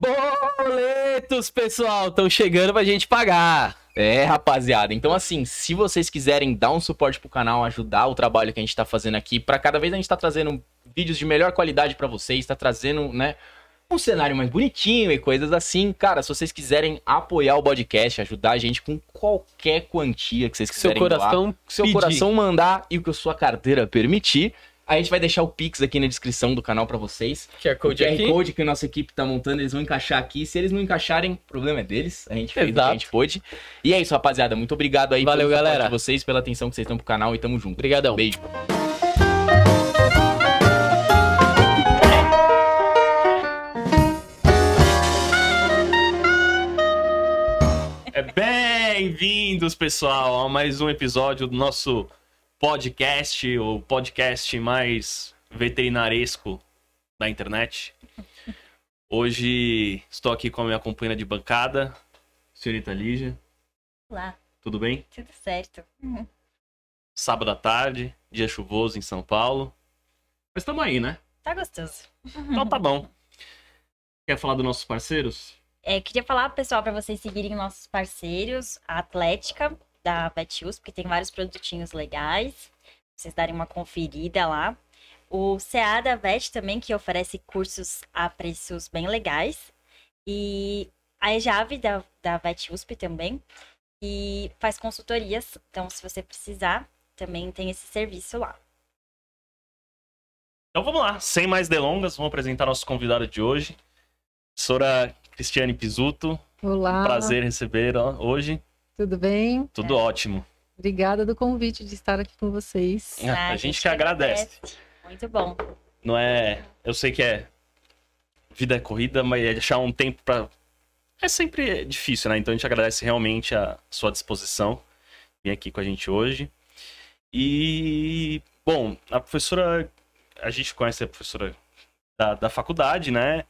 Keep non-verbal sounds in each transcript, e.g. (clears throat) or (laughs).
Boletos, pessoal, estão chegando pra gente pagar. É, rapaziada. Então, assim, se vocês quiserem dar um suporte pro canal, ajudar o trabalho que a gente tá fazendo aqui, para cada vez a gente tá trazendo vídeos de melhor qualidade para vocês, tá trazendo, né, um cenário mais bonitinho e coisas assim. Cara, se vocês quiserem apoiar o podcast, ajudar a gente com qualquer quantia que vocês quiserem Seu coração doar, seu pedir. coração mandar e o que a sua carteira permitir, a gente vai deixar o Pix aqui na descrição do canal para vocês. QR O Code QR aqui. Code que a nossa equipe tá montando, eles vão encaixar aqui. Se eles não encaixarem, o problema é deles. A gente fez o que a gente pôde. E é isso, rapaziada. Muito obrigado aí Valeu, galera. de vocês, pela atenção que vocês estão pro canal e tamo junto. Obrigadão. Beijo. É bem-vindos, pessoal, a mais um episódio do nosso podcast, o podcast mais veterinaresco da internet. Hoje estou aqui com a minha companheira de bancada, senhorita Lígia. Olá, Tudo bem? tudo certo. Sábado à tarde, dia chuvoso em São Paulo. Mas estamos aí, né? Tá gostoso. Então tá bom. Quer falar dos nossos parceiros? É, queria falar, pessoal, para vocês seguirem nossos parceiros, a Atlética da VetUs, porque tem vários produtinhos legais. pra Vocês darem uma conferida lá. O CA da Vet também, que oferece cursos a preços bem legais. E a EJAV da, da VetUSP também, que faz consultorias. Então, se você precisar, também tem esse serviço lá. Então vamos lá, sem mais delongas, vamos apresentar nosso convidado de hoje. Professora Cristiane Pisuto, Olá, prazer receber hoje. Tudo bem? Tudo ótimo. Obrigada do convite de estar aqui com vocês. É, a gente que agradece. Muito bom. Não é. Eu sei que é. Vida é corrida, mas é deixar um tempo pra. É sempre difícil, né? Então a gente agradece realmente a sua disposição vir aqui com a gente hoje. E. Bom, a professora. A gente conhece a professora da, da faculdade, né?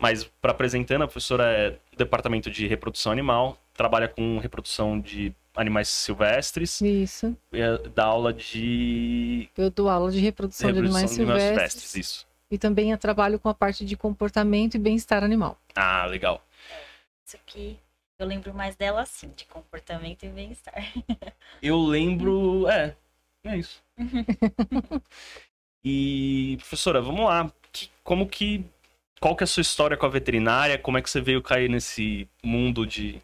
Mas, para apresentando, a professora é do departamento de reprodução animal, trabalha com reprodução de animais silvestres, Isso. e é- dá aula de Eu dou aula de reprodução, de animais silvestres, Isso. e também eu trabalho com a parte de comportamento e bem-estar animal. Ah, legal. Isso que eu lembro mais dela assim, de comportamento e bem-estar. (laughs) Eu lembro. É, é isso. (laughs) e, professora, vamos lá. Que- como que. Qual que é a sua história com a veterinária? Como é que você veio cair nesse mundo de.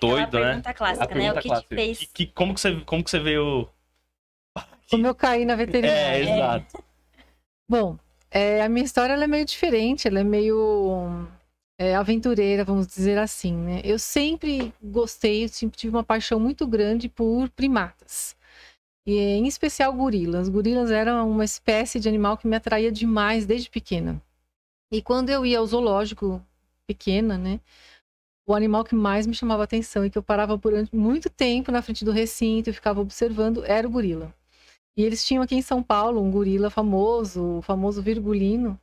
Doido, Aquela né? pergunta clássica, A né? pergunta O que clássica. te fez Que- que- como, que você, como que você veio. Como eu caí na É, veterinária. exato. (laughs) Bom, é, a minha história ela é meio diferente, ela é meio é, aventureira, vamos dizer assim, né? Eu sempre gostei, eu sempre tive uma paixão muito grande por primatas. E em especial gorilas. Gorilas eram uma espécie de animal que me atraía demais desde pequena. E quando eu ia ao zoológico pequena, né? O animal que mais me chamava atenção e que eu parava por muito tempo na frente do recinto e ficava observando era o gorila. E eles tinham aqui em São Paulo um gorila famoso, o famoso virgulino.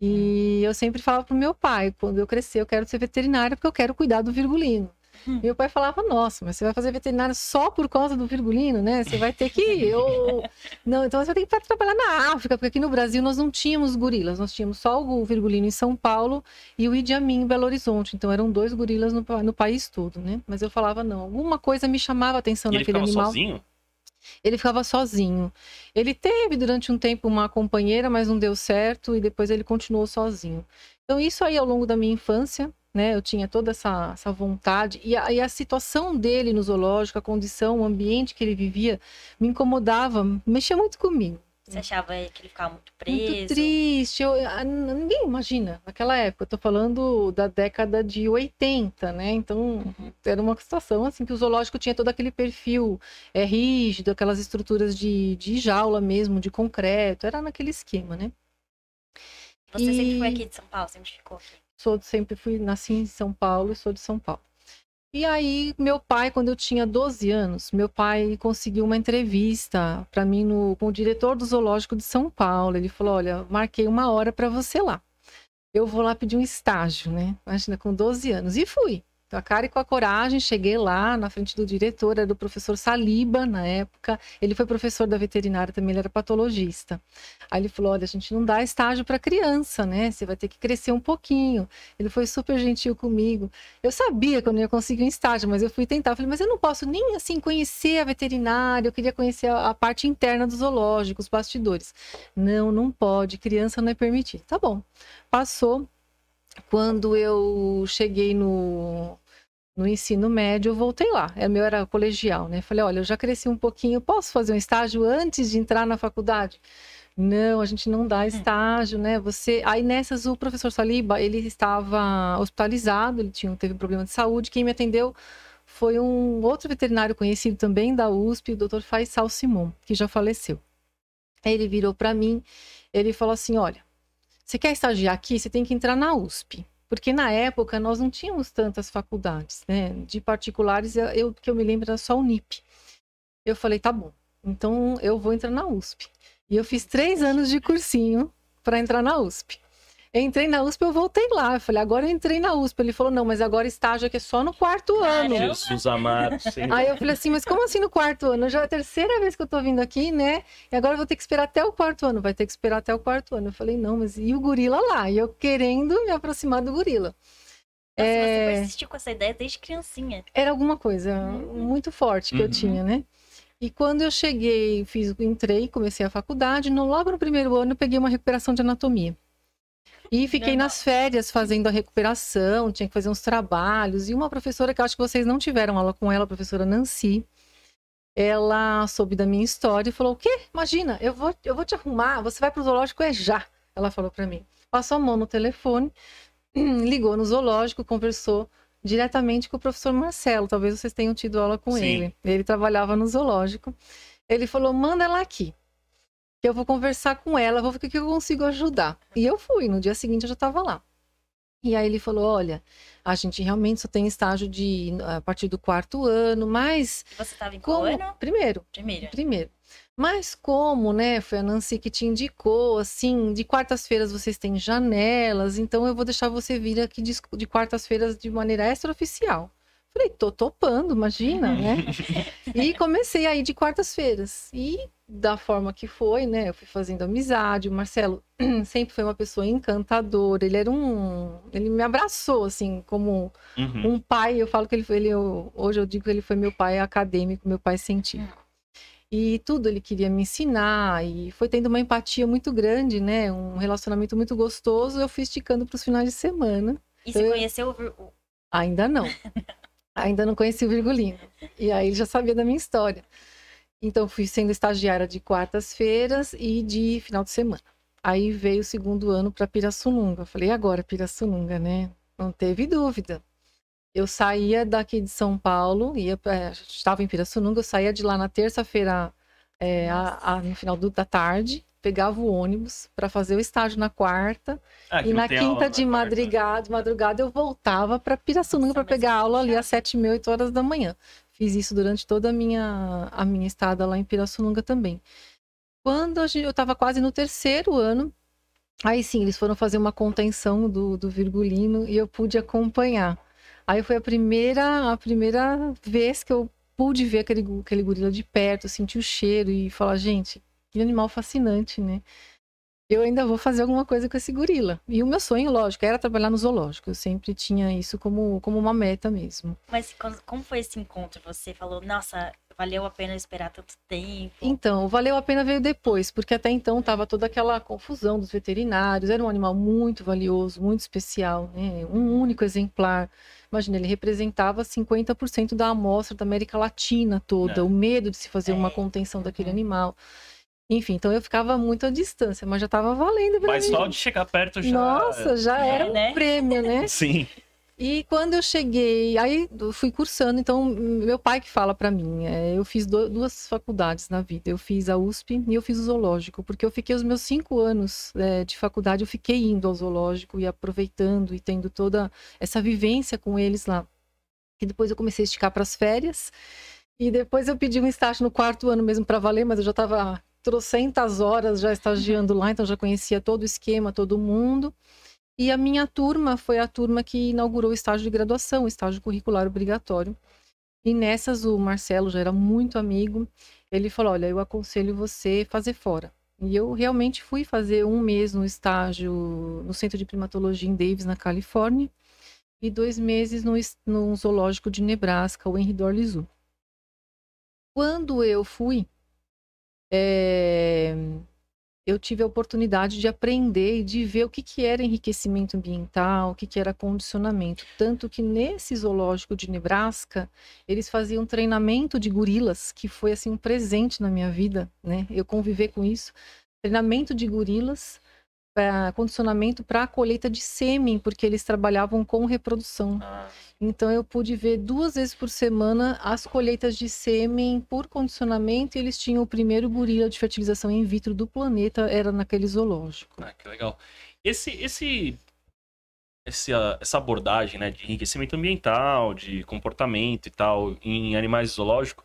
E eu sempre falava pro meu pai, quando eu crescer, eu quero ser veterinária porque eu quero cuidar do virgulino. (laughs) Meu pai falava, nossa, mas você vai fazer veterinária só por causa do virgulino, né? Você vai ter que. (laughs) Eu... Não, então você vai ter que trabalhar na África, porque aqui no Brasil nós não tínhamos gorilas, nós tínhamos só o virgulino em São Paulo e o Idi Amin em Belo Horizonte. Então eram dois gorilas no, no país todo, né? Mas eu falava, não, alguma coisa me chamava a atenção E ele naquele ficava animal. sozinho? Ele ficava sozinho. Ele teve durante um tempo uma companheira, mas não deu certo e depois ele continuou sozinho. Então, isso aí ao longo da minha infância, né? Eu tinha toda essa, essa vontade. E a, e a situação dele no zoológico, a condição, o ambiente que ele vivia, me incomodava, mexia muito comigo. Você achava que ele ficava muito preso? Muito triste. Eu, ninguém imagina. Naquela época, eu tô falando da década de 80, né? Então, era uma situação assim que o zoológico tinha todo aquele perfil é, rígido, aquelas estruturas de, de jaula mesmo, de concreto. Era naquele esquema, né? Você sempre foi E- aqui de São Paulo, sempre ficou aqui. Sou, sempre fui, nasci em São Paulo e sou de São Paulo. E aí, meu pai, quando eu tinha 12 anos, meu pai conseguiu uma entrevista para mim no, com o diretor do Zoológico de São Paulo. Ele falou: Olha, marquei uma hora para você lá. Eu vou lá pedir um estágio, né? Imagina, com 12 anos. E fui. A cara e com a coragem, cheguei lá na frente do diretor, era do professor Saliba na época. Ele foi professor da veterinária também, ele era patologista. Aí ele falou: olha, a gente não dá estágio para criança, né? Você vai ter que crescer um pouquinho. Ele foi super gentil comigo. Eu sabia que eu não ia conseguir um estágio, mas eu fui tentar. Eu falei, mas eu não posso nem assim conhecer a veterinária, eu queria conhecer a, a parte interna do zoológico, os bastidores. Não, não pode, criança não é permitido. Tá bom. Passou. Quando eu cheguei no, no ensino médio, eu voltei lá. É meu era colegial, né? Falei, olha, eu já cresci um pouquinho, posso fazer um estágio antes de entrar na faculdade? Não, a gente não dá estágio, né? Você, aí nessas o professor Saliba, ele estava hospitalizado, ele tinha teve um problema de saúde. Quem me atendeu foi um outro veterinário conhecido também da USP, o Dr. Faisal Simon, que já faleceu. Ele virou para mim, ele falou assim: "Olha, você quer estagiar aqui? Você tem que entrar na USP. Porque na época nós não tínhamos tantas faculdades, né? De particulares, eu que eu me lembro era só o NIP. Eu falei, tá bom, então eu vou entrar na USP. E eu fiz três anos de cursinho para entrar na USP. Eu entrei na USP, eu voltei lá. Eu falei, agora eu entrei na USP. Ele falou, não, mas agora estágio aqui é só no quarto ano. Jesus amado. Sim. Aí eu falei assim, mas como assim no quarto ano? Já é a terceira vez que eu tô vindo aqui, né? E agora eu vou ter que esperar até o quarto ano. Vai ter que esperar até o quarto ano. Eu falei, não, mas e o gorila lá? E eu querendo me aproximar do gorila. Nossa, É. Você persistiu com essa ideia desde criancinha. Era alguma coisa Uhum. muito forte que eu Uhum. tinha, né? E quando eu cheguei, fiz, entrei, comecei a faculdade, no, logo no primeiro ano eu peguei uma recuperação de anatomia. E fiquei nas férias fazendo a recuperação, tinha que fazer uns trabalhos. E uma professora que eu acho que vocês não tiveram aula com ela, a professora Nancy, ela soube da minha história e falou: O quê? Imagina, eu vou, eu vou te arrumar, você vai pro zoológico é já. Ela falou para mim. Passou a mão no telefone, (clears throat) ligou no zoológico, conversou diretamente com o professor Marcelo. Talvez vocês tenham tido aula com Sim. ele. Ele trabalhava no zoológico. Ele falou: manda ela aqui. Que eu vou conversar com ela, vou ver o que eu consigo ajudar. E eu fui, no dia seguinte eu já estava lá. E aí ele falou: olha, a gente realmente só tem estágio de a partir do quarto ano, mas Você estava em qual como. ano? Primeiro, Primeiro. primeiro. Mas como, né, foi a Nancy que te indicou, assim, de quartas-feiras vocês têm janelas, então eu vou deixar você vir aqui de, de quartas-feiras de maneira extraoficial. Falei, tô topando, imagina, né? (laughs) e comecei aí de quartas-feiras. E da forma que foi, né, eu fui fazendo amizade, o Marcelo (clears throat) sempre foi uma pessoa encantadora, ele era um... ele me abraçou, assim, como Uhum. um pai, eu falo que ele foi, ele, eu- hoje eu digo que ele foi meu pai acadêmico, meu pai científico. E tudo ele queria me ensinar, e foi tendo uma empatia muito grande, né? Um relacionamento muito gostoso. Eu fui esticando para os finais de semana. E você Eu- conheceu o Ainda não. (laughs) Ainda não conheci o Virgulino. E aí ele já sabia da minha história. Então fui sendo estagiária de quartas-feiras e de final de semana. Aí veio o segundo ano para Pirassununga. Falei, agora Pirassununga, né? Não teve dúvida. Eu saía daqui de São Paulo, ia pra, estava em Pirassununga, eu saía de lá na terça-feira, é, no final do- da tarde, pegava o ônibus para fazer o estágio na quarta, Ah, e na tem aula quinta de quarta. madrugada, de madrugada eu voltava para Pirassununga para pegar é aula ali às sete e oito horas da manhã. Fiz isso durante toda a minha, a minha estada lá em Pirassununga também. Quando a gente- eu estava quase no terceiro ano, aí sim, eles foram fazer uma contenção do, do Virgulino e eu pude acompanhar. Aí foi a primeira, a primeira vez que eu pude ver aquele, aquele gorila de perto, sentir o cheiro e falar, gente, que animal fascinante, né? Eu ainda vou fazer alguma coisa com esse gorila. E o meu sonho, lógico, era trabalhar no zoológico. Eu sempre tinha isso como, como uma meta mesmo. Mas como foi esse encontro? Você falou, nossa, valeu a pena esperar tanto tempo. Então, valeu a pena veio depois, porque até então tava toda aquela confusão dos veterinários. Era um animal muito valioso, muito especial, né? Um único exemplar. Imagina, ele representava 50% da amostra da América Latina toda, É. o medo de se fazer uma É. contenção daquele Uhum. animal. Enfim, então eu ficava muito à distância, mas já tava valendo pra Mas mim. só de chegar perto já. Nossa, já É, era um né? prêmio, né? (laughs) Sim. E quando eu cheguei, aí eu fui cursando, então meu pai que fala pra mim, é, eu fiz do- duas faculdades na vida, eu fiz a USP e eu fiz o zoológico, porque eu fiquei os meus cinco anos é, de faculdade, eu fiquei indo ao zoológico e aproveitando e tendo toda essa vivência com eles lá. E depois eu comecei a esticar para as férias, e depois eu pedi um estágio no quarto ano mesmo para valer, mas eu já estava trocentas horas já estagiando lá, então já conhecia todo o esquema, todo mundo. E a minha turma foi a turma que inaugurou o estágio de graduação, o estágio curricular obrigatório. E nessas o Marcelo já era muito amigo. Ele falou: Olha, eu aconselho você fazer fora. E eu realmente fui fazer um mês no estágio no Centro de Primatologia em Davis, na Califórnia, e dois meses no, no zoológico de Nebraska, o Henry Dorley Zoo. Quando eu fui, é, eu tive a oportunidade de aprender e de ver o que, que era enriquecimento ambiental, o que, que era condicionamento. Tanto que nesse zoológico de Nebraska, eles faziam treinamento de gorilas, que foi assim um presente na minha vida, né? Eu conviver com isso. Treinamento de gorilas, pra, condicionamento para a colheita de sêmen, porque eles trabalhavam com reprodução. Ah, Então eu pude ver duas vezes por semana as colheitas de sêmen por condicionamento e eles tinham o primeiro gorila de fertilização in vitro do planeta, era naquele zoológico. ah, que legal. Esse, esse, esse, ah, essa abordagem, né, de enriquecimento ambiental, de comportamento e tal, em animais zoológicos,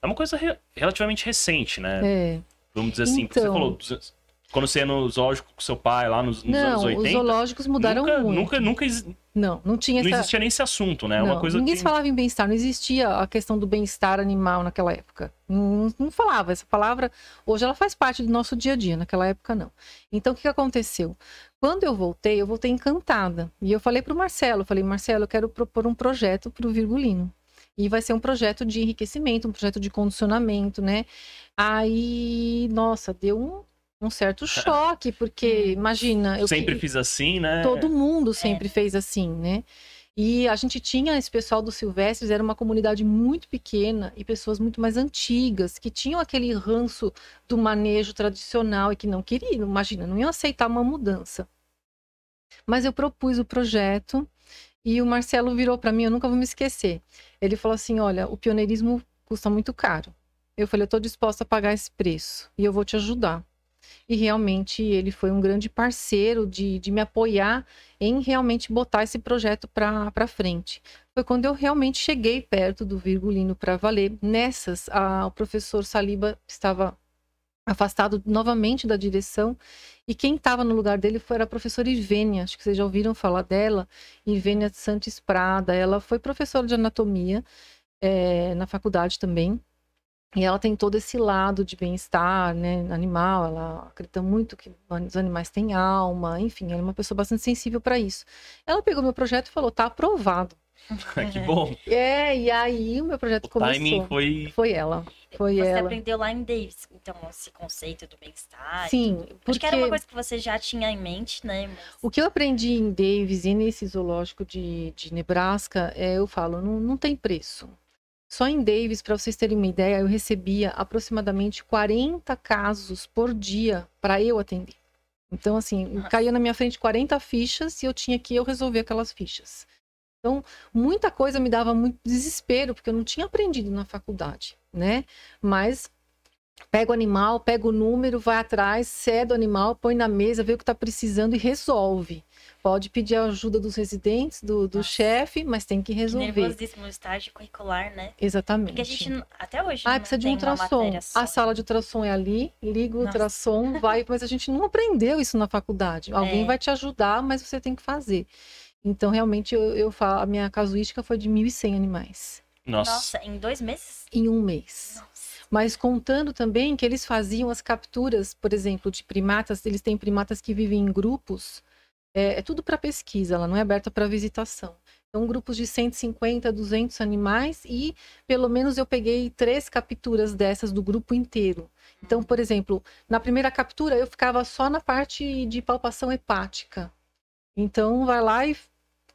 é uma coisa re- relativamente recente, né? É. Vamos dizer assim, porque você Então. falou, duze- quando você ia no zoológico com seu pai lá nos, nos anos Não, 80, os zoológicos mudaram nunca, muito. nunca, nunca Não, não tinha não essa. existia nem esse assunto, né? É Não, uma coisa ninguém que... se falava em bem-estar, não existia a questão do bem-estar animal naquela época. Não, não falava essa palavra. Hoje ela faz parte do nosso dia a dia, naquela época não. Então o que que aconteceu? Quando eu voltei, eu voltei encantada. E eu falei para o Marcelo, falei, Marcelo, eu quero propor um projeto para o Virgulino. E vai ser um projeto de enriquecimento, um projeto de condicionamento, né? Aí, nossa, deu um, um certo choque, porque imagina, eu Sempre que- fiz assim, né? Todo mundo sempre fez assim, né? E a gente tinha esse pessoal dos Silvestres, era uma comunidade muito pequena e pessoas muito mais antigas, que tinham aquele ranço do manejo tradicional e que não queriam, imagina, não iam aceitar uma mudança. Mas eu propus o projeto e o Marcelo virou para mim, eu nunca vou me esquecer. Ele falou assim: Olha, o pioneirismo custa muito caro. Eu falei: Eu estou disposta a pagar esse preço e eu vou te ajudar. E realmente ele foi um grande parceiro de, de me apoiar em realmente botar esse projeto para frente. Foi quando eu realmente cheguei perto do Virgulino para valer. Nessas, a- o professor Saliba estava afastado novamente da direção e quem estava no lugar dele foi a professora Ivênia, acho que vocês já ouviram falar dela, Ivênia Santos Prada. Ela foi professora de anatomia eh, na faculdade também. E ela tem todo esse lado de bem-estar, né, animal. Ela acredita muito que os animais têm alma, enfim, ela é uma pessoa bastante sensível para isso. Ela pegou meu projeto e falou: tá aprovado. (laughs) que bom. É, e aí o meu projeto O começou. timing foi... Foi ela. Foi Você ela. aprendeu lá em Davis, então, esse conceito do bem-estar. Sim, Acho porque que era uma coisa que você já tinha em mente, né? Mas... o que eu aprendi em Davis e nesse zoológico de, de Nebraska, é, eu falo, não, não tem preço. Só em Davis, para vocês terem uma ideia, eu recebia aproximadamente 40 casos por dia para eu atender. Então, assim, Nossa. caía na minha frente 40 fichas e eu tinha que eu resolver aquelas fichas. Então, muita coisa me dava muito desespero, porque eu não tinha aprendido na faculdade, né? Mas pega o animal, pega o número, vai atrás, cede o animal, põe na mesa, vê o que está precisando e resolve. Pode pedir a ajuda dos residentes, do, do chefe, mas tem que resolver. Nervosíssimo estágio curricular, né? Exatamente. Porque a gente, não- até hoje, Ah, não precisa de um ultrassom. A sala de ultrassom é ali, liga o Nossa. ultrassom, vai, (laughs) mas a gente não aprendeu isso na faculdade. Alguém É. vai te ajudar, mas você tem que fazer. Então, realmente, eu, eu falo, a minha casuística foi de 1.100 animais Nossa. Nossa, em dois meses? em um mês. Nossa. Mas contando também que eles faziam as capturas, por exemplo, de primatas, eles têm primatas que vivem em grupos, é, é tudo para pesquisa, ela não é aberta para visitação. Então, grupos de 150, 200 animais e pelo menos eu peguei três capturas dessas do grupo inteiro. Então, por exemplo, na primeira captura eu ficava só na parte de palpação hepática. Então, vai lá e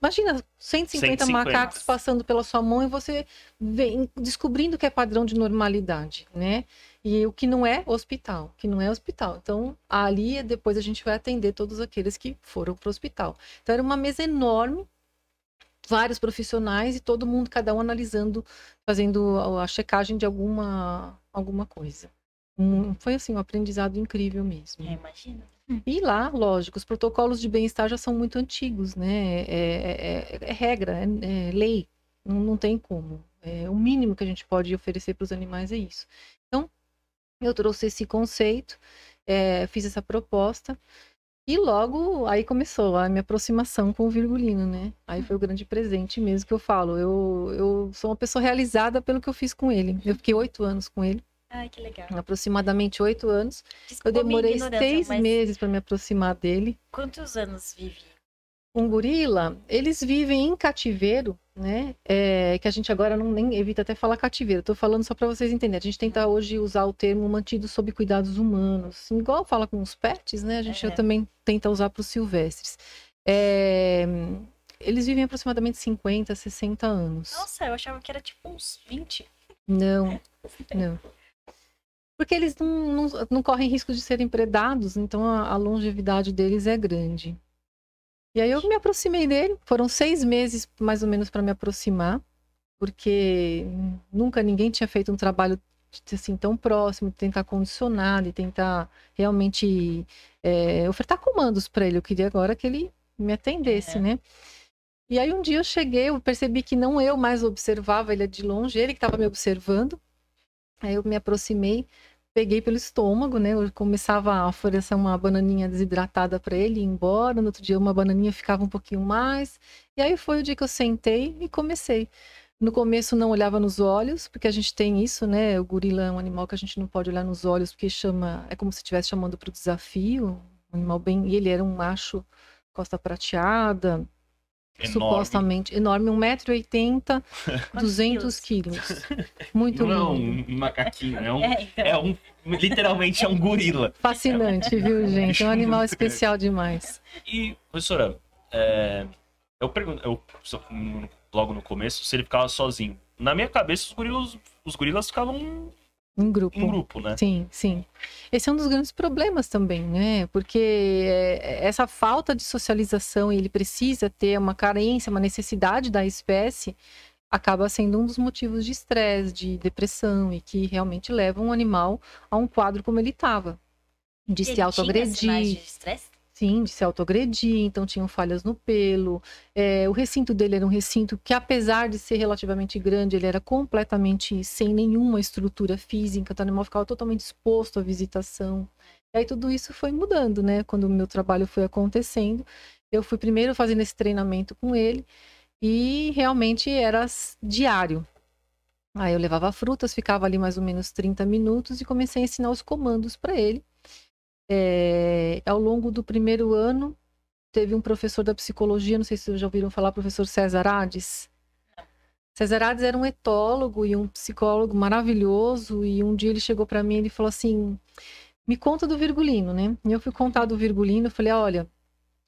imagina 150, 150. macacos passando pela sua mão e você vem descobrindo que é padrão de normalidade, né? E o que não é hospital, que não é hospital. Então, ali depois a gente vai atender todos aqueles que foram para o hospital. Então, era uma mesa enorme, vários profissionais e todo mundo, cada um analisando, fazendo a checagem de alguma, alguma coisa. Um- foi assim, um aprendizado incrível mesmo. É, imagina. E lá, lógico, os protocolos de bem-estar já são muito antigos, né? É, é- é- é regra, é, é lei, não, não tem como. É, o mínimo que a gente pode oferecer para os animais é isso. Então, eu trouxe esse conceito, fiz essa proposta. E logo aí começou a minha aproximação com o Virgulino, né? Aí foi o grande presente mesmo que eu falo. Eu, eu sou uma pessoa realizada pelo que eu fiz com ele. Eu fiquei oito anos com ele, Ai, que legal. aproximadamente oito anos. Desculpa Eu demorei seis mas meses para me aproximar dele. Quantos anos vive? Um gorila, eles vivem em cativeiro, né? É, que a gente agora não nem evita até falar cativeiro. Tô falando só para vocês entenderem. A gente tenta hoje usar o termo mantido sob cuidados humanos, igual fala com os pets, né? A gente É. também tenta usar para os silvestres. É, eles vivem aproximadamente 50, 60 anos. Nossa, eu achava que era tipo uns 20. Não, não. Porque eles não, não, não correm risco de serem predados, então a, a longevidade deles é grande. E aí eu me aproximei dele, foram seis meses mais ou menos para me aproximar, porque nunca ninguém tinha feito um trabalho assim tão próximo, tentar condicionar, de tentar realmente é, ofertar comandos para ele. Eu queria agora que ele me atendesse, É. né? E aí um dia eu cheguei, eu percebi que não eu mais observava ele de longe, ele que estava me observando. Aí eu me aproximei, peguei pelo estômago, né? Eu começava a oferecer uma bananinha desidratada para ele ir embora. No outro dia uma bananinha ficava um pouquinho mais. E aí foi o dia que eu sentei e comecei. No começo não olhava nos olhos, porque a gente tem isso, né? O gorila é um animal que a gente não pode olhar nos olhos, porque chama, é como se estivesse chamando para o desafio. Um animal bem, e ele era um macho costa prateada, Enorme. supostamente enorme, 1,80m, 200 (laughs) quilos. Muito Não é um macaquinho, é um. (laughs) É, então. É um. Literalmente é um gorila. Fascinante, viu, gente? É um animal especial demais. E, professora, é, eu pergunto, eu, logo no começo, se ele ficava sozinho. Na minha cabeça, os gorilas, os gorilas ficavam Em grupo. em grupo, né? Sim, sim. Esse é um dos grandes problemas também, né? Porque é, essa falta de socialização, e ele precisa ter uma carência, uma necessidade da espécie, acaba sendo um dos motivos de estresse, de depressão, e que realmente leva um animal a um quadro como ele estava. De Ele se tinha autoagredir. sinais de estresse? Sim, de se autoagredir, então tinham falhas no pelo. É, o recinto dele era um recinto que, apesar de ser relativamente grande, ele era completamente sem nenhuma estrutura física, então o animal ficava totalmente exposto à visitação. E aí tudo isso foi mudando, né? Quando o meu trabalho foi acontecendo, eu fui primeiro fazendo esse treinamento com ele e realmente era diário. Aí eu levava frutas, ficava ali mais ou menos 30 minutos e comecei a ensinar os comandos para ele. É, ao longo do primeiro ano, teve um professor da psicologia, não sei se vocês já ouviram falar, professor César Ades. César Ades era um etólogo e um psicólogo maravilhoso, e um dia ele chegou para mim e ele falou assim: me conta do Virgulino, né? E eu fui contar do Virgulino, eu falei: olha,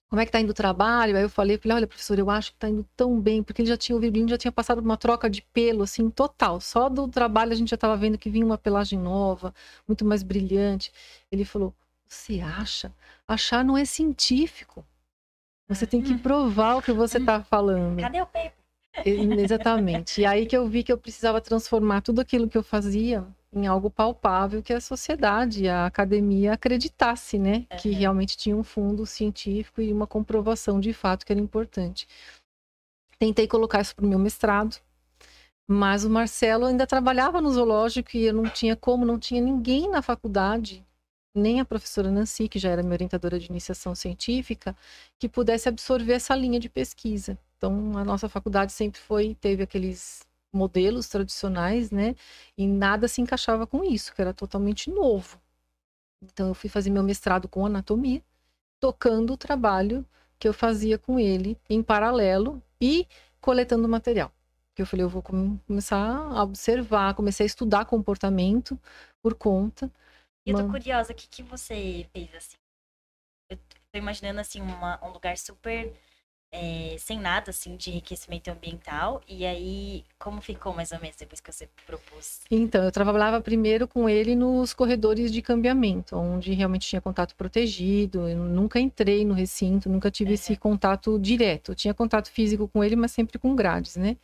como é que tá indo o trabalho? Aí eu falei, falei, olha, professor, eu acho que tá indo tão bem, porque ele já tinha, o Virgulino já tinha passado uma troca de pelo, assim, total. Só do trabalho a gente já tava vendo que vinha uma pelagem nova, muito mais brilhante. Ele falou, você acha? Achar não é científico. Você tem que provar o que você tá falando. Cadê o paper? Exatamente. E aí que eu vi que eu precisava transformar tudo aquilo que eu fazia em algo palpável que a sociedade, a academia acreditasse, né? Que realmente tinha um fundo científico e uma comprovação de fato que era importante. Tentei colocar isso para o meu mestrado, mas o Marcelo ainda trabalhava no zoológico e eu não tinha como, não tinha ninguém na faculdade, nem a professora Nancy, que já era minha orientadora de iniciação científica, que pudesse absorver essa linha de pesquisa. Então, a nossa faculdade sempre foi, teve aqueles modelos tradicionais, né? E nada se encaixava com isso, que era totalmente novo. Então, eu fui fazer meu mestrado com anatomia, tocando o trabalho que eu fazia com ele em paralelo e coletando material. Que eu falei, eu vou come- começar a observar, comecei a estudar comportamento por conta. E eu tô curiosa, o que, que você fez assim? Eu tô imaginando assim, uma- um lugar super é, sem nada assim de enriquecimento ambiental. E aí, como ficou mais ou menos depois que você propôs? Então, eu trabalhava primeiro com ele nos corredores de cambiamento, onde realmente tinha contato protegido. Eu nunca entrei no recinto, nunca tive esse contato direto. Eu tinha contato físico com ele, mas sempre com grades, né?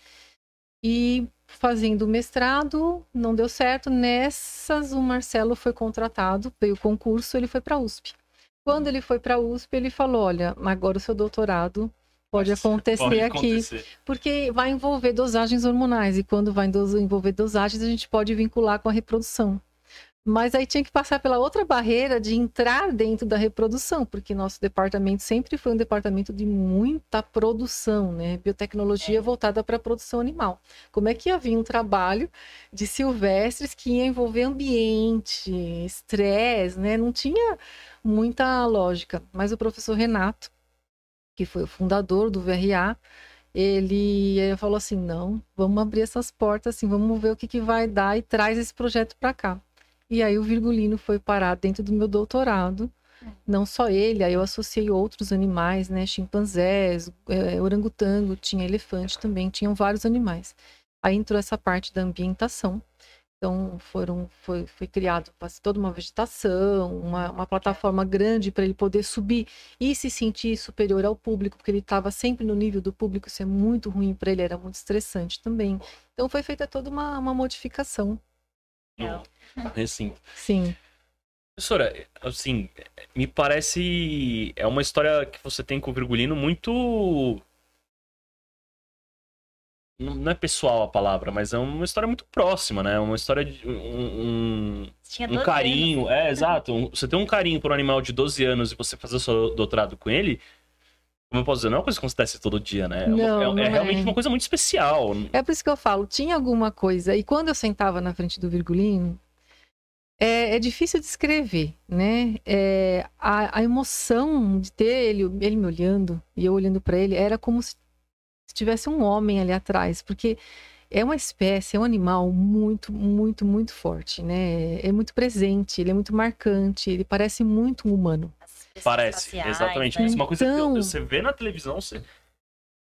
E fazendo o mestrado, não deu certo. Nessas, o Marcelo foi contratado, veio o concurso, ele foi para a USP. Quando ele foi para a USP, ele falou: Olha, agora o seu doutorado pode acontecer Pode aqui acontecer. porque vai envolver dosagens hormonais e quando vai envolver dosagens a gente pode vincular com a reprodução. Mas aí tinha que passar pela outra barreira de entrar dentro da reprodução, porque nosso departamento sempre foi um departamento de muita produção, né? Biotecnologia É. voltada para a produção animal. Como é que havia um trabalho de silvestres que ia envolver ambiente, estresse, né? Não tinha muita lógica. Mas o professor Renato, que foi o fundador do VRA, ele eh, falou assim: não, vamos abrir essas portas, assim, vamos ver o que, que vai dar e traz esse projeto para cá. E aí o Virgulino foi parar dentro do meu doutorado. Não só ele, aí eu associei outros animais, né? Chimpanzés, eh, orangotango, tinha elefante também, tinham vários animais. Aí entrou essa parte da ambientação. Então foram, foi, foi criado toda uma vegetação, uma, uma plataforma grande para ele poder subir e se sentir superior ao público, porque ele estava sempre no nível do público, isso é muito ruim para ele, era muito estressante também. Então foi feita toda uma, uma modificação. (laughs) Recinto. Sim. Professora, assim, me parece. É uma história que você tem com o Virgulino muito. Não é pessoal a palavra, mas é uma história muito próxima, né? Uma história de. Um, um, um 12 carinho. anos. É, exato. Um- você tem um carinho por um animal de 12 anos e você fazer o seu doutorado com ele. Como eu posso dizer, não é uma coisa que acontece todo dia, né? É Não, é, não é é. realmente uma coisa muito especial. É por isso que eu falo, tinha alguma coisa. E quando eu sentava na frente do Virgulino, é, é difícil descrever, né? É, a, a emoção de ter ele, ele me olhando e eu olhando para ele era como se tivesse um homem ali atrás, porque é uma espécie, é um animal muito, muito, muito forte, né? É muito presente, ele é muito marcante, ele parece muito um humano. Parece, faciais, exatamente. né? Isso é uma coisa Então- que você vê na televisão, você,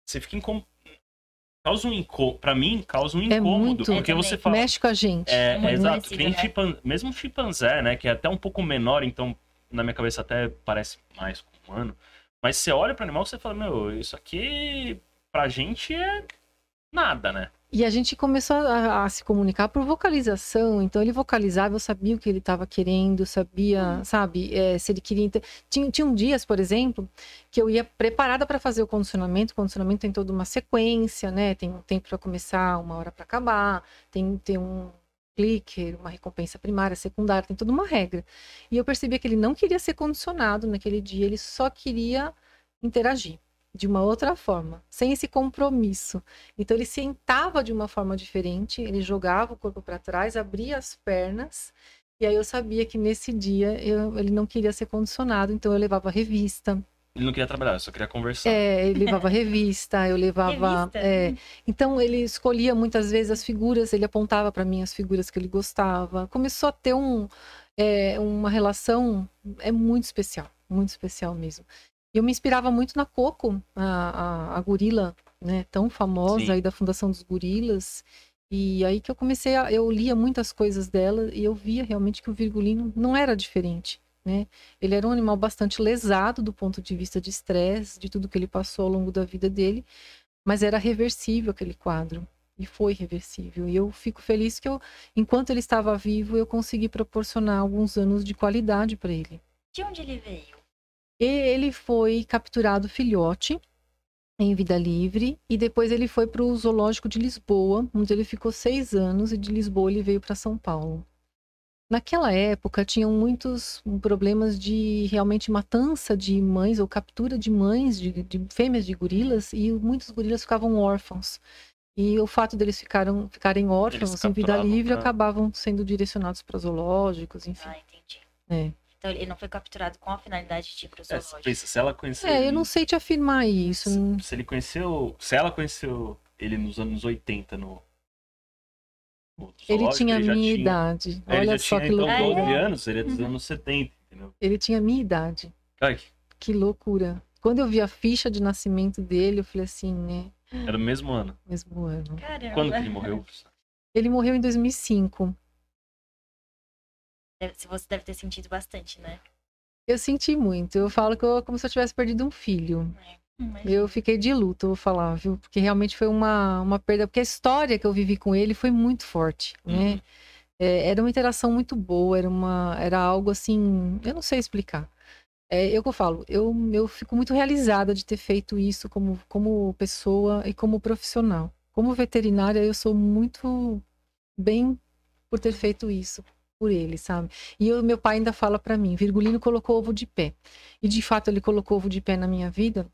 você fica incômodo. Causa um incômodo. Pra mim, causa um É incômodo. muito. Porque você fala. Mexe com a gente. É, é exato. parecido, Que nem né? chipan- Mesmo chimpanzé, né? Que é até um pouco menor, então na minha cabeça até parece mais com um humano. Mas você olha pro animal e você fala, meu, isso aqui pra gente é nada, né? E a gente começou a, a se comunicar por vocalização. Então ele vocalizava, eu sabia o que ele estava querendo, sabia, sabe, é, se ele queria. inter- Tinha, tinham dias, por exemplo, que eu ia preparada para fazer o condicionamento. O condicionamento tem toda uma sequência, né? Tem um tempo para começar, uma hora para acabar, tem, tem um clicker, uma recompensa primária, secundária, tem toda uma regra. E eu percebia que ele não queria ser condicionado naquele dia, ele só queria interagir de uma outra forma, sem esse compromisso. Então ele sentava de uma forma diferente, ele jogava o corpo para trás, abria as pernas, e aí eu sabia que nesse dia eu- ele não queria ser condicionado, então eu levava revista, Ele não queria trabalhar, só queria conversar. é, ele levava (laughs) revista, eu levava. Revista? é, então ele escolhia muitas vezes as figuras, ele apontava para mim as figuras que ele gostava. Começou a ter um, é, uma relação é muito especial, muito especial mesmo. E eu me inspirava muito na Coco, a, a, a gorila, né, tão famosa Sim. aí da Fundação dos Gorilas. E aí que eu comecei a, eu lia muitas coisas dela e eu via realmente que o virgulino não era diferente, né? Ele era um animal bastante lesado do ponto de vista de estresse, de tudo que ele passou ao longo da vida dele, mas era reversível aquele quadro. E foi reversível. E eu fico feliz que eu, enquanto ele estava vivo, eu consegui proporcionar alguns anos de qualidade para ele. De onde ele veio? E ele foi capturado filhote em vida livre e depois ele foi para o zoológico de Lisboa, onde ele ficou seis anos e de Lisboa ele veio para São Paulo. Naquela época tinham muitos problemas de realmente matança de mães ou captura de mães de, de fêmeas de gorilas e muitos gorilas ficavam órfãos. E o fato deles ficaram, ficarem órfãos em vida livre pra- acabavam sendo direcionados para zoológicos, enfim. Ah, entendi. É. Então ele não foi capturado com a finalidade de ir pro É, zoológico. pensa, se ela conheceu. É, eu ele- não sei te afirmar isso. Se, se ele conheceu. Se ela conheceu ele nos anos 80 no. no Ele tinha a minha tinha- idade. É, ele Olha já só tinha, que então, loucura. 12 anos, ele é dos anos 70, entendeu? Ele tinha a minha idade. Ai, que- Que loucura. Quando eu vi a ficha de nascimento dele, eu falei assim, né? era no mesmo ano. Mesmo ano. Caramba. Quando que ele morreu? (laughs) Ele morreu em 2005. Se você deve ter sentido bastante, né? Eu senti muito. Eu falo que eu, como se eu tivesse perdido um filho. Eu fiquei de luto, eu vou falar, viu? Porque realmente foi uma, uma perda. Porque a história que eu vivi com ele foi muito forte, né? Uhum. É, era uma interação muito boa, era, uma, era algo assim. Eu não sei explicar. É, eu que eu falo, eu, eu fico muito realizada de ter feito isso como, como pessoa e como profissional. Como veterinária, eu sou muito bem por ter feito isso. Por ele, sabe? E o meu pai ainda fala para mim, Virgulino colocou ovo de pé. E de fato ele colocou ovo de pé na minha vida,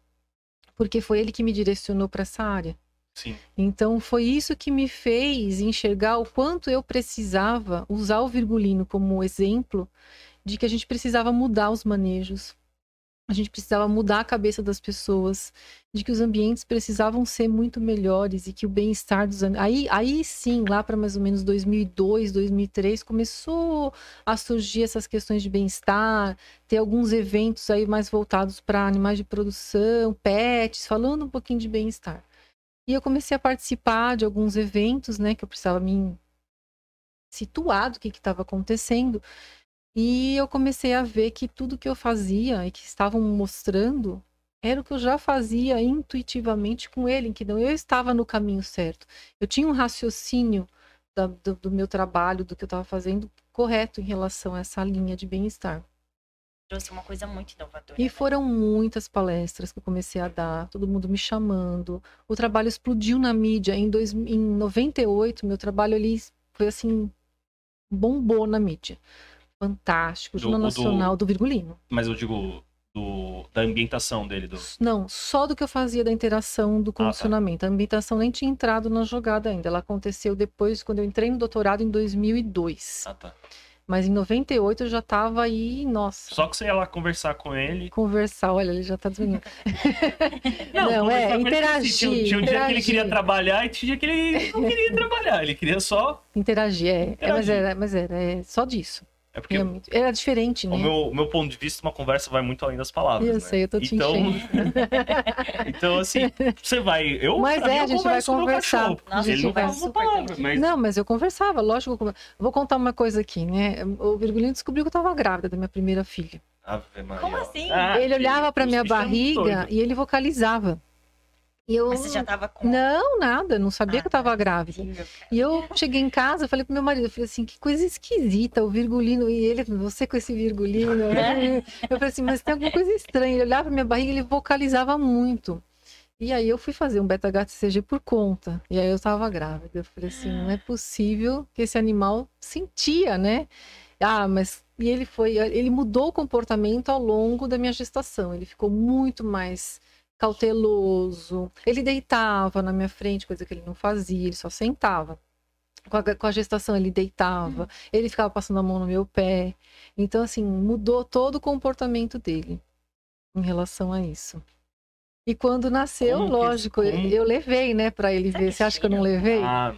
porque foi ele que me direcionou para essa área. Sim. Então foi isso que me fez enxergar o quanto eu precisava usar o Virgulino como exemplo de que a gente precisava mudar os manejos, a gente precisava mudar a cabeça das pessoas, de que os ambientes precisavam ser muito melhores e que o bem-estar dos aí aí sim, lá para mais ou menos 2002, 2003 começou a surgir essas questões de bem-estar, ter alguns eventos aí mais voltados para animais de produção, pets, falando um pouquinho de bem-estar. E eu comecei a participar de alguns eventos, né, que eu precisava me situar do que estava acontecendo. E eu comecei a ver que tudo que eu fazia e que estavam mostrando era o que eu já fazia intuitivamente com ele, que não eu estava no caminho certo. Eu tinha um raciocínio da, do, do, meu trabalho, do que eu estava fazendo, correto em relação a essa linha de bem-estar. Trouxe uma coisa muito inovadora. E né? foram muitas palestras que eu comecei a dar, todo mundo me chamando. O trabalho explodiu na mídia. Em, dois, em 98, meu trabalho ali foi assim, bombou na mídia fantástico, Jornal Nacional do... do Virgulino. Mas eu digo do, da ambientação dele. Do... Não, só do que eu fazia da interação do condicionamento. Ah, tá. A ambientação nem tinha entrado na jogada ainda. Ela aconteceu depois, quando eu entrei no doutorado em 2002. Ah, tá. Mas em 98 eu já tava aí, nossa. Só que você ia lá conversar com ele. Conversar, olha, ele já tá desligando. (laughs) não, não é, interagir. Tinha, tinha um interagir. dia que ele queria trabalhar e tinha dia que ele não queria (laughs) trabalhar. Ele queria só. Interagir, é. Interagir. é mas era, mas era é só disso. É porque era diferente, né? O meu, meu ponto de vista, uma conversa vai muito além das palavras. Eu né? sei, eu tô te então, (laughs) então, assim, você vai. Eu, mas é, mim, a gente vai conversar. Nossa, ele não fala uma palavra. Mas... Não, mas eu conversava, lógico. Eu Vou contar uma coisa aqui, né? O Virgulino descobriu que eu tava grávida da minha primeira filha. Ave Maria. Como assim? Ah, ele olhava pra minha barriga e ele vocalizava. Eu... Mas você já tava com. Não, nada, não sabia ah, que eu tava grávida. Sim, e eu cheguei em casa, falei pro meu marido, eu falei assim, que coisa esquisita, o virgulino, e ele, você com esse virgulino. É? (laughs) Eu falei assim, mas tem alguma coisa estranha. Ele olhava pra minha barriga e ele vocalizava muito. E aí eu fui fazer um beta-HCG por conta. E aí eu tava grávida. Eu falei assim, não é possível que esse animal sentia, né? Ah, mas e ele foi, ele mudou o comportamento ao longo da minha gestação. Ele ficou muito mais cauteloso. Ele deitava na minha frente, coisa que ele não fazia, ele só sentava. Com a, com a gestação, ele deitava, uhum. ele ficava passando a mão no meu pé. Então, assim, mudou todo o comportamento dele em relação a isso. E quando nasceu, como lógico, como... eu, levei, né, para ele ver. Você acha que eu não levei? Ah.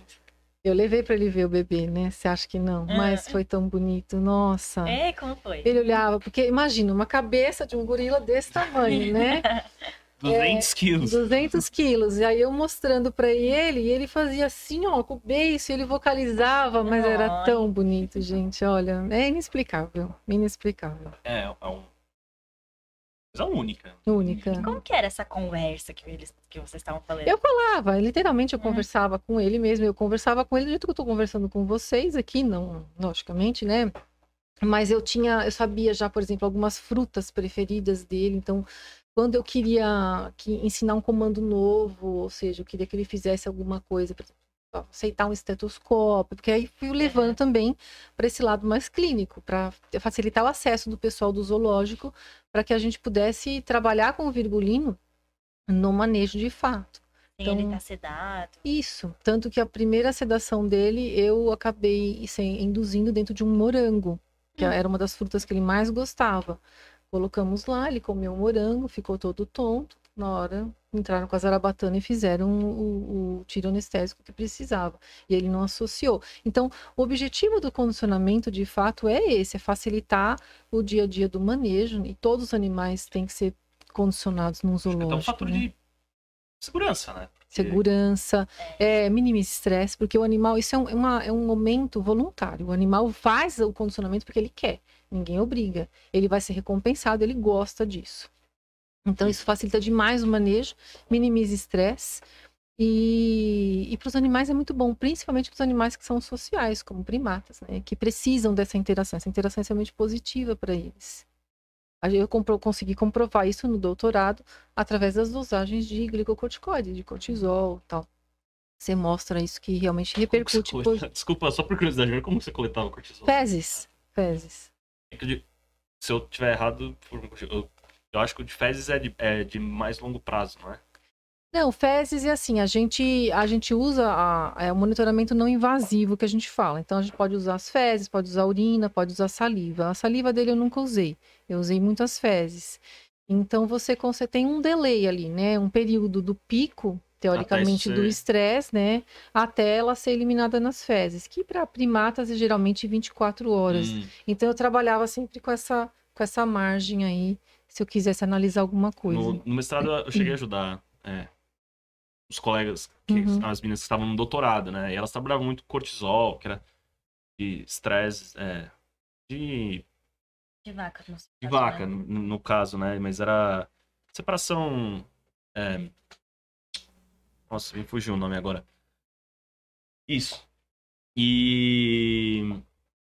Eu levei para ele ver o bebê, né? Você acha que não? Ah. Mas foi tão bonito, nossa. É, como foi? Ele olhava, porque imagina, uma cabeça de um gorila desse tamanho, né? (laughs) 200 é, quilos. 200 quilos. E aí eu mostrando para ele, e ele fazia assim, ó, com o beiço, ele vocalizava, mas Ai. era tão bonito, gente. Olha, é inexplicável. Inexplicável. É, é um... coisa única. Única. E como que era essa conversa que, eles, que vocês estavam falando? Eu falava, literalmente eu hum. conversava com ele mesmo, eu conversava com ele do jeito que eu tô conversando com vocês aqui, não, logicamente, né? Mas eu tinha, eu sabia já, por exemplo, algumas frutas preferidas dele, então quando eu queria que, ensinar um comando novo, ou seja, eu queria que ele fizesse alguma coisa, aceitar um estetoscópio, porque aí fui levando também para esse lado mais clínico, para facilitar o acesso do pessoal do zoológico, para que a gente pudesse trabalhar com o virgulino no manejo de fato. Então, ele tá sedado. Isso. Tanto que a primeira sedação dele eu acabei induzindo dentro de um morango, que hum. era uma das frutas que ele mais gostava. Colocamos lá, ele comeu o morango, ficou todo tonto. Na hora, entraram com a zarabatana e fizeram o, o, tiro anestésico que precisava. E ele não associou. Então, o objetivo do condicionamento, de fato, é esse: é facilitar o dia a dia do manejo. E todos os animais têm que ser condicionados num zoológico. Então, um fator né? de segurança, né? segurança, é, minimize estresse, porque o animal, isso é um, uma, é um momento voluntário. O animal faz o condicionamento porque ele quer, ninguém obriga. Ele vai ser recompensado, ele gosta disso. Então, isso facilita demais o manejo, minimiza estresse. E, e para os animais é muito bom, principalmente para os animais que são sociais, como primatas, né? Que precisam dessa interação. Essa interação é extremamente positiva para eles. Eu consegui comprovar isso no doutorado através das dosagens de glicocorticoide, de cortisol tal. Você mostra isso que realmente repercute. Você (laughs) Desculpa, só por curiosidade, como você coletava cortisol? Fezes. Fezes. Se eu tiver errado, eu, acho que o de fezes é de, é de mais longo prazo, não é? Não, fezes é assim, a gente, a gente usa a- é, o monitoramento não invasivo que a gente fala. Então a gente pode usar as fezes, pode usar a urina, pode usar a saliva. A saliva dele eu nunca usei. Eu usei muitas fezes. Então você, você tem um delay ali, né? Um período do pico, teoricamente, do ser- estresse, né? Até ela ser eliminada nas fezes, que para primatas é geralmente 24 horas. Hum, Então eu trabalhava sempre com essa, com essa margem aí, se eu quisesse analisar alguma coisa. no, no mestrado eu cheguei a ajudar é, os colegas, que, Uhum. as meninas que estavam no doutorado, né? E elas trabalhavam muito com cortisol, que era de estresse, é, de De vaca, sei. De vaca, no, no caso, né? Mas era separação. é, Nossa, me fugiu o nome agora. Isso. E.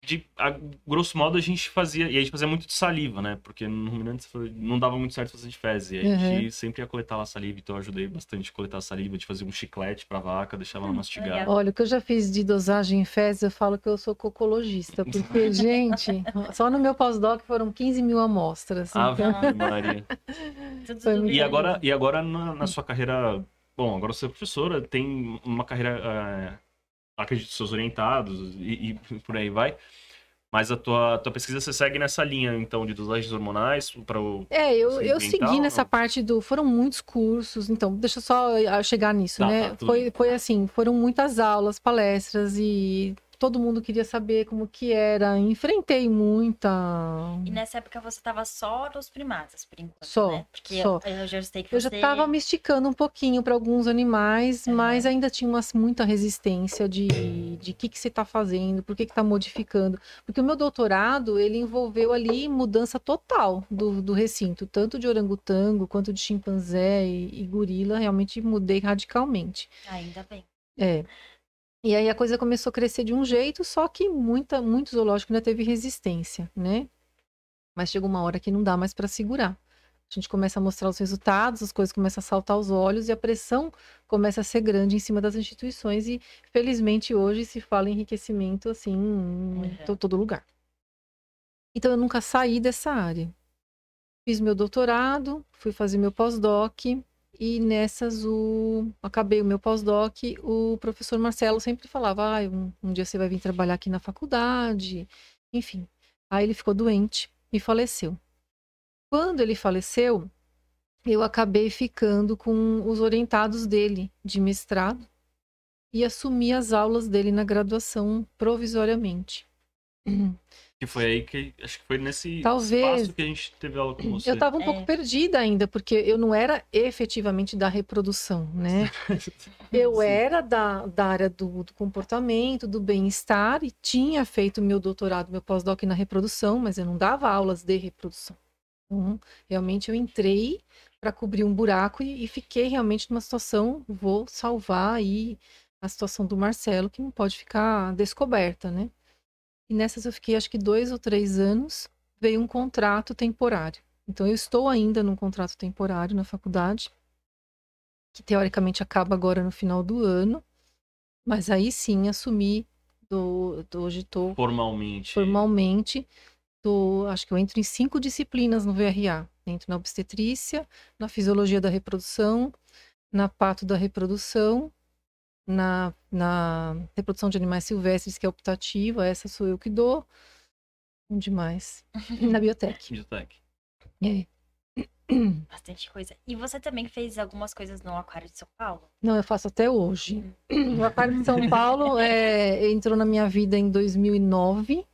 De, a grosso modo, a gente fazia. E a gente fazia muito de saliva, né? Porque no ruminante não dava muito certo fazer de fezes. E a gente sempre ia coletar lá saliva, então eu ajudei bastante a coletar saliva, de fazer um chiclete pra vaca, deixava ela mastigar. legal. Olha, o que eu já fiz de dosagem em fezes, eu falo que eu sou cocologista. (laughs) Porque, gente, só no meu pós-doc foram 15 mil amostras. Ave Então, Maria. (laughs) E agora, e agora na, na sua carreira. Bom, agora você é professora, tem uma carreira. é, acredito, seus orientados e, e (laughs) por aí vai. Mas a tua, tua pesquisa você segue nessa linha, então, de dosagens hormonais para o. é, eu, eu segui nessa não? parte do. Foram muitos cursos, então, deixa eu só ah, chegar nisso, Tá, né? tá, foi, bem. foi assim: foram muitas aulas, palestras e todo mundo queria saber como que era. Enfrentei muita. E nessa época você tava só nos primatas, por enquanto, Só, né? Porque só. Eu, eu já sei que Eu já você... estava me esticando um pouquinho para alguns animais, Aham. mas ainda tinha umas, muita resistência de de que que você está fazendo, por que está modificando. Porque o meu doutorado, ele envolveu ali mudança total do, do recinto, tanto de orangotango quanto de chimpanzé e, e gorila, realmente mudei radicalmente. Ainda bem. É. E aí a coisa começou a crescer de um jeito, só que muita, muito zoológico ainda teve resistência, né? Mas chegou uma hora que não dá mais para segurar. A gente começa a mostrar os resultados, as coisas começam a saltar aos olhos e a pressão começa a ser grande em cima das instituições e felizmente hoje se fala em enriquecimento assim em to- todo lugar. Então eu nunca saí dessa área. Fiz meu doutorado, fui fazer meu pós-doc e nessas o acabei o meu pós-doc, o professor Marcelo sempre falava: ah, um, um dia você vai vir trabalhar aqui na faculdade", enfim. Aí ele ficou doente e faleceu. Quando ele faleceu, eu acabei ficando com os orientados dele de mestrado e assumi as aulas dele na graduação provisoriamente. (clears throat) Que foi aí que. Acho que foi nesse Talvez. espaço que a gente teve aula com você. Eu estava um É. pouco perdida ainda, porque eu não era efetivamente da reprodução, né? (laughs) Eu era da, da área do, do comportamento, do bem-estar, e tinha feito meu doutorado, meu pós-doc na reprodução, mas eu não dava aulas de reprodução. Então, realmente eu entrei para cobrir um buraco e, e fiquei realmente numa situação, vou salvar aí a situação do Marcelo, que não pode ficar descoberta, né? E nessas eu fiquei acho que dois ou três anos, veio um contrato temporário. Então eu estou ainda num contrato temporário na faculdade, que teoricamente acaba agora no final do ano, mas aí sim assumi do, do hoje estou Formalmente. formalmente, tô, acho que eu entro em cinco disciplinas no VRA. Entro na obstetrícia, na fisiologia da reprodução, na pato da reprodução, na, na reprodução de animais silvestres, que é optativa, essa sou eu que dou. Onde mais? Na biotec. Biotech. (laughs) É. Bastante coisa. E você também fez algumas coisas no Aquário de São Paulo? Não, eu faço até hoje. O Aquário de São Paulo é, entrou na minha vida em 2009.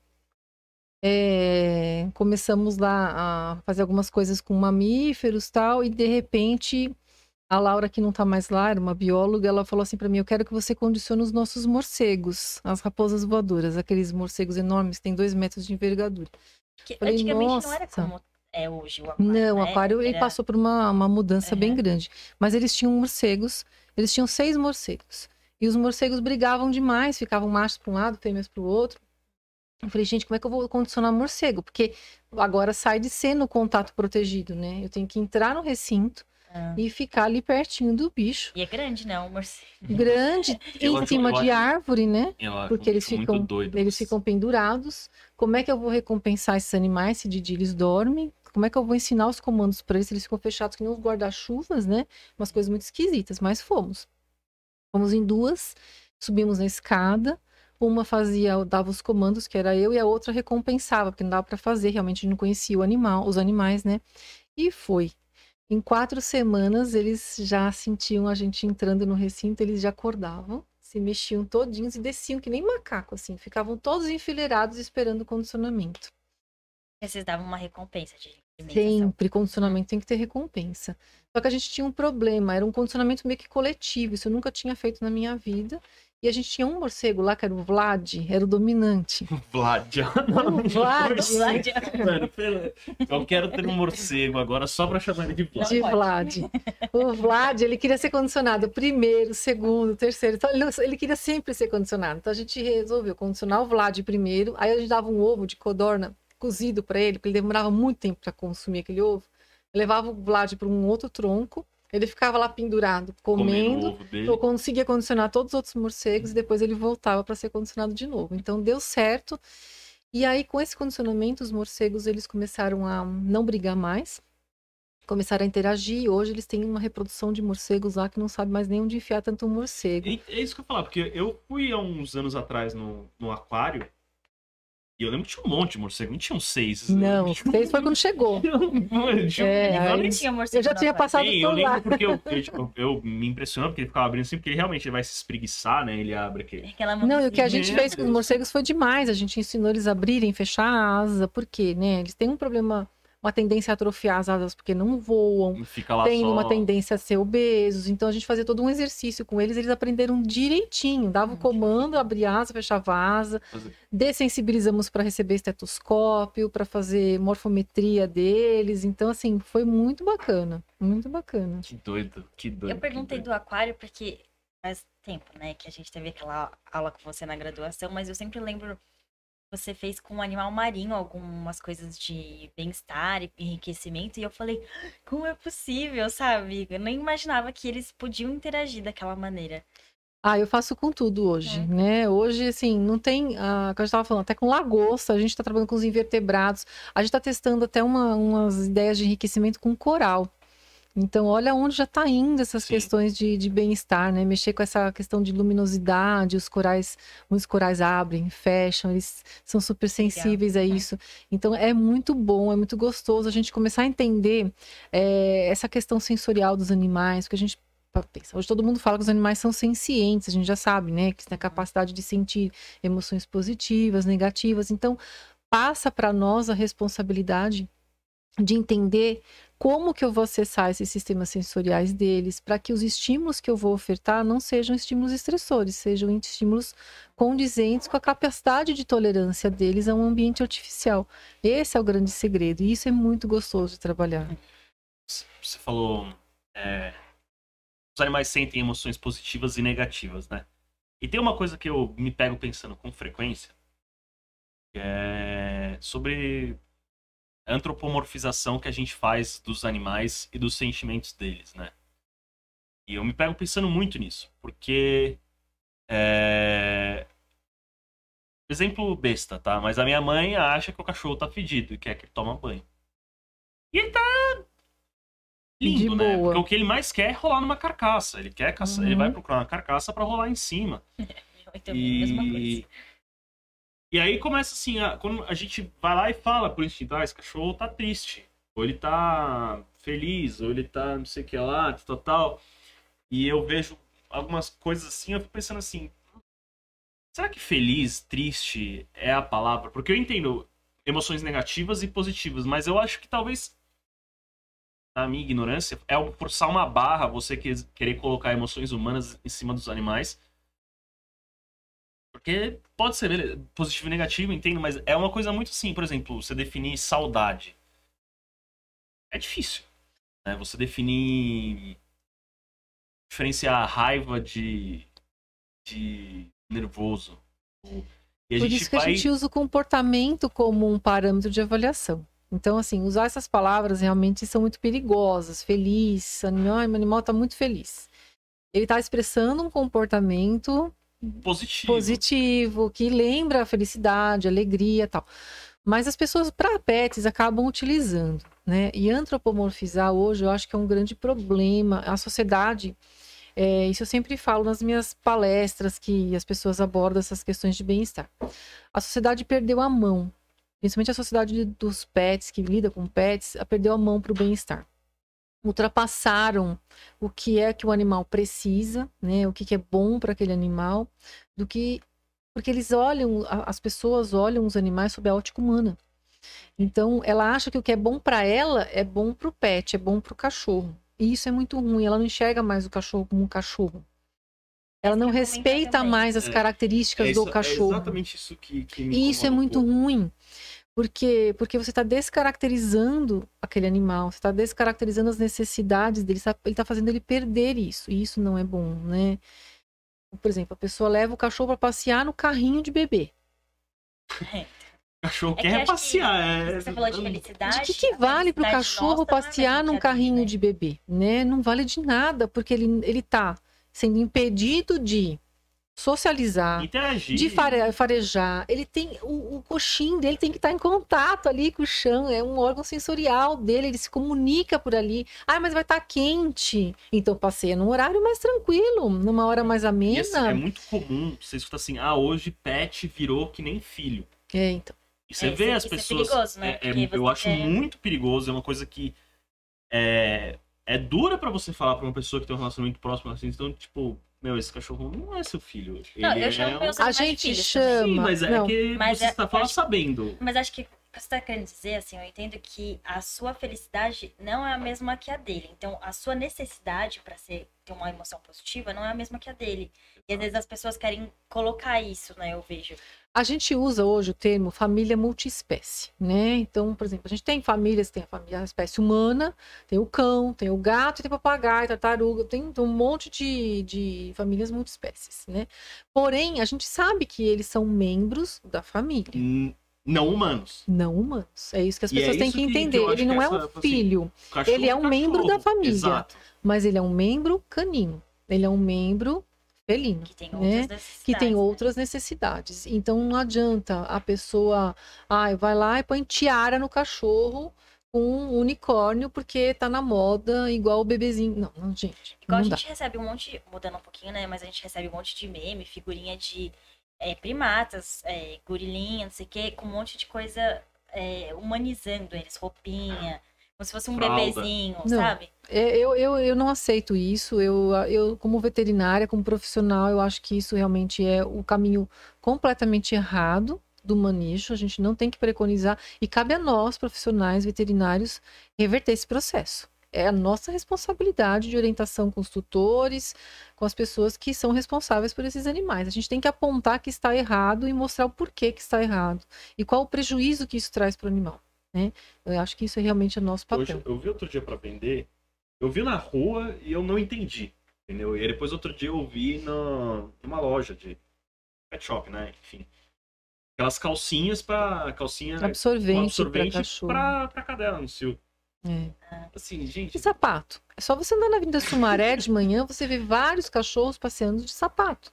É, começamos lá a fazer algumas coisas com mamíferos e tal, e de repente a Laura, que não tá mais lá, era uma bióloga, ela falou assim para mim: Eu quero que você condicione os nossos morcegos, as raposas voadoras, aqueles morcegos enormes que têm dois metros de envergadura. Que Falei, antigamente não era "Nossa." como é hoje o aquário. Não, o né? aquário ele Era- passou por uma, uma mudança bem Aham. grande. Mas eles tinham morcegos, eles tinham seis morcegos. E os morcegos brigavam demais, ficavam machos para um lado, fêmeas para o outro. Eu falei, gente, como é que eu vou condicionar morcego? Porque agora sai de ser no contato protegido, né? Eu tenho que entrar no recinto, Ah. e ficar ali pertinho do bicho. E é grande, né? O morcego. Grande, (laughs) Eu em cima de árvore, né? Acho Porque eles ficam, eles ficam pendurados. Como é que eu vou recompensar esses animais se de dia eles dormem? Como é que eu vou ensinar os comandos para eles? Eles ficam fechados que nem os guarda-chuvas, né? Umas coisas muito esquisitas, mas fomos. Fomos em duas, subimos na escada. Uma fazia, dava os comandos, que era eu, e a outra recompensava, porque não dava para fazer, realmente a gente não conhecia o animal, os animais, né? E foi. Em quatro semanas, eles já sentiam a gente entrando no recinto, eles já acordavam, se mexiam todinhos e desciam que nem macaco, assim. Ficavam todos enfileirados esperando o condicionamento. Vocês davam uma recompensa de. Sempre, condicionamento tem que ter recompensa. Só que a gente tinha um problema, era um condicionamento meio que coletivo, isso eu nunca tinha feito na minha vida. E a gente tinha um morcego lá, que era o Vlad, era o dominante. (laughs) Vlad. (laughs) O Vlad, (laughs) Mano, pera- eu quero ter um morcego agora só pra chamar ele de Vlad. de Vlad. O Vlad, ele queria ser condicionado primeiro, segundo, terceiro. Então, ele, ele queria sempre ser condicionado. Então, a gente resolveu condicionar o Vlad primeiro. Aí, a gente dava um ovo de codorna cozido para ele, porque ele demorava muito tempo para consumir aquele ovo. Eu levava o Vlad para um outro tronco. Ele ficava lá pendurado, Comendo comendo. conseguia condicionar todos os outros morcegos e depois ele voltava para ser condicionado de novo. Então deu certo. E aí com esse condicionamento os morcegos eles começaram a não brigar mais, começaram a interagir. E hoje eles têm uma reprodução de morcegos lá que não sabe mais nem onde enfiar tanto um morcego. É é isso que eu falar, porque eu fui há uns anos atrás no, no aquário e eu lembro que tinha um monte de morcego, não tinha uns seis. Não, Tinha seis foi quando chegou. (laughs) Tinha É, Eu aí- tinha morcego Eu já tinha passado Sim, eu lembro porque eu, eu, (laughs) tipo, eu me impressionou porque ele ficava abrindo assim, porque ele realmente ele vai se espreguiçar, né? Ele abre aquele. Aquela Não, e o que a gente fez com os morcegos foi demais. A gente ensinou eles a abrirem, fechar a asa, porque, né? Eles têm um problema, uma tendência a atrofiar as asas porque não voam. Fica lá tem só. uma tendência a ser obesos. Então a gente fazia todo um exercício com eles, eles aprenderam direitinho. Dava o comando, abria asa, fechava a asa. Fazer- Dessensibilizamos para receber estetoscópio, para fazer morfometria deles. Então, assim, foi muito bacana. Muito bacana. Que doido, que doido. Eu perguntei que do aquário porque faz tempo, né, que a gente teve aquela aula com você na graduação, mas eu sempre lembro você fez com o animal marinho algumas coisas de bem-estar e enriquecimento, e eu falei, como é possível, sabe? Eu nem imaginava que eles podiam interagir daquela maneira. Ah, eu faço com tudo hoje, É. né? Hoje, assim, não tem. Ah, que a gente estava falando, até com lagosta, a gente está trabalhando com os invertebrados, a gente está testando até uma- umas ideias de enriquecimento com coral. Então, olha onde já está indo essas Sim. questões de, de bem-estar, né? Mexer com essa questão de luminosidade, os corais, muitos corais abrem, fecham, eles são super sensíveis a isso. Então, é muito bom, é muito gostoso a gente começar a entender eh, essa questão sensorial dos animais, porque a gente pensa, hoje todo mundo fala que os animais são sencientes, a gente já sabe, né? Que tem a capacidade de sentir emoções positivas, negativas. Então, passa para nós a responsabilidade de entender como que eu vou acessar esses sistemas sensoriais deles, para que os estímulos que eu vou ofertar não sejam estímulos estressores, sejam estímulos condizentes com a capacidade de tolerância deles a um ambiente artificial. Esse é o grande segredo, e isso é muito gostoso de trabalhar. Você falou. é, os animais sentem emoções positivas e negativas, né? E tem uma coisa que eu me pego pensando com frequência, é sobre antropomorfização que a gente faz dos animais e dos sentimentos deles, né? E eu me pego pensando muito nisso, porque. É... Exemplo besta, tá? Mas a minha mãe acha que o cachorro tá fedido e quer que ele tome banho. E ele tá lindo, né? Porque o que ele mais quer é rolar numa carcaça. Ele quer caçar, ele Uhum. vai procurar uma carcaça pra rolar em cima. (laughs) Então, mesma coisa. E... e aí começa assim, a- quando a gente vai lá e fala por instinto, ah, esse cachorro tá triste, ou ele tá feliz, ou ele tá não sei o que lá, tal, tal. E eu vejo algumas coisas assim, eu fico pensando assim, será que feliz, triste é a palavra? Porque eu entendo emoções negativas e positivas, mas eu acho que talvez na minha ignorância, é forçar uma barra você que- querer colocar emoções humanas em cima dos animais. Porque pode ser positivo e negativo, entendo, mas é uma coisa muito assim, por exemplo, você definir saudade. É difícil. Né? Você definir. diferenciar raiva de. de nervoso. E a Por isso que a vai. gente usa o comportamento como um parâmetro de avaliação. Então, assim, usar essas palavras realmente são muito perigosas. Feliz, animal, meu animal está muito feliz. Ele está expressando um comportamento Positivo. positivo, que lembra a felicidade, alegria tal. Mas as pessoas, para pets, acabam utilizando, né? E antropomorfizar hoje, eu acho que é um grande problema. A sociedade, é, isso eu sempre falo nas minhas palestras, que as pessoas abordam essas questões de bem-estar. A sociedade perdeu a mão, principalmente a sociedade dos pets, que lida com pets, perdeu a mão para o bem-estar ultrapassaram o que é que o animal precisa, né? O que, que é bom para aquele animal, do que porque eles olham, as pessoas olham os animais sob a ótica humana. Então, ela acha que o que é bom para ela é bom para o pet, é bom para o cachorro. E isso é muito ruim. Ela não enxerga mais o cachorro como um cachorro. Ela não respeita mais as características É isso- do cachorro. É exatamente isso que, que me E isso é um muito ruim. Porque, porque você está descaracterizando aquele animal, você está descaracterizando as necessidades dele, sabe? ele está fazendo ele perder isso, e isso não é bom, né? Por exemplo, a pessoa leva o cachorro para passear no carrinho de bebê. O (laughs) cachorro É que quer que passear. É... Você falou de felicidade. De que, que vale para o cachorro é passear num carrinho de bebê, né? Não vale de nada, porque ele, ele tá sendo impedido de socializar, Interagir. de fare- farejar. Ele tem o, o coxim dele tem que estar em contato ali com o chão, é um órgão sensorial dele, ele se comunica por ali. Ah, mas vai estar quente. Então passeia num horário mais tranquilo, numa hora mais E amena. assim, é muito comum você escuta assim, ah, hoje pet virou que nem filho. É, então. E você É, vê isso- as isso é pessoas. perigoso, né? é- é- eu acho muito perigoso, é uma coisa que é, é dura pra você falar pra uma pessoa que tem um relacionamento próximo assim. Então, tipo, meu, esse cachorro não é seu filho. Não, Ele eu é chamo um- meus A gente filhos chama. Sim, mas é não. que Mas você é- está falando acho- sabendo. Mas acho que você tá querendo dizer, assim, eu entendo que a sua felicidade não é a mesma que a dele. Então, a sua necessidade pra ser, ter uma emoção positiva não é a mesma que a dele. E às vezes as pessoas querem colocar isso, né? Eu vejo. A gente usa hoje o termo família multiespécie, né? Então, por exemplo, a gente tem famílias, tem a família a espécie humana, tem o cão, tem o gato, tem o papagaio, tartaruga, tem um monte de, de famílias multiespécies, né? Porém, a gente sabe que eles são membros da família, N- Não humanos. não humanos. É isso que as é pessoas têm isso que que- que entender. eu acho Ele que não é essa, um assim, filho, Cachorro Ele é um membro cachorro. da família. Exato. mas ele é um membro canino. Ele é um membro felino. Que tem né? outras necessidades. que tem né? outras necessidades. Então não adianta a pessoa, ai, vai lá e põe tiara no cachorro com um unicórnio porque tá na moda igual o bebezinho. Não, não, gente. Igual não a dá. gente recebe um monte, mudando um pouquinho, né? Mas a gente recebe um monte de meme, figurinha de é, primatas, é, gorilinha, não sei o quê, com um monte de coisa é, humanizando eles, roupinha, como se fosse um Fralda. bebezinho, Não. sabe? É, eu, eu, eu não aceito isso. Eu, eu, como veterinária, como profissional, eu acho que isso realmente é o caminho completamente errado do manejo. A gente não tem que preconizar. E cabe a nós, profissionais veterinários, reverter esse processo. É a nossa responsabilidade de orientação com os tutores, com as pessoas que são responsáveis por esses animais. A gente tem que apontar que está errado e mostrar o porquê que está errado e qual o prejuízo que isso traz para o animal. Né? Eu acho que isso é realmente o nosso papel. Hoje, eu vi outro dia pra vender, eu vi na rua e eu não entendi, entendeu? E aí depois outro dia eu vi na, numa loja de pet shop, né? Enfim. Aquelas calcinhas pra. calcinha Absorvente, para absorvente pra cadela no cio. É. Assim, gente. E sapato. É só você andar na Avenida Sumaré de manhã, você vê vários cachorros passeando de sapato.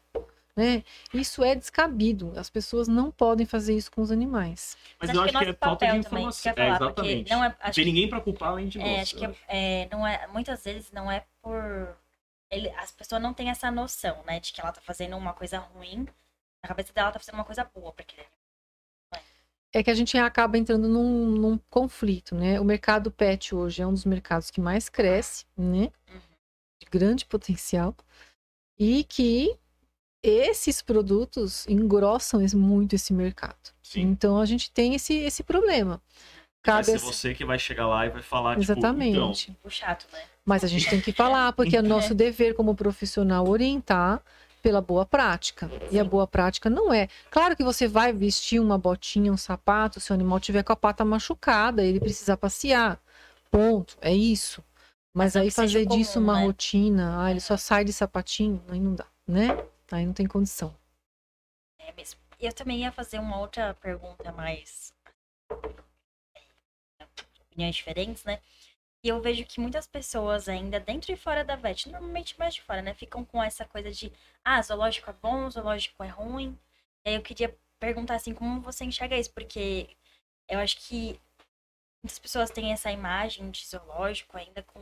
Né? Isso é descabido. As pessoas não podem fazer isso com os animais. Mas Mas eu acho que é nosso falta de também, informação. É, falar, porque exatamente. não é- acho tem que- ninguém pra culpar além de nós. É, acho que é, é, não é, muitas vezes não é por. Ele, as pessoas não têm essa noção, né? De que ela tá fazendo uma coisa ruim. Na cabeça dela ela tá fazendo uma coisa boa pra aquele É que a gente acaba entrando num, num conflito, né? O mercado pet hoje é um dos mercados que mais cresce, né? De grande potencial. E que esses produtos engrossam muito esse mercado. Sim. Então a gente tem esse, esse problema. Vai Cabe ser essa- você que vai chegar lá e vai falar, tipo, então, Exatamente. O chato, né? Mas a gente tem que falar, porque é (laughs) nosso dever como profissional orientar pela boa prática. E a boa prática não é. Claro que você vai vestir uma botinha, um sapato, se o animal tiver com a pata machucada, ele precisa passear. Ponto. É isso. Mas Não aí fazer comum, disso uma né? rotina, ah, ele só sai de sapatinho, aí não dá, né? Aí não tem condição. É mesmo. Eu também ia fazer uma outra pergunta mais. opiniões diferentes, né? E eu vejo que muitas pessoas ainda, dentro e fora da VET, normalmente mais de fora, né? Ficam com essa coisa de, ah, zoológico é bom, zoológico é ruim. E aí eu queria perguntar, assim, como você enxerga isso? Porque eu acho que muitas pessoas têm essa imagem de zoológico ainda com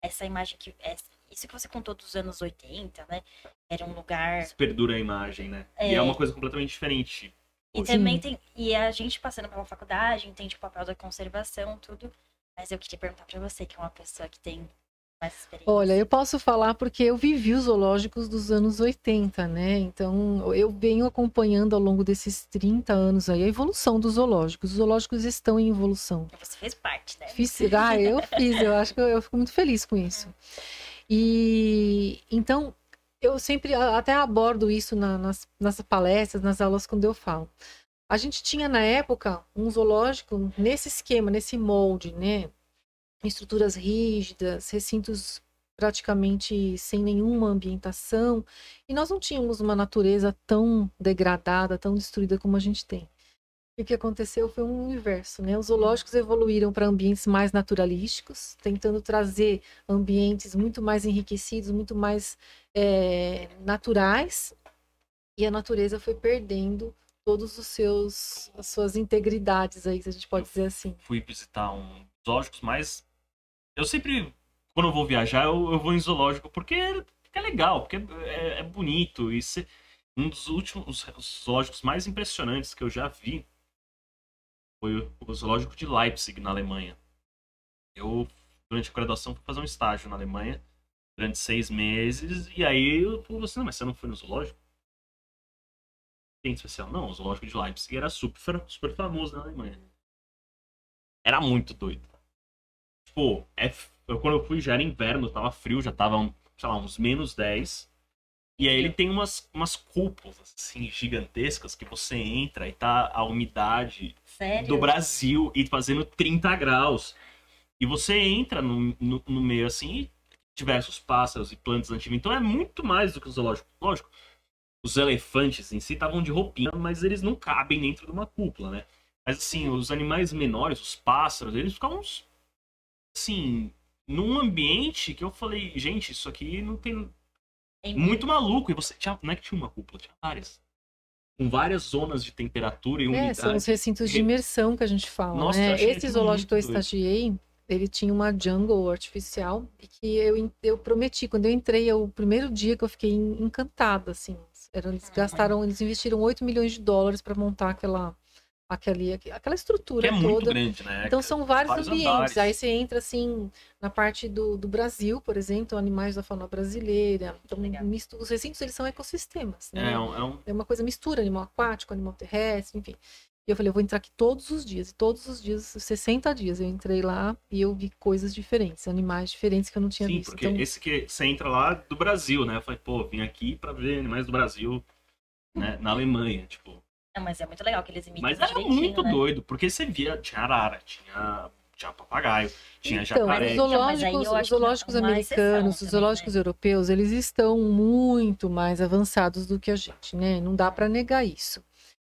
essa imagem que... É, isso que você contou dos anos 80, né? Era um lugar... Perdura a imagem, né? É... E é uma coisa completamente diferente. E hoje. também tem... E a gente passando pela faculdade, entende o papel da conservação, tudo... Mas eu queria perguntar para você, que é uma pessoa que tem mais experiência. Olha, eu posso falar porque eu vivi os zoológicos dos anos 80, né? Então, eu venho acompanhando ao longo desses 30 anos aí a evolução dos zoológicos. Os zoológicos estão em evolução. Você fez parte, né? Fiz, ah, eu fiz, eu acho que eu, eu fico muito feliz com isso. E então, eu sempre até abordo isso na, nas, nas palestras, nas aulas, quando eu falo. A gente tinha na época um zoológico nesse esquema, nesse molde, né? Estruturas rígidas, recintos praticamente sem nenhuma ambientação, e nós não tínhamos uma natureza tão degradada, tão destruída como a gente tem. E o que aconteceu foi um inverso, né? Os zoológicos evoluíram para ambientes mais naturalísticos, tentando trazer ambientes muito mais enriquecidos, muito mais é, naturais, e a natureza foi perdendo todos os seus as suas integridades aí, se a gente pode eu dizer assim. Fui visitar um zoológicos mais eu sempre quando eu vou viajar, eu, eu vou em zoológico porque é legal, porque é, é bonito e se, um dos últimos zoológicos mais impressionantes que eu já vi foi o, o zoológico de Leipzig na Alemanha. Eu durante a graduação fui fazer um estágio na Alemanha durante seis meses e aí eu falei assim, não, mas você não foi no zoológico? Tem especial. Não, o zoológico de Leipzig era super, super famoso na Alemanha. Era muito doido. Tipo, é, eu, quando eu fui já era inverno, tava frio, já tava, sei lá, uns menos 10. E aí ele tem umas, umas cúpulas, assim, gigantescas que você entra e tá a umidade Sério? do Brasil e fazendo 30 graus. E você entra no, no, no meio assim, diversos pássaros e plantas nativas. Então é muito mais do que o zoológico. Lógico, os elefantes em si estavam de roupinha, mas eles não cabem dentro de uma cúpula, né? Mas assim, os animais menores, os pássaros, eles ficavam assim, num ambiente que eu falei, gente, isso aqui não tem é muito maluco. E você tinha, não é que tinha uma cúpula, tinha várias. Com várias zonas de temperatura e umidade. É, são os recintos de imersão que a gente fala, Nossa, né? Esse zoológico que eu estagiei, ele tinha uma jungle artificial e que eu, eu prometi, quando eu entrei, é o primeiro dia que eu fiquei encantada, assim, eles gastaram, eles investiram 8 milhões de dólares para montar aquela, aquele, aquela estrutura que é toda. Muito grande, né? Então são vários, vários ambientes. Andares. Aí você entra assim na parte do, do Brasil, por exemplo, animais da fauna brasileira. Então, misto, os recintos eles são ecossistemas. Né? É, um, é, um... é uma coisa mistura, animal aquático, animal terrestre, enfim. E eu falei, eu vou entrar aqui todos os dias. E todos os dias, 60 dias, eu entrei lá e eu vi coisas diferentes, animais diferentes que eu não tinha Sim, visto. Sim, porque então... esse que você entra lá do Brasil, né? Eu falei, pô, vim aqui para ver animais do Brasil, né? Na Alemanha, tipo. Não, mas é muito legal que eles imitam Mas era muito né? doido, porque você via, tinha arara, tinha tinha papagaio, tinha então, jacaré. Os zoológicos, os zoológicos americanos, os zoológicos europeus, eles estão muito mais avançados do que a gente, né? Não dá para negar isso.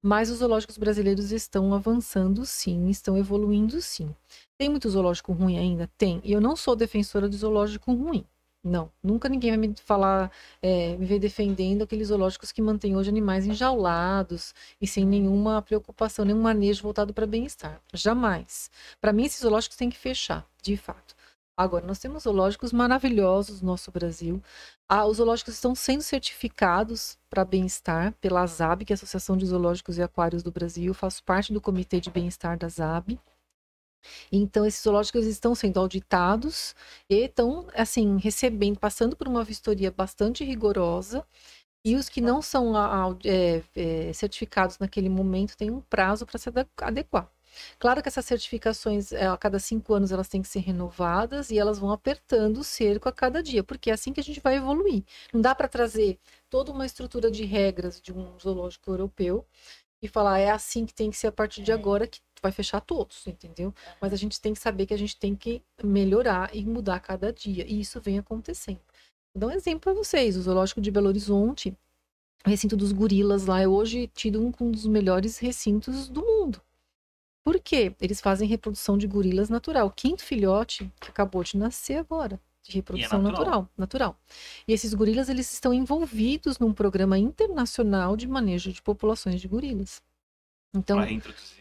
Mas os zoológicos brasileiros estão avançando sim, estão evoluindo sim. Tem muito zoológico ruim ainda? Tem. E eu não sou defensora de zoológico ruim. Não, nunca ninguém vai me falar, é, me ver defendendo aqueles zoológicos que mantêm hoje animais enjaulados e sem nenhuma preocupação, nenhum manejo voltado para bem-estar. Jamais. Para mim, esses zoológicos têm que fechar, de fato. Agora, nós temos zoológicos maravilhosos no nosso Brasil. Ah, os zoológicos estão sendo certificados para bem-estar pela ZAB, que é a Associação de Zoológicos e Aquários do Brasil. Eu faço parte do Comitê de Bem-Estar da ZAB. Então, esses zoológicos estão sendo auditados e estão, assim, recebendo, passando por uma vistoria bastante rigorosa. E os que não são é, é, certificados naquele momento têm um prazo para se adequar. Claro que essas certificações, eh, a cada cinco anos, elas têm que ser renovadas e elas vão apertando o cerco a cada dia, porque é assim que a gente vai evoluir. Não dá para trazer toda uma estrutura de regras de um zoológico europeu e falar é assim que tem que ser a partir de é. agora que vai fechar todos, entendeu? Mas a gente tem que saber que a gente tem que melhorar e mudar a cada dia, e isso vem acontecendo. Vou dar um exemplo para vocês: o Zoológico de Belo Horizonte, o recinto dos gorilas lá, é hoje tido um dos melhores recintos do mundo. Por quê? Eles fazem reprodução de gorilas natural. O quinto filhote que acabou de nascer agora, de reprodução natural. natural, natural. E esses gorilas eles estão envolvidos num programa internacional de manejo de populações de gorilas. Então.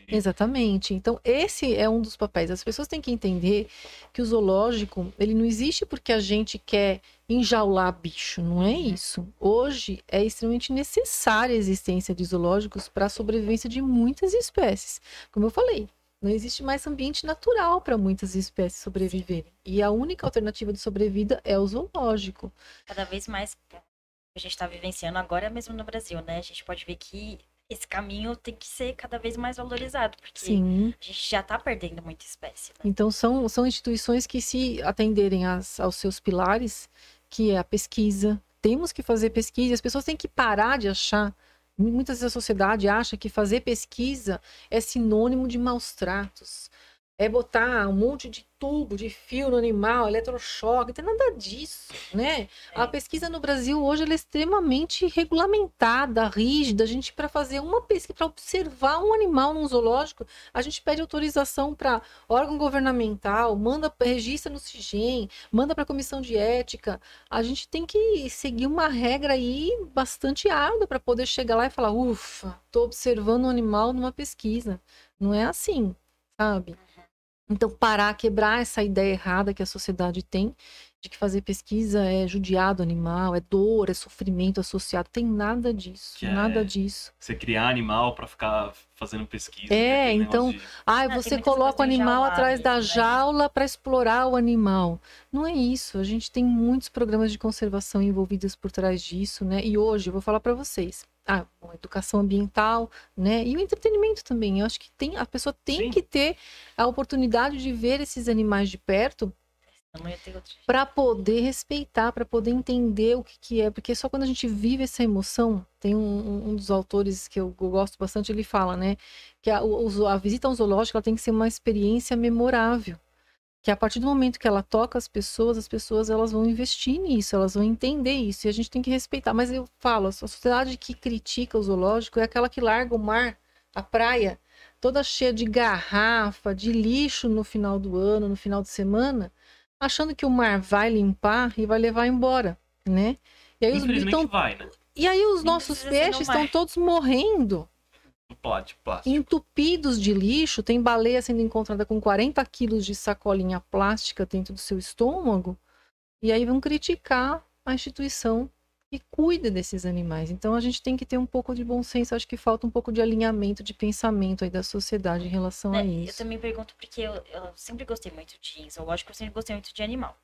Exatamente. Então, esse é um dos papéis. As pessoas têm que entender que o zoológico, ele não existe porque a gente quer enjaular bicho, não é isso. Hoje é extremamente necessária a existência de zoológicos para a sobrevivência de muitas espécies. Como eu falei, não existe mais ambiente natural para muitas espécies sobreviverem. E a única alternativa de sobrevida é o zoológico. Cada vez mais que a gente está vivenciando agora mesmo no Brasil, né? A gente pode ver que esse caminho tem que ser cada vez mais valorizado, porque Sim. a gente já tá perdendo muita espécie. Né? Então, são, são instituições que, se atenderem às- aos seus pilares, que é a pesquisa, temos que fazer pesquisa, as pessoas têm que parar de achar. Muitas vezes a sociedade acha que fazer pesquisa é sinônimo de maus tratos. É botar um monte de tubo, de fio no animal, eletrochoque, não tem nada disso, né? A É. pesquisa no Brasil hoje é extremamente regulamentada, rígida. A gente, para fazer uma pesquisa, para observar um animal num zoológico, a gente pede autorização para órgão governamental, manda registra no CIGEM, manda para a comissão de ética. A gente tem que seguir uma regra aí bastante árdua para poder chegar lá e falar: ufa, estou observando um animal numa pesquisa. Não é assim, sabe? Então, parar, quebrar essa ideia errada que a sociedade tem de que fazer pesquisa é judiar do animal, é dor, é sofrimento associado. Tem nada disso, Que é- nada disso. Você criar animal pra ficar fazendo pesquisa. É, né? Aquele então- de- Ah, você coloca o animal atrás da né? jaula para explorar o animal. Não é isso. A gente tem muitos programas de conservação envolvidos por trás disso, né? E hoje eu vou falar para vocês. Ah, bom, educação ambiental, né? E o entretenimento também. Eu acho que tem, a pessoa tem Sim. que ter a oportunidade de ver esses animais de perto para poder respeitar, para poder entender o que, que é, porque só quando a gente vive essa emoção, tem um, um- dos autores que eu, gosto bastante, ele fala, né, que a, a visita ao zoológico ela tem que ser uma experiência memorável, que a partir do momento que ela toca as pessoas, as pessoas elas vão investir nisso, elas vão entender isso, e a gente tem que respeitar. Mas eu falo, a sociedade que critica o zoológico é aquela que larga o mar, a praia, toda cheia de garrafa, de lixo no final do ano, no final de semana, achando que o mar vai limpar e vai levar embora, né? E aí os, então, vai, né? e aí os nossos peixes estão todos morrendo, Plástico. entupidos de lixo. Tem baleia sendo encontrada com 40 quilos de sacolinha plástica dentro do seu estômago. E aí vão criticar a instituição que cuida desses animais. Então a gente tem que ter um pouco de bom senso. Acho que falta um pouco de alinhamento de pensamento aí da sociedade em relação a Né, Eu isso. também pergunto porque eu, eu sempre gostei muito de zoológico, eu sempre gostei muito de animal.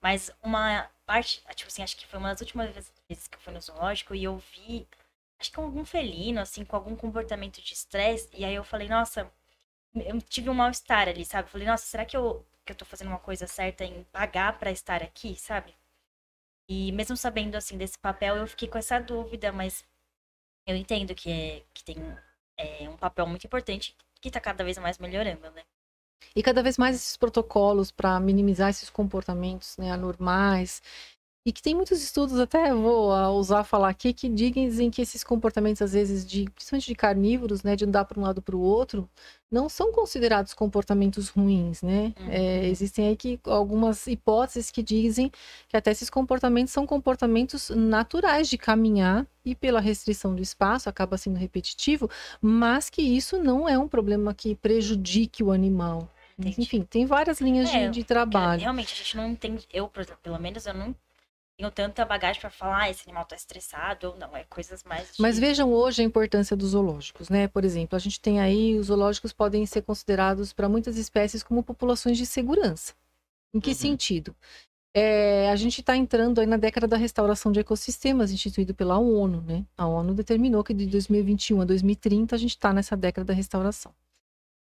Mas uma parte, tipo assim, acho que foi uma das últimas vezes- vezes que eu fui no zoológico e eu vi, acho que algum felino, assim, com algum comportamento de estresse. E aí eu falei, nossa, eu tive um mal-estar ali, sabe? Falei, nossa, será que eu, que eu tô fazendo uma coisa certa em pagar pra estar aqui, sabe? E mesmo sabendo, assim, desse papel, eu fiquei com essa dúvida, mas eu entendo que, é, que tem é, um papel muito importante que tá cada vez mais melhorando, né? E cada vez mais esses protocolos para minimizar esses comportamentos né, anormais. E que tem muitos estudos, até vou ah, usar falar aqui, que dizem que esses comportamentos, às vezes, de, principalmente de carnívoros, né, de andar para um lado para o outro, não são considerados comportamentos ruins, né? Uhum. É, existem aí que, algumas hipóteses que dizem que até esses comportamentos são comportamentos naturais de caminhar e pela restrição do espaço acaba sendo repetitivo, mas que isso não é um problema que prejudique o animal. Entendi. enfim, tem várias linhas É, de, de trabalho. realmente, a gente não entende, eu, por exemplo, pelo menos, eu não tenho tanta bagagem pra falar, ah, esse animal tá estressado ou não, é coisas mais de... Mas vejam hoje a importância dos zoológicos, né? Por exemplo, a gente tem aí, os zoológicos podem ser considerados para muitas espécies como populações de segurança. Em que Uhum. sentido? É, a gente está entrando aí na década da restauração de ecossistemas, instituído pela ONU, né? A ONU determinou que de 2021 a 2030 a gente está nessa década da restauração.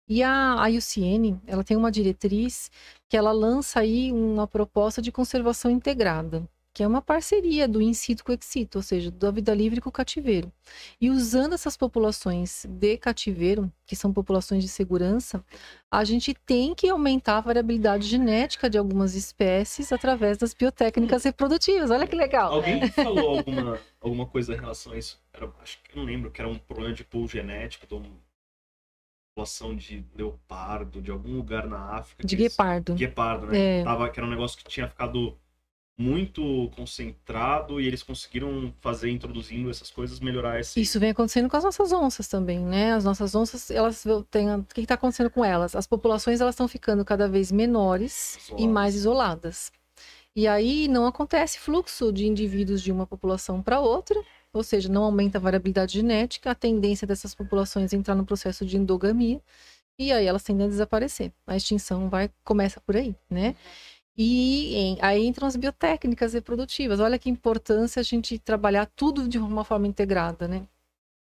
E a IUCN, ela tem uma diretriz que ela lança aí uma proposta de conservação integrada, que é uma parceria do in situ com ex situ, ou seja, da vida livre com o cativeiro. E usando essas populações de cativeiro, que são populações de segurança, a gente tem que aumentar a variabilidade genética de algumas espécies através das biotécnicas reprodutivas. Olha que legal. Alguém falou (laughs) alguma, alguma coisa em relação a isso? Era, acho que eu não lembro, que era um problema de pool genético. de um- população de leopardo, de algum lugar na África. De guepardo. Guepardo, né? É. Tava, que era um negócio que tinha ficado muito concentrado e eles conseguiram fazer, introduzindo essas coisas, melhorar esse. Isso vem acontecendo com as nossas onças também, né? As nossas onças, elas têm. O que está acontecendo com elas? As populações elas estão ficando cada vez menores e Isoladas. mais isoladas. E aí não acontece fluxo de indivíduos de uma população para outra, ou seja, não aumenta a variabilidade genética, a tendência dessas populações é entrar no processo de endogamia, e aí elas tendem a desaparecer. A extinção vai começa por aí, né? E em- aí entram as biotécnicas reprodutivas. Olha que importância a gente trabalhar tudo de uma forma integrada, né?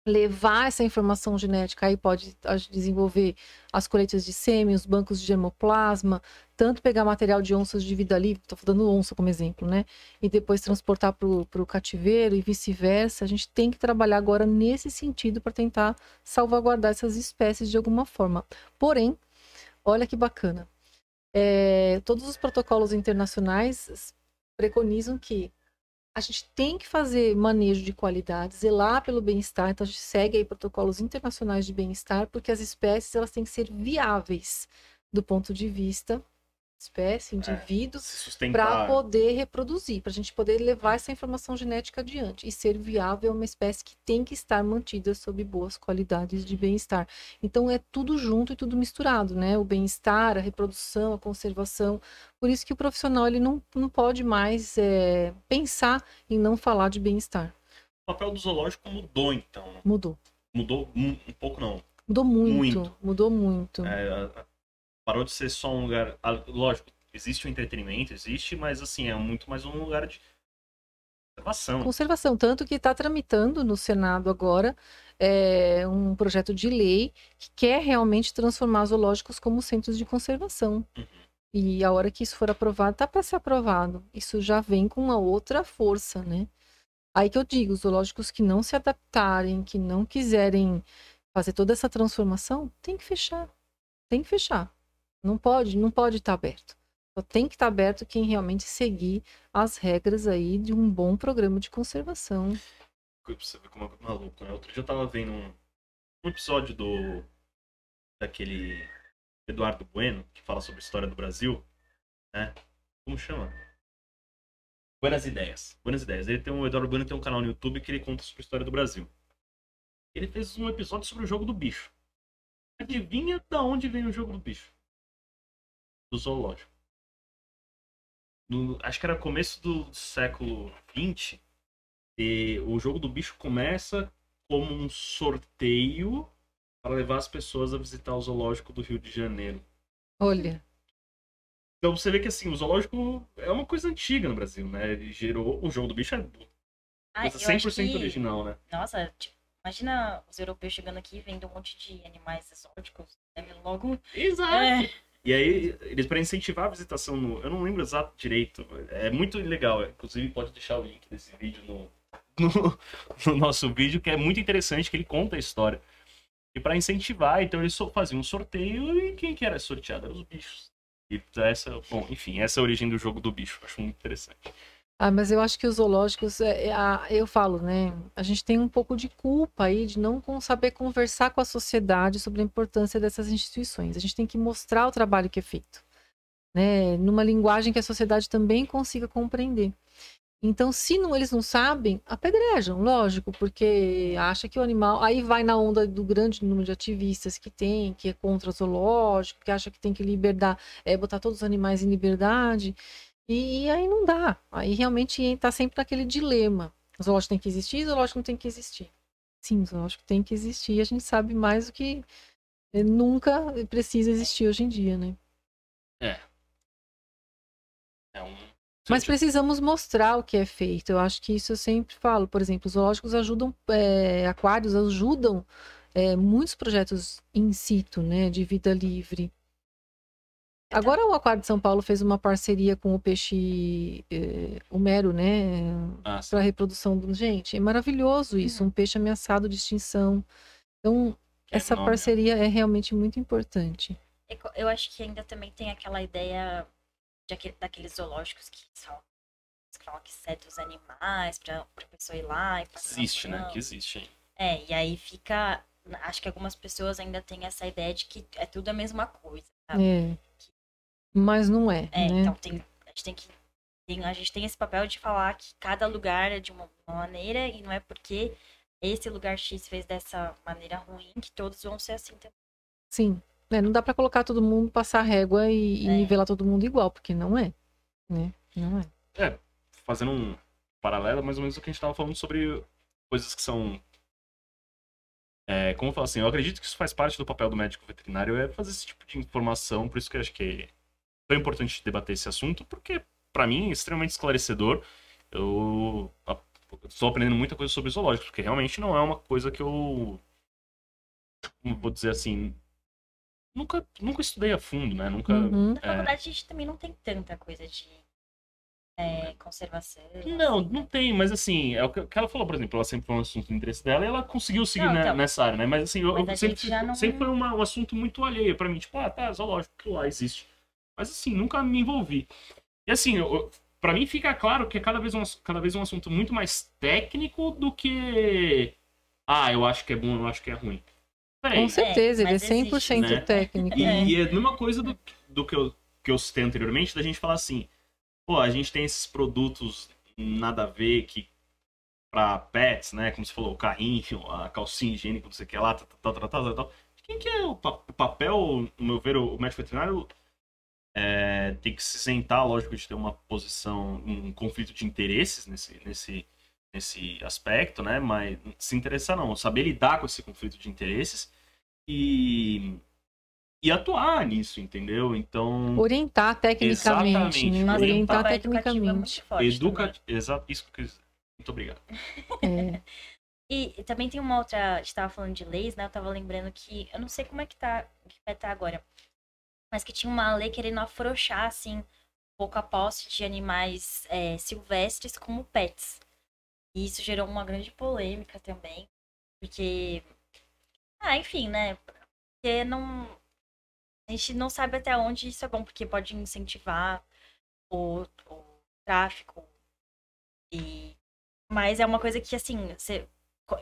Levar essa informação genética aí pode desenvolver as colheitas de sêmen, os bancos de germoplasma, tanto pegar material de onças de vida livre, estou dando onça como exemplo, né? E depois transportar para o cativeiro e vice-versa. A gente tem que trabalhar agora nesse sentido para tentar salvaguardar essas espécies de alguma forma. Porém, olha que bacana. É, todos os protocolos internacionais preconizam que a gente tem que fazer manejo de qualidade, zelar pelo bem-estar. Então a gente segue aí protocolos internacionais de bem-estar, porque as espécies elas têm que ser viáveis do ponto de vista espécie, indivíduo, se para poder reproduzir, para a gente poder levar essa informação genética adiante. E ser viável é uma espécie que tem que estar mantida sob boas qualidades de bem-estar. Então é tudo junto e tudo misturado, né? O bem-estar, a reprodução, a conservação. Por isso que o profissional ele não, não pode mais é, pensar em não falar de bem-estar. O papel do zoológico mudou, então. Mudou. Mudou um, um pouco, não. Mudou muito. Muito. Mudou muito. É, parou de ser só um lugar. Lógico, existe o entretenimento, existe, mas assim, é muito mais um lugar de observação. Conservação, tanto que está tramitando no Senado agora é, um projeto de lei que quer realmente transformar zoológicos como centros de conservação. Uhum. E a hora que isso for aprovado, tá para ser aprovado. Isso já vem com uma outra força, né? Aí que eu digo, os zoológicos que não se adaptarem, que não quiserem fazer toda essa transformação, tem que fechar. Tem que fechar. Não pode, não pode estar aberto. Só tem que estar aberto quem realmente seguir as regras aí de um bom programa de conservação. Você ver como é maluco, né? Outro dia eu tava vendo um, um episódio do. daquele Eduardo Bueno, que fala sobre a história do Brasil, né? Como chama? Buenas Ideias. Buenas Ideias. Ele tem um, o Eduardo Bueno tem um canal no YouTube que ele conta sobre a história do Brasil. Ele fez um episódio sobre o jogo do bicho. Adivinha da onde vem o jogo do bicho? Do zoológico. No- acho que era começo do século XX. E o jogo do bicho começa como um sorteio para levar as pessoas a visitar o zoológico do Rio de Janeiro. Olha, Então você vê que assim, o zoológico é uma coisa antiga no Brasil, né? Ele gerou. O jogo do bicho é Ah, coisa eu acho 100% que- original, né? Nossa, tipo, imagina os europeus chegando aqui e vendo um monte de animais exóticos. Deve logo. Exato. É, E aí, eles para incentivar a visitação no. Eu não lembro exato direito. É muito legal. Inclusive, pode deixar o link desse vídeo no, (laughs) no, no nosso vídeo, que é muito interessante, que ele conta a história. E para incentivar, então eles faziam um sorteio e quem que era sorteado? Eram os bichos. E essa, bom, enfim, essa é a origem do jogo do bicho. Acho muito interessante. Ah, mas eu acho que os zoológicos, é, é, eu falo, né? A gente tem um pouco de culpa aí de não saber conversar com a sociedade sobre a importância dessas instituições. A gente tem que mostrar o trabalho que é feito, né? Numa linguagem que a sociedade também consiga compreender. Então, se não, eles não sabem, apedrejam, lógico, porque acha que o animal. Aí vai na onda do grande número de ativistas que tem, que é contra o zoológico, que acha que tem que liberdar, é, botar todos os animais em liberdade. E, aí não dá. Aí realmente está sempre naquele dilema. O zoológico tem que existir, o zoológico não tem que existir. Sim, o zoológico tem que existir. A gente sabe mais do que eh, nunca precisa existir hoje em dia, né? É um. Mas precisamos mostrar o que é feito. Eu acho que isso eu sempre falo. Por exemplo, os zoológicos ajudam, é, aquários ajudam é, muitos projetos in situ, né, de vida livre. Agora o Aquário de São Paulo fez uma parceria com o peixe é, o mero, né, Ah, para reprodução do gente. É maravilhoso isso, um peixe ameaçado de extinção. Então Que é essa enorme. parceria é realmente muito importante. é eu acho que ainda também tem aquela ideia de aque- daqueles zoológicos que falam que, falam que cede os animais pra, pra pessoa ir lá e passar Existe, né? Que existe. hein? É, e aí fica acho que algumas pessoas ainda têm essa ideia de que é tudo a mesma coisa, sabe? É. Mas não é, É, né? então tem, a gente tem que. tem- a gente tem esse papel de falar que cada lugar é de uma, uma maneira e não é porque esse lugar X fez dessa maneira ruim que todos vão ser assim também. Sim. É, não dá pra colocar todo mundo, passar régua e, e É. nivelar todo mundo igual, porque não é. Né? Não é. Fazendo um paralelo, mais ou menos o que a gente tava falando sobre coisas que são. É, como eu falo assim, eu acredito que isso faz parte do papel do médico veterinário, é fazer esse tipo de informação, por isso que eu acho que é tão importante debater esse assunto, porque pra mim é extremamente esclarecedor. Eu estou aprendendo muita coisa sobre zoológicos, porque realmente não é uma coisa que eu. Como vou dizer assim. Nunca, nunca estudei a fundo, né? Nunca. Uhum. Na faculdade a gente também não tem tanta coisa de é, conservação. Não, assim, não tem, mas assim, é o que ela falou, por exemplo, ela sempre foi um assunto de interesse dela e ela conseguiu seguir Não, né, então. nessa área, né? Mas assim, eu, Mas eu sempre, não- sempre foi uma- um assunto muito alheio pra mim, tipo, ah, tá, zoológico, que lá existe. Mas assim, nunca me envolvi. E assim, pra mim fica claro que é cada vez, um, cada vez um assunto muito mais técnico do que. Ah, eu acho que é bom, eu acho que é ruim. Peraí, Com certeza, ele é mas existe, 100% né? técnico. e, né? e é a mesma coisa do, do que, eu, que eu citei anteriormente, da gente falar assim, pô, a gente tem esses produtos nada a ver que pra pets, né? Como você falou, o carrinho, a calcinha higiênica, não sei o que lá, tal, tal, tal, tal. Quem que é o papel, no meu ver, o médico veterinário é, tem que se sentar, lógico, de ter uma posição, um conflito de interesses nesse, nesse, nesse aspecto, né? Mas se interessar não, saber lidar com esse conflito de interesses e, e atuar nisso, entendeu? Então, Orientar tecnicamente, Exatamente. né? Orientar o papel educativo é tecnicamente. forte educa... Exato, isso que eu quis dizer. Muito obrigado. É. (laughs) E também tem uma outra. A gente tava falando de leis, né? Eu tava lembrando que. Eu não sei como é que tá. Que vai estar agora. Mas que tinha uma lei querendo afrouxar, assim, um pouco a posse de animais é, silvestres como pets. E isso gerou uma grande polêmica também. Porque. Ah, enfim, né? Porque não. A gente não sabe até onde isso é bom, porque pode incentivar o, o tráfico. E mas é uma coisa que, assim, você,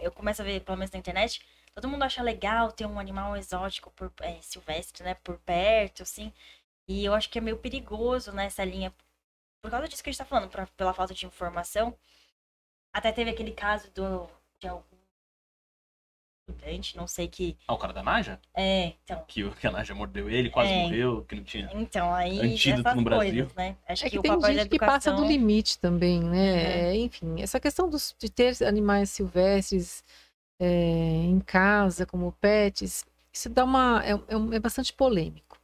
eu começo a ver, pelo menos na internet, todo mundo acha legal ter um animal exótico por, é, silvestre, né, por perto, assim. E eu acho que é meio perigoso nessa linha. Por causa disso que a gente tá falando, pra- pela falta de informação. Até teve aquele caso do, de algum estudante, não sei que. Ah, o cara da Naja? É, então. Que, o- que a Naja mordeu ele, quase É. morreu, que não tinha. Então, aí. Antídoto essas no Brasil. coisas, né? Acho É que, que o tem gente que passa do educação- limite também, né? É, enfim, essa questão dos- de ter animais silvestres é, em casa, como pets, isso dá uma. É, é é bastante polêmico.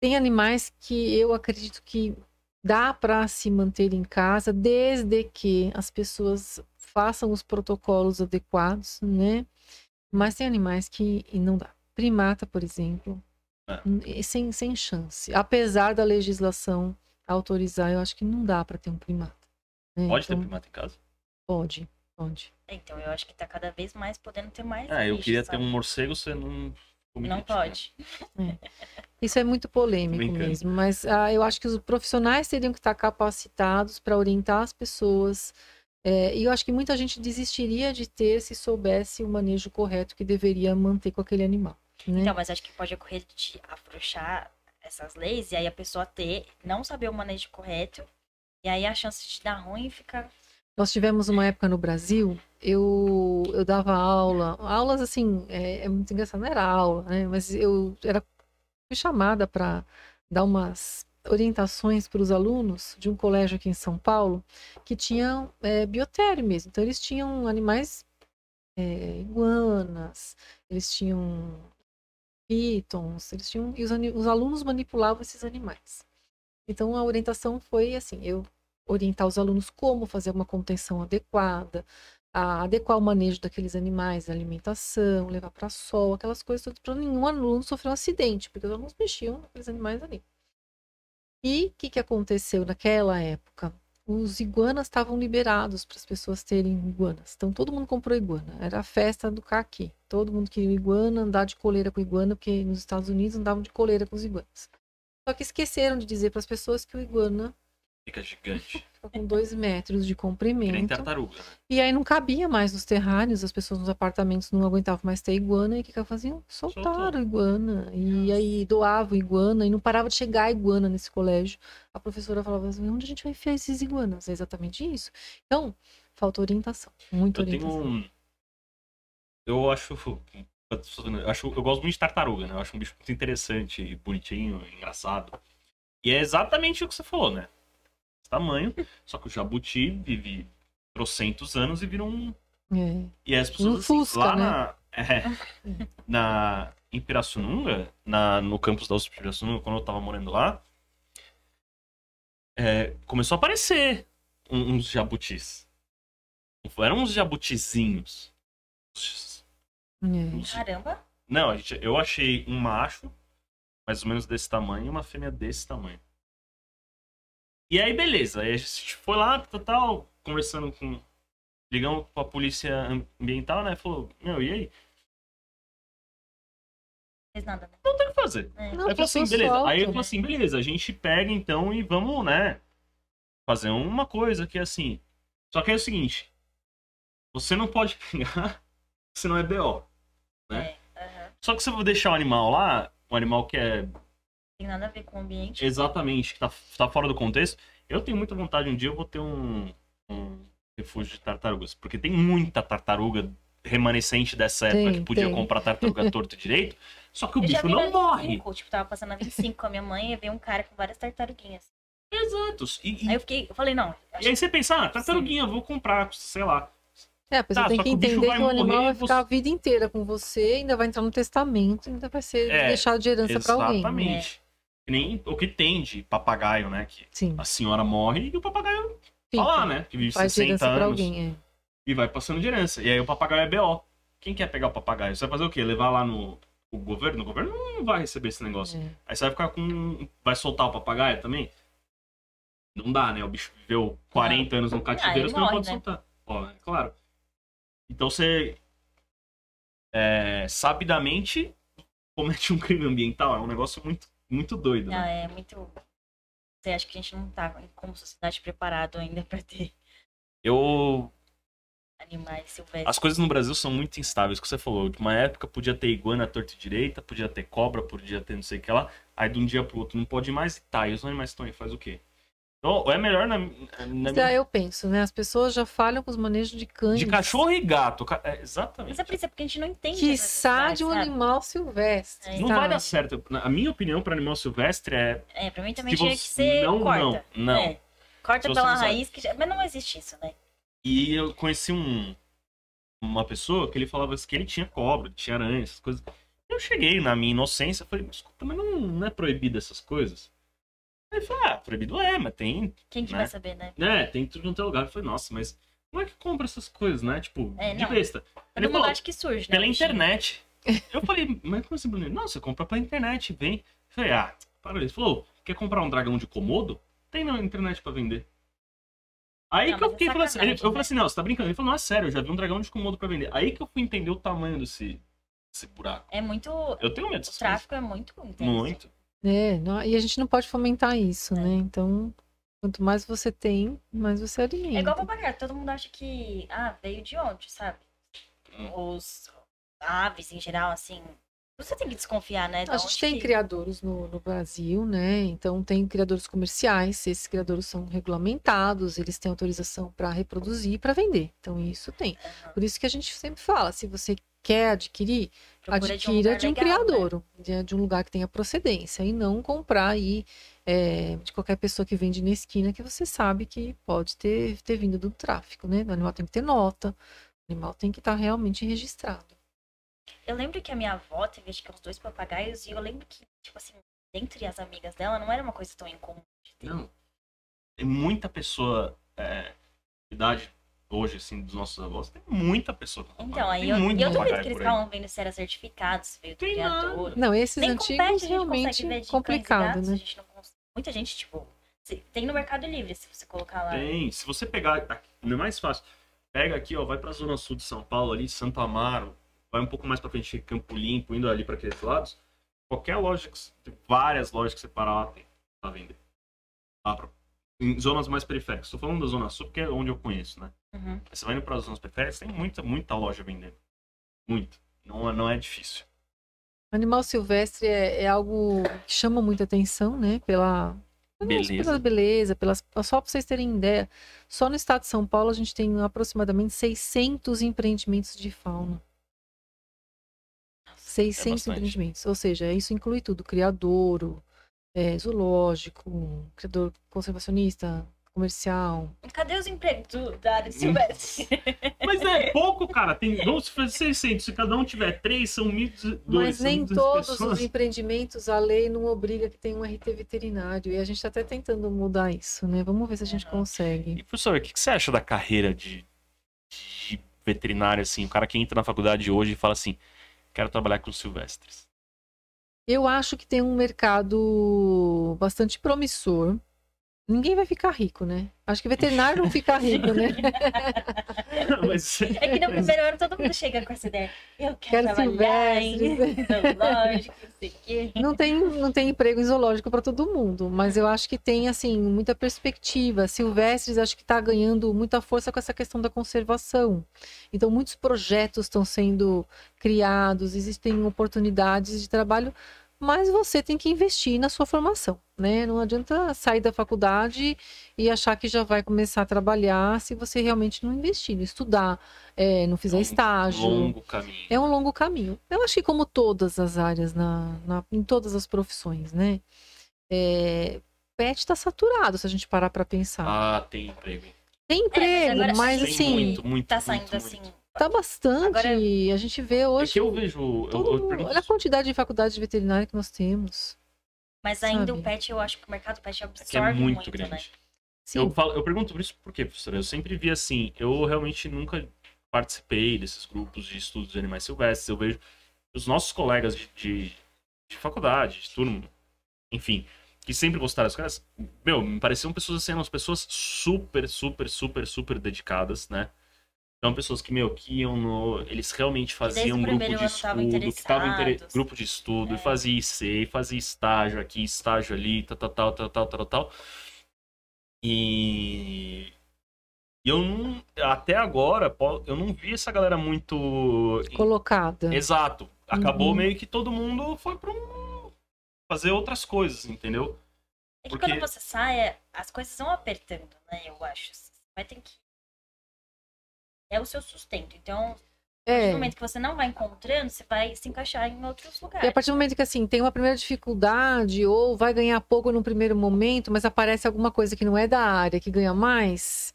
Tem animais que eu acredito que dá para se manter em casa, desde que as pessoas façam os protocolos adequados, né? Mas tem animais que não dá. Primata, por exemplo, É. sem, sem chance. Apesar da legislação autorizar, eu acho que não dá para ter um primata. né? Pode ter Então, primata em casa? Pode, pode. Então, eu acho que tá cada vez mais podendo ter mais. Ah, eu queria ter sabe? um morcego, você não. Não pode. Isso é muito polêmico mesmo, mas ah, eu acho que os profissionais teriam que estar capacitados para orientar as pessoas. é, e eu acho que muita gente desistiria de ter se soubesse o manejo correto que deveria manter com aquele animal. Né? Então, mas acho que pode ocorrer de afrouxar essas leis e aí a pessoa ter, não saber o manejo correto, e aí a chance de dar ruim fica. Nós tivemos uma época no Brasil, eu, eu dava aula, aulas assim, é, é muito engraçado, não era aula, né? Mas eu era fui chamada para dar umas orientações para os alunos de um colégio aqui em São Paulo que tinham é, biotério mesmo. Então eles tinham animais é, iguanas, eles tinham pitons, eles tinham e os, os alunos manipulavam esses animais. Então a orientação foi assim, eu orientar os alunos como fazer uma contenção adequada, adequar o manejo daqueles animais, alimentação, levar para sol, aquelas coisas todas, para nenhum aluno sofrer um acidente, porque os alunos mexiam naqueles animais ali. E o que, que aconteceu naquela época? Os iguanas estavam liberados para as pessoas terem iguanas. Então todo mundo comprou iguana. Era a festa do caqui. Todo mundo queria iguana, andar de coleira com iguana, porque nos Estados Unidos andavam de coleira com os iguanas. Só que esqueceram de dizer para as pessoas que o iguana Fica gigante. (laughs) Com dois metros de comprimento. tartaruga, né? E aí não cabia mais nos terrários, as pessoas nos apartamentos não aguentavam mais ter iguana, e o que que elas faziam? Soltaram Soltou. a iguana. E aí doavam iguana, e não parava de chegar a iguana nesse colégio. A professora falava assim, onde a gente vai enfiar esses iguanas? É exatamente isso. Então, falta orientação, muita Eu tenho orientação. um. Eu acho. Eu, acho, eu gosto muito de tartaruga, né? Eu acho um bicho muito interessante, bonitinho, engraçado. E é exatamente o que você falou, né? Tamanho. Só que o jabuti vive trocentos anos e vira um. É. E as pessoas Um assim, fusca, lá né? na. É, (laughs) na. Em Pirassununga, na, no campus da USP de Pirassununga, quando eu tava morando lá, é, começou a aparecer uns jabutis. Eram uns jabutizinhos. É. Uns- Caramba. Não, a gente, eu achei um macho, mais ou menos desse tamanho, e uma fêmea desse tamanho. E aí, beleza. Aí a gente foi lá, tal, tal, conversando com. Ligamos pra polícia ambiental, né? Falou, meu, e aí? Fez nada, né? Não tem o que fazer. É. Não, Aí eu falei assim, beleza. Aí eu né? falei assim, beleza, a gente pega então e vamos, né? Fazer uma coisa que é assim. Só que é o seguinte: você não pode (laughs) pegar, se não é BO. Né? Aham. Só que se eu vou deixar o animal lá, um animal que é Tem nada a ver com o ambiente. exatamente, que tá, tá fora do contexto, eu tenho muita vontade um dia eu vou ter um, um refúgio de tartarugas. Porque tem muita tartaruga remanescente dessa época Tem, que podia tem. comprar tartaruga (laughs) torto e direito. Só que o Eu já bicho vi não morre. 25, tipo, tava passando na 25 com a minha mãe e veio um cara com várias tartaruguinhas. Exatos. E, e- Aí eu fiquei, eu falei, não. E aí você pensa, ah, tartaruguinha, vou comprar, sei lá. É, a pessoa Tá, tem só que que o bicho entender vai que o animal morrer, vai ficar você- a vida inteira com você, ainda vai entrar no testamento, ainda vai ser É, deixado de herança pra alguém. né? Que Nem o que tem de papagaio, né? Que Sim, a senhora morre e o papagaio fica. tá lá, né? Que vive Faz de 60 herança pra anos alguém, é. e vai passando de herança. E aí o papagaio é BO. Quem quer pegar o papagaio? Você vai fazer o quê? Levar lá no o governo? O governo não vai receber esse negócio. é. Aí você vai ficar com. Vai soltar o papagaio também? Não dá, né? O bicho viveu 40 anos no cativeiro, ele você não morre, pode né? soltar. Ó, é claro. Então você. É, sabidamente comete um crime ambiental. É um negócio muito, muito doido, Não, né? é muito. Você acha que a gente não tá, como sociedade, preparado ainda pra ter Eu. animais silvestres. As coisas no Brasil são muito instáveis, que você falou. De uma época podia ter iguana torta e direita, podia ter cobra, podia ter não sei o que lá. Aí de um dia pro outro não pode mais. Tá, e os animais estão aí, faz o quê? Então, é melhor na, na Mas aí eu penso, né? As pessoas já falham com os manejos de cães. De cachorro e gato. ca- é, exatamente. Mas é por isso, é porque a gente não entende. Quiçá essas de um sabe? animal silvestre. É, Não vai dar certo. A minha opinião para animal silvestre é. É, pra mim também tinha que ser não, corta. não, não. É, corta pela raiz, que já- mas não existe isso, né? E eu conheci um, uma pessoa que ele falava que ele tinha cobra, tinha aranha, essas coisas. Eu cheguei na minha inocência e falei, escuta, mas não, não é proibido essas coisas? Aí ele falou, ah, proibido é, mas tem, Quem que Né? vai saber, né? né, tem tudo no teu lugar. Eu falei, nossa, mas como é que compra essas coisas, né? Tipo, É, de besta. Ele falou, acha que surge, né? pela internet. (laughs) Eu falei, mas como assim, Bruno? Não, você compra pela internet, vem. Eu falei, ah, para ele falou, quer comprar um dragão de Komodo? Tem na internet pra vender. Aí Não, que eu é fiquei falando assim, eu falei né? assim, não, você tá brincando? Ele falou, não, é sério, eu já vi um dragão de Komodo pra vender. Aí que eu fui entender o tamanho desse, desse buraco. É muito. Eu tenho medo O dessas coisas. tráfico é muito intenso. Muito. É, não- e a gente não pode fomentar isso, É. né? Então, quanto mais você tem, mais você alimenta. É igual papagaio, todo mundo acha que. Ah, veio de onde, sabe? Os aves em geral, assim. Você tem que desconfiar, né? A de gente onde tem que- criadores no, no Brasil, né? Então tem criadores comerciais, esses criadores são regulamentados, eles têm autorização para reproduzir e para vender. Então isso tem. Por isso que a gente sempre fala, se você quer adquirir, Procura adquira de um, lugar legal, né? criador, de, de um lugar que tenha procedência e não comprar aí é, de qualquer pessoa que vende na esquina que você sabe que pode ter, ter vindo do tráfico, né? O animal tem que ter nota, o animal tem que estar realmente registrado. Eu lembro que a minha avó teve acho que uns dois papagaios e eu lembro que, tipo assim, dentre as amigas dela, não era uma coisa tão incomum de ter. Não. Tem muita pessoa, é, idade hoje, assim, dos nossos avós, tem muita pessoa. Então, aí eu, eu duvido que eles ficavam vendo se era certificado, se veio do Tem criador. Não, esses pet a antigos gente realmente consegue ver complicado, gatos, né? a gente não Muita gente, tipo, tem no Mercado Livre, se você colocar lá. Tem. Se você pegar. Não é mais fácil. Pega aqui, ó, vai pra zona sul de São Paulo, ali, Santo Amaro, vai um pouco mais pra frente, Campo Limpo, indo ali pra aqueles lados. Qualquer loja, várias lojas que você parar lá, tem pra vender. Dá pra em zonas mais periféricas. Estou falando da Zona Sul porque é onde eu conheço, né? Uhum. Você vai indo para as zonas periféricas, tem muita, muita loja vendendo. Muita. Não, é- não é difícil. Animal silvestre é, é algo que chama muita atenção, né? Pela Beleza. pela beleza, pelas, só para vocês terem ideia, só no estado de São Paulo a gente tem aproximadamente 600 empreendimentos de fauna. 600 bastante. empreendimentos, ou seja, isso inclui tudo, criadouro, é, zoológico, criador conservacionista, comercial. Cadê os empregos do- da área silvestre? (laughs) Mas é pouco, cara. Tem, vamos fazer 600. Se cada um tiver três, são 1.200 Mas são nem 1.200 todos pessoas. os empreendimentos, a lei não obriga que tenha um RT veterinário. E a gente está até tentando mudar isso, né? Vamos ver se a gente consegue. E, professor, o que que você acha da carreira de, de veterinário, assim? O cara que entra na faculdade hoje e fala assim, quero trabalhar com silvestres. Eu acho que tem um mercado bastante promissor. Ninguém vai ficar rico, né? Acho que veterinário não fica rico, né? (laughs) Mas... (laughs) É que no primeiro ano todo mundo chega com essa ideia. Eu quero, Quero trabalhar em silvestres. zoológico, não sei o quê. Não tem, não tem emprego em zoológico para todo mundo, mas eu acho que tem, assim, muita perspectiva. Silvestres acho que está ganhando muita força com essa questão da conservação. Então, muitos projetos estão sendo criados, existem oportunidades de trabalho, mas você tem que investir na sua formação, né? Não adianta sair da faculdade e achar que já vai começar a trabalhar se você realmente não investir, não estudar, é, não fizer É um estágio. Longo caminho. É um longo caminho. Eu acho que como todas as áreas, na, na- em todas as profissões, né? É, pet está saturado, se a gente parar para pensar. Ah, tem emprego. Tem emprego, agora mas Tem assim, muito, muito, Tá muito, saindo muito. assim. Tá bastante. Agora- A gente vê É hoje. que eu vejo... Eu, eu pergunto- olha a quantidade de faculdades de veterinária que nós temos. Mas ainda Sabe? o pet, eu acho que o mercado pet é absorve que é muito, muito, grande. né? Sim, Eu, falo, eu pergunto por isso por quê, professor? Eu sempre vi assim, eu realmente nunca participei desses grupos de estudos de animais silvestres. Eu vejo os nossos colegas de, de, de faculdade, de turno, enfim, que sempre gostaram das coisas. Meu, me pareciam pessoas assim, umas pessoas super, super, super, super dedicadas, né? Então, pessoas que, meu, que iam no. Eles realmente faziam grupo de estudo, que estavam inter... grupo de estudo, É. e fazia IC, fazia estágio aqui, estágio ali, tal, tal, tal, tal, tal, tal, tal. E e eu não. Até agora, eu não vi essa galera muito. colocada. Exato. Acabou Uhum. meio que todo mundo foi pra um... fazer outras coisas, entendeu? É que Porque- quando você sai, é- as coisas vão apertando, né? Eu acho. Você vai ter que. É o seu sustento. Então, a partir É. do momento que você não vai encontrando, você vai se encaixar em outros E lugares. a partir do momento que assim tem uma primeira dificuldade ou vai ganhar pouco num primeiro momento, mas aparece alguma coisa que não é da área que ganha mais,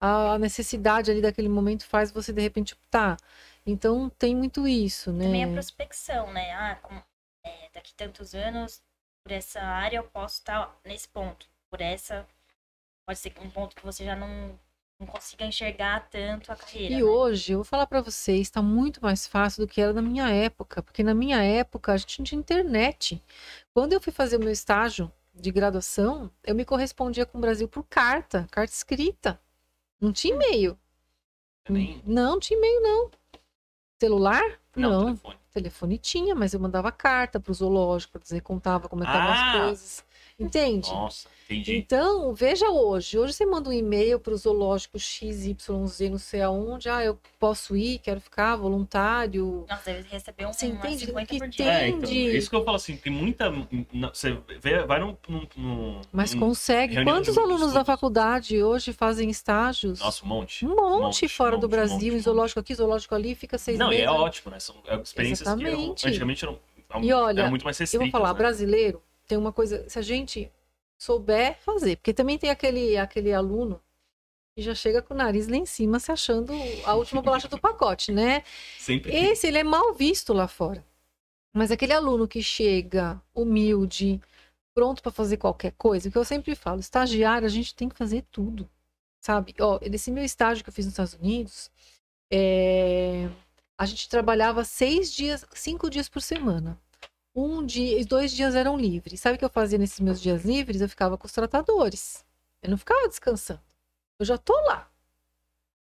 a necessidade ali daquele momento faz você de repente optar. Então tem muito isso, né? Também a prospecção, né? Ah, com- é, daqui tantos anos, por essa área eu posso estar nesse ponto. Por essa, pode ser um ponto que você já não, não consiga enxergar tanto a carreira. E né? hoje, eu vou falar pra vocês, está muito mais fácil do que era na minha época, porque na minha época a gente não tinha internet. Quando eu fui fazer o meu estágio de graduação, eu me correspondia com o Brasil por carta, carta escrita. Não tinha e-mail. Nem... Não, não tinha e-mail, não. Celular? Não, Não. telefone. Telefone tinha, mas eu mandava carta pro zoológico para dizer, contava como estavam Ah! as coisas. Entende? Nossa, entendi. Então, veja hoje. Hoje você manda um e-mail para o zoológico XYZ, não sei aonde. Ah, eu posso ir, quero ficar voluntário. Nossa, deve receber um Você entende 50 que por dia. É, então, isso que eu falo assim, tem muita. Você vê, vai num. num, num- Mas num- consegue. de Quantos alunos da faculdade hoje fazem estágios? Nossa, um monte. um monte, monte, fora do monte, Brasil, monte, em monte. zoológico aqui, zoológico ali, fica seis Não, e meses. é ótimo, né? São é, experiências que eu, Exatamente. antigamente eram, E olha, eram muito mais Eu vou falar, né? brasileiro tem uma coisa, se a gente souber fazer, porque também tem aquele, aquele aluno que já chega com o nariz lá em cima se achando a última bolacha do pacote, né? Sempre Esse, ele é mal visto lá fora. Mas aquele aluno que chega humilde, pronto para fazer qualquer coisa, o que eu sempre falo, estagiário, a gente tem que fazer tudo, sabe? Ó, nesse meu estágio que eu fiz nos Estados Unidos, é, a gente trabalhava seis dias, cinco dias por semana. Um dia, e dois dias eram livres. Sabe o que eu fazia nesses meus dias livres? Eu ficava com os tratadores. Eu não ficava descansando. Eu já tô lá.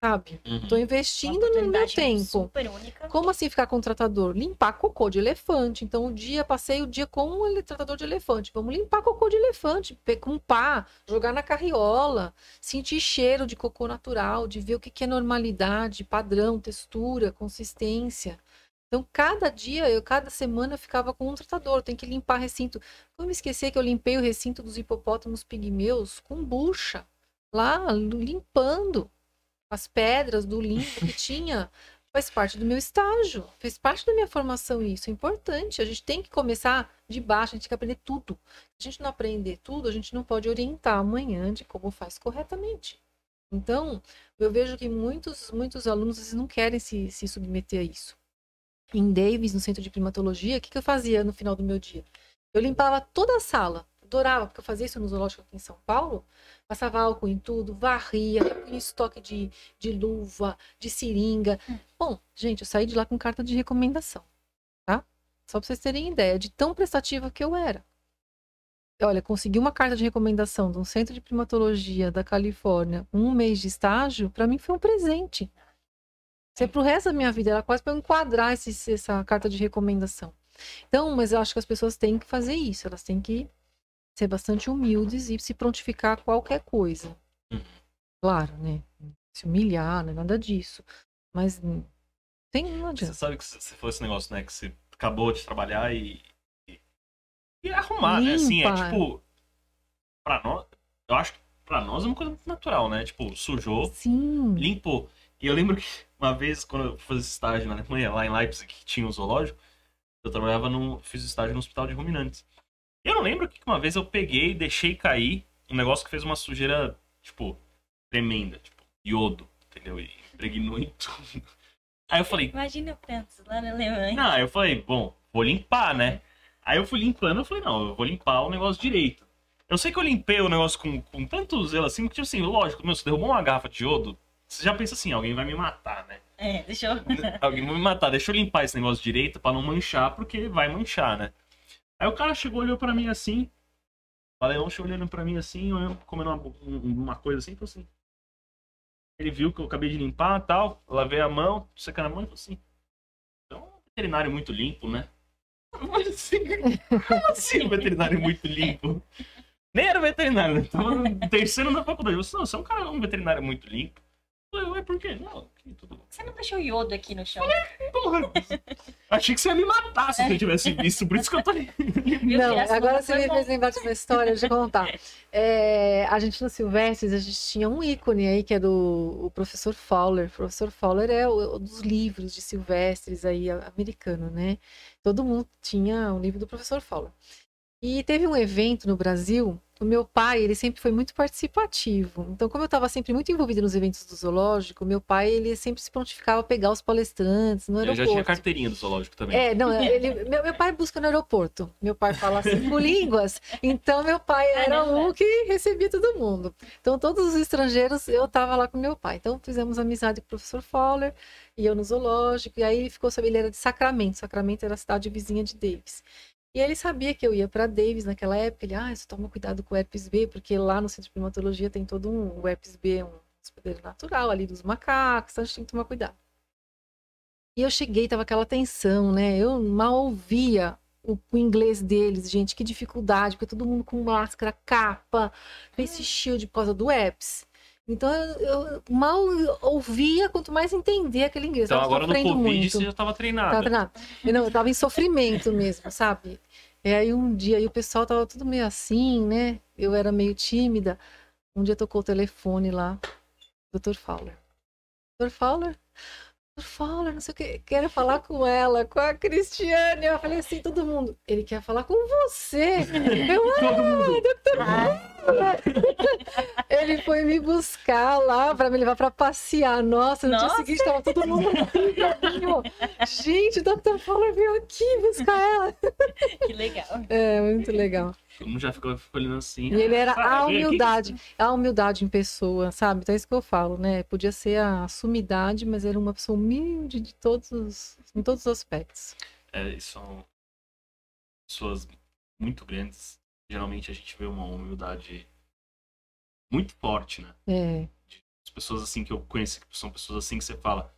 sabe? Uhum. Tô investindo no meu tempo. super única. Como assim ficar com o tratador? Limpar cocô de elefante. Então, o dia, passei o dia com um ele- tratador de elefante. Vamos limpar cocô de elefante, com pá, jogar na carriola, sentir cheiro de cocô natural, de ver o que que é normalidade, padrão, textura, consistência. Então, cada dia, eu, cada semana, eu ficava com um tratador. Tem que limpar recinto. Eu me esqueci que eu limpei o recinto dos hipopótamos pigmeus com bucha. Lá, limpando as pedras do limpo que (laughs) tinha faz parte do meu estágio, fez parte da minha formação isso, é importante. A gente tem que começar de baixo, a gente tem que aprender tudo. Se a gente não aprender tudo, a gente não pode orientar amanhã de como faz corretamente. Então, eu vejo que muitos, muitos alunos não querem se, se submeter a isso. Em Davis, no centro de primatologia, o que, que eu fazia no final do meu dia? Eu limpava toda a sala, adorava, porque eu fazia isso no zoológico aqui em São Paulo, passava álcool em tudo, varria, repunha estoque de, de luva, de seringa. Bom, gente, eu saí de lá com carta de recomendação, tá? Só pra vocês terem ideia de tão prestativa que eu era. Olha, consegui uma carta de recomendação de um centro de primatologia da Califórnia, um mês de estágio, para mim foi um presente. Isso é pro resto da minha vida, era quase para eu enquadrar esse, essa carta de recomendação. Então, mas eu acho que as pessoas têm que fazer isso, elas têm que ser bastante humildes e se prontificar a qualquer coisa. Uhum. Claro, né? Se humilhar, não é nada disso. Mas hum, tem, não Você sabe que você falou esse negócio, né? Que você acabou de trabalhar e. e, e arrumar, né? Assim, é Limpa. tipo. Pra nós. Eu acho que pra nós é uma coisa muito natural, né? Tipo, sujou, Sim. limpou. E eu lembro que uma vez, quando eu fiz estágio na Alemanha, lá em Leipzig, que tinha um zoológico, eu trabalhava no. Fiz estágio no hospital de ruminantes. E eu não lembro que uma vez eu peguei e deixei cair um negócio que fez uma sujeira, tipo, tremenda, tipo, iodo, entendeu? E impregnou em tudo. Aí eu falei, Imagina eu penso lá na Alemanha. não, eu falei, bom, vou limpar, né? Aí eu fui limpando, eu falei, não, eu vou limpar o negócio direito. Eu sei que eu limpei o negócio com, com tanto zelo assim, que tipo assim, lógico, meu, se derrubou uma garrafa de iodo, você já pensa assim, alguém vai me matar, né? É, deixa eu. Alguém vai me matar, deixa eu limpar esse negócio direito pra não manchar, porque vai manchar, né? Aí o cara chegou, olhou pra mim assim, o Leão chegou olhando pra mim assim, olhando, comendo uma, um- uma coisa assim, falou assim. Ele viu que eu acabei de limpar e tal, lavei a mão, secando a mão e falou assim. Então, um veterinário muito limpo, né? (laughs) Eu falei assim, como assim um veterinário muito limpo? Nem era veterinário, né? Tava no terceiro na faculdade. Eu falei, não, você é um cara, um veterinário muito limpo. Eu falei, ué, por quê? Não, aqui, tudo bom. Você não deixou iodo aqui no chão? Porra, achei que você ia me matar se você tivesse visto, por isso que eu tô. Viu, (laughs) Não, agora você me fez lembrar de uma história, deixa eu contar. (laughs) É, a gente no Silvestres, a gente tinha um ícone aí, que é do o professor Fowler. O professor Fowler é o, o dos livros de Silvestres aí, americano, né? Todo mundo tinha um livro do professor Fowler. E teve um evento no Brasil, o meu pai, ele sempre foi muito participativo. Então, como eu estava sempre muito envolvida nos eventos do zoológico, meu pai, ele sempre se prontificava a pegar os palestrantes no aeroporto. já tinha carteirinha do zoológico também. É, não, ele, meu, meu pai busca no aeroporto. Meu pai fala cinco (laughs) línguas. Então, meu pai era Caramba. o que recebia todo mundo. Então, todos os estrangeiros, eu tava lá com meu pai. Então, fizemos amizade com o professor Fowler, e eu no zoológico. E aí, ele ficou sabendo, ele era de Sacramento. Sacramento era a cidade vizinha de Davis. E ele sabia que eu ia para Davis naquela época. Ele, ah, você toma cuidado com o herpes B, porque lá no centro de primatologia tem todo um. O herpes B é um hospedeiro natural ali dos macacos, então a gente tem que tomar cuidado. E eu cheguei, tava aquela tensão, né? Eu mal ouvia o, o inglês deles, gente, que dificuldade, porque todo mundo com máscara, capa, face shield por causa do herpes. Então eu, eu mal ouvia, quanto mais entender aquele inglês. Então agora no Covid muito. você já tava treinado. Tava treinado. Eu, não, eu tava em sofrimento (laughs) mesmo, sabe? E aí um dia aí o pessoal tava tudo meio assim, né? Eu era meio tímida. Um dia tocou o telefone lá, Dr. Fowler. Dr. Fowler? Dr. Fowler, não sei o que, quero falar com ela, com a Cristiane. Eu falei assim, todo mundo, ele quer falar com você. (laughs) Eu, ah, Dr. Fowler. (laughs) Ele foi me buscar lá para me levar para passear. Nossa, no Nossa. dia seguinte tava todo mundo caminho. Gente, o Dr. Fowler veio aqui buscar ela. (laughs) Que legal. É, muito legal. Todo mundo já ficou, olhando assim. E ele era ah, a vem aqui. humildade, a humildade em pessoa, sabe? Então é isso que eu falo, né? Podia ser a sumidade, mas era uma pessoa humilde de todos os, em todos os aspectos. É, e são pessoas muito grandes. Geralmente a gente vê uma humildade muito forte, né? É, as pessoas assim que eu conheço, que são pessoas assim que você fala.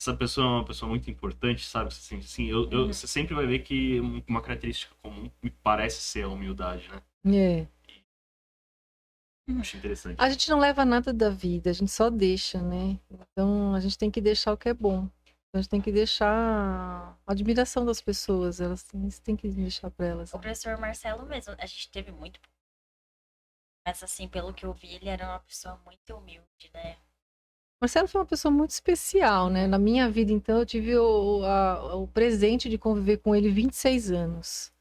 Essa pessoa é uma pessoa muito importante, sabe? Você sente assim, eu, eu- Uhum. você sempre vai ver que uma característica comum me parece ser a humildade, né? É. Acho interessante. A gente não leva nada da vida, a gente só deixa, né? Então a gente tem que deixar o que é bom. A gente tem que deixar a admiração das pessoas, elas têm, tem que deixar pra elas. O professor Marcelo mesmo, a gente teve muito. Mas assim, pelo que eu vi, ele era uma pessoa muito humilde, né? Marcelo foi uma pessoa muito especial, né? Na minha vida, então, eu tive o, a- o presente de conviver com ele 26 anos.